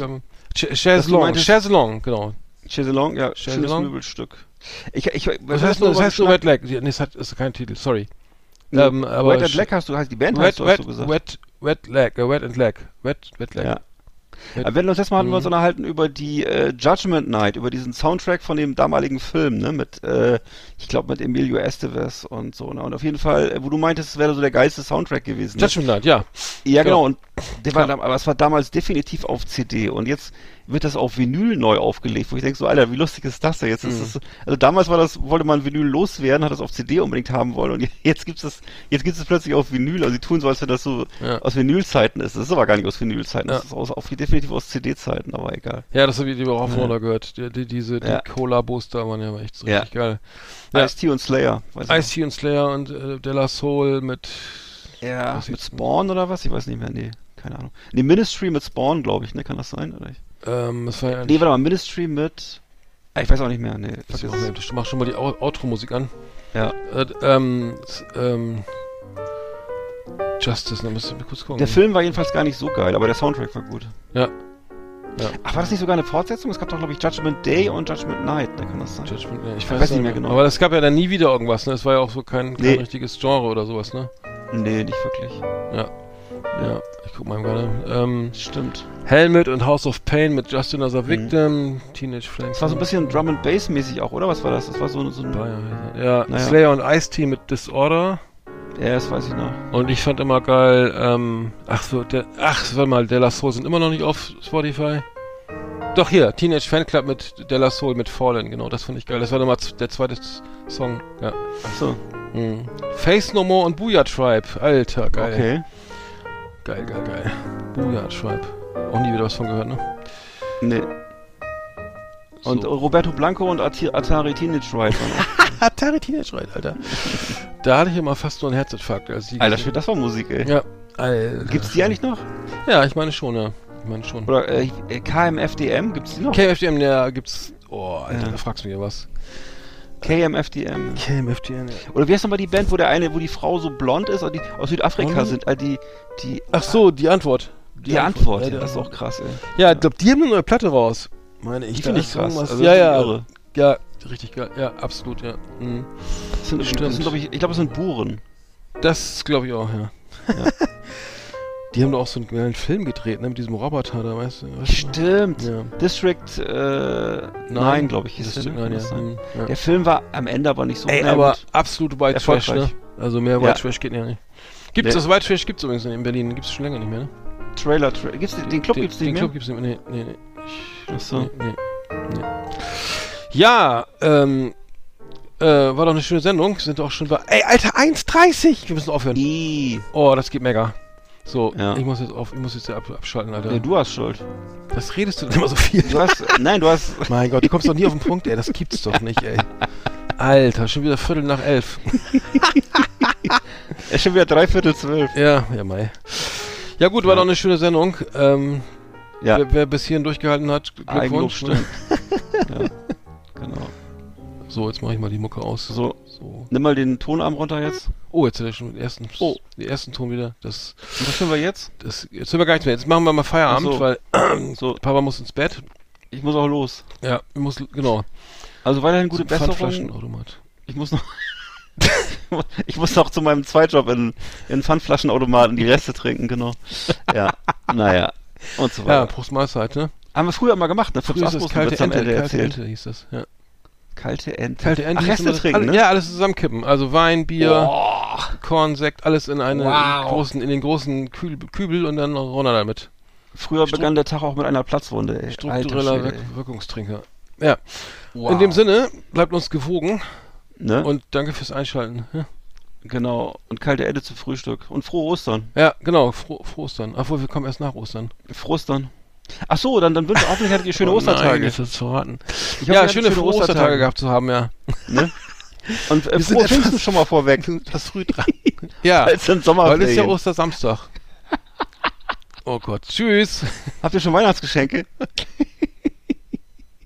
Debütalbum. Ch- dass Chaise du Longue, meintest- Chaise Longue, genau. Chaiselong, ja, schönes Chaiselong? Möbelstück. Ich, ich, Das was heißt, nur das heißt nur? Red Leg. Nee, das hat, ist kein Titel, sorry. Nee, ähm, aber Wet and Black hast du, heißt die Band Wet, heißt du, hast wet, du gesagt. wet, wet Leg, äh, Wet and Leg. Wet, Wet Leg. Ja. Wet- Aber wenn uns jetzt mal hatten wir uns unterhalten über die äh, Judgment Night, über diesen Soundtrack von dem damaligen Film, ne, mit, äh, ich glaube mit Emilio Estevez und so, ne, und auf jeden Fall, äh, wo du meintest, es wäre so der geilste Soundtrack gewesen. Ne? Judgment Night, ja. Ja, genau. Ja. Und der war, aber es war damals definitiv auf CD und jetzt wird das auf Vinyl neu aufgelegt, wo ich denke so, Alter, wie lustig ist das denn? Jetzt ist Mhm. es, also damals war das, wollte man Vinyl loswerden, hat das auf CD unbedingt haben wollen und jetzt gibt's das, jetzt gibt's es plötzlich auf Vinyl. Also sie tun so, als wenn das so Ja. aus Vinylzeiten ist. Das ist aber gar nicht aus Vinylzeiten, Ja. das ist aus, auf, definitiv aus CD-Zeiten, aber egal. Ja, das habe ich lieber auch Ja. ja. gehört. Die, die, diese die Ja. Collabos da waren ja echt so Ja. richtig geil. Ja. Ice-T und Slayer. Ice-T und Slayer und äh, Della Soul mit. Ja, mit Spawn oder was? Ich weiß nicht mehr, nee, keine Ahnung. Nee, Ministry mit Spawn, glaube ich, ne, kann das sein? Oder nicht? Ähm, das war ja Nee, warte mal, Ministry mit, ah, ich weiß auch nicht mehr, nee. Das es. ich mach schon mal die Outro-Musik an. Ja. Äh, ähm, ähm, Justice, da müsst ihr kurz gucken. Der Film war jedenfalls gar nicht so geil, aber der Soundtrack war gut. Ja. Ja. Ach, war das nicht sogar eine Fortsetzung? Es gab doch, glaube ich, Judgment Day und Judgment Night, da kann das sein. Judgment, ich Ich weiß, weiß nicht mehr genau. Aber es gab ja dann nie wieder irgendwas, ne? Es war ja auch so kein, kein Nee. richtiges Genre oder sowas, ne? Nee, nicht wirklich. Ja, ich guck mal gerade. Ähm, Stimmt. Helmet und House of Pain mit Justin as a Mhm. Victim, Teenage Flames. Das war so ein bisschen Drum and Bass mäßig auch, oder? Was war das? Das war so, so ein. Ja, Naja. Slayer und Ice-T mit Disorder. Ja, das weiß ich noch. Und ich fand immer geil, ähm, ach so, der, ach, warte mal, Della Soul sind immer noch nicht auf Spotify. Doch hier, Teenage Fanclub mit Della Soul mit Fallen, genau, das fand ich geil. Das war nochmal der zweite Song, ja. Achso, Mhm. Face No More und Booyah Tribe, alter, geil. okay. Geil, geil, geil. Booyah Tribe. Auch nie wieder was von gehört, ne? Nee. Und So. Roberto Blanco und Atari Teenage Rider. Atari Teenage Rider, Alter. da hatte ich immer fast nur einen Herzinfarkt, als Alter, Schwede, das war Musik, ey. Ja, Alter. Gibt's die eigentlich noch? Ja, ich meine schon, ja. Ich meine schon. Oder äh, KMFDM, gibt's die noch? KFDM, ja, gibt's. Oh, Alter, Ja. da fragst du ja was. KMFDM. KMFDM, ja. Oder wie heißt nochmal die Band, wo der eine, wo die Frau so blond ist, und die aus Südafrika Mhm. sind, äh, die, die, Ach so, die Antwort. die, Antwort, ja, ja, die das ist auch krass, ey. Ja, ich glaube, die haben eine neue Platte raus. Meine ich. Die finde ich krass. Also, ja, ja, irre. ja, richtig geil. Ja, absolut, ja. Mhm. Das sind, das sind, glaub ich, ich glaube, das sind Buren. Das glaube ich auch, ja. Ja. die haben doch auch so einen geilen Film gedreht, ne, mit diesem Roboter da, weißt du? Stimmt. Ja. District äh, 9, glaube ich, hieß stimmt, ne? nein, Kann ja. Der Film war am Ende aber nicht so Ey, aber gut. absolut White Trash, ne? Also mehr White Ja. Trash geht ja nicht. Gibt's Nee. das White Trash gibt's übrigens in Berlin, gibt's schon länger nicht mehr, ne? Trailer, Tra gibt's den, den Club den, gibt's den nicht mehr? Club gibt's nicht mehr. Nee, nee, nee. Ich, Ach so. nee, nee, nee. Ja, ähm, äh, war doch eine schöne Sendung. Sind auch schon bei. Ey, Alter, 1,30! Wir müssen aufhören. I. Oh, das geht mega. So, Ja. ich muss jetzt auf, ich muss jetzt ab, abschalten, Alter. Nee, du hast Schuld. Was redest du denn immer so viel? Du hast, nein, du hast, mein Gott, du kommst doch nie auf den Punkt, ey. Das gibt's doch nicht, ey. Alter, schon wieder Viertel nach elf. ist schon wieder dreiviertel zwölf. Ja, ja, Mai. Ja gut, war Ja. doch eine schöne Sendung. Ähm, Ja, wer, wer bis hierhin durchgehalten hat, Glückwunsch. Ne? ja, genau. So, jetzt mache ich mal die Mucke aus. So, So. nimm mal den Tonarm runter jetzt. Oh, jetzt hat er schon den ersten, Oh. den ersten Ton wieder. Das, Und was hören wir jetzt? das, jetzt hören wir gar nichts mehr. Jetzt machen wir mal Feierabend, so. weil So, Papa muss ins Bett. ich muss auch los. Ja, muss, genau. Also weiterhin gute Besserung. Ich muss noch, ich muss noch zu meinem Zweitjob in, in Pfandflaschenautomaten die Reste trinken, genau. Ja, naja. Und so Ja, weiter. Prost Mahlzeit, ne? Haben wir früher mal gemacht, ne? Fritz Früher ist das kalte Ente, kalte. Ente hieß das, ja. Kalte Ente. Kalte Ente. Ach, Reste trinken, alle, ne? Ja, alles zusammenkippen. Also Wein, Bier, Oh, Korn, Sekt, alles in eine Wow. großen, in den großen Kühl, Kübel und dann runter damit. früher Stru- begann der Tag auch mit einer Platzwunde, ey. Struktureller Wirk Wirkungstrinker. Ja. Wow. In dem Sinne, bleibt uns gewogen ne? und danke fürs Einschalten. Ja, genau. Und kalte Ente zum Frühstück. Und frohe Ostern. ja genau, froh, froh Ostern. Obwohl, wir kommen erst nach Ostern. Frohe Ostern. Ach so, dann, dann wünsche hoffentlich hattet ihr schöne Oh Ostertage. Nein, jetzt verraten. Ich hoffe, Ja, hattet schöne, frohe Ostertage gehabt zu haben, ja. Ne? Und äh, Wir sind Pfingsten schon mal vorweg. Das früh dran. ja, weil es ist ja Ostersamstag. Oh Gott, tschüss. Habt ihr schon Weihnachtsgeschenke?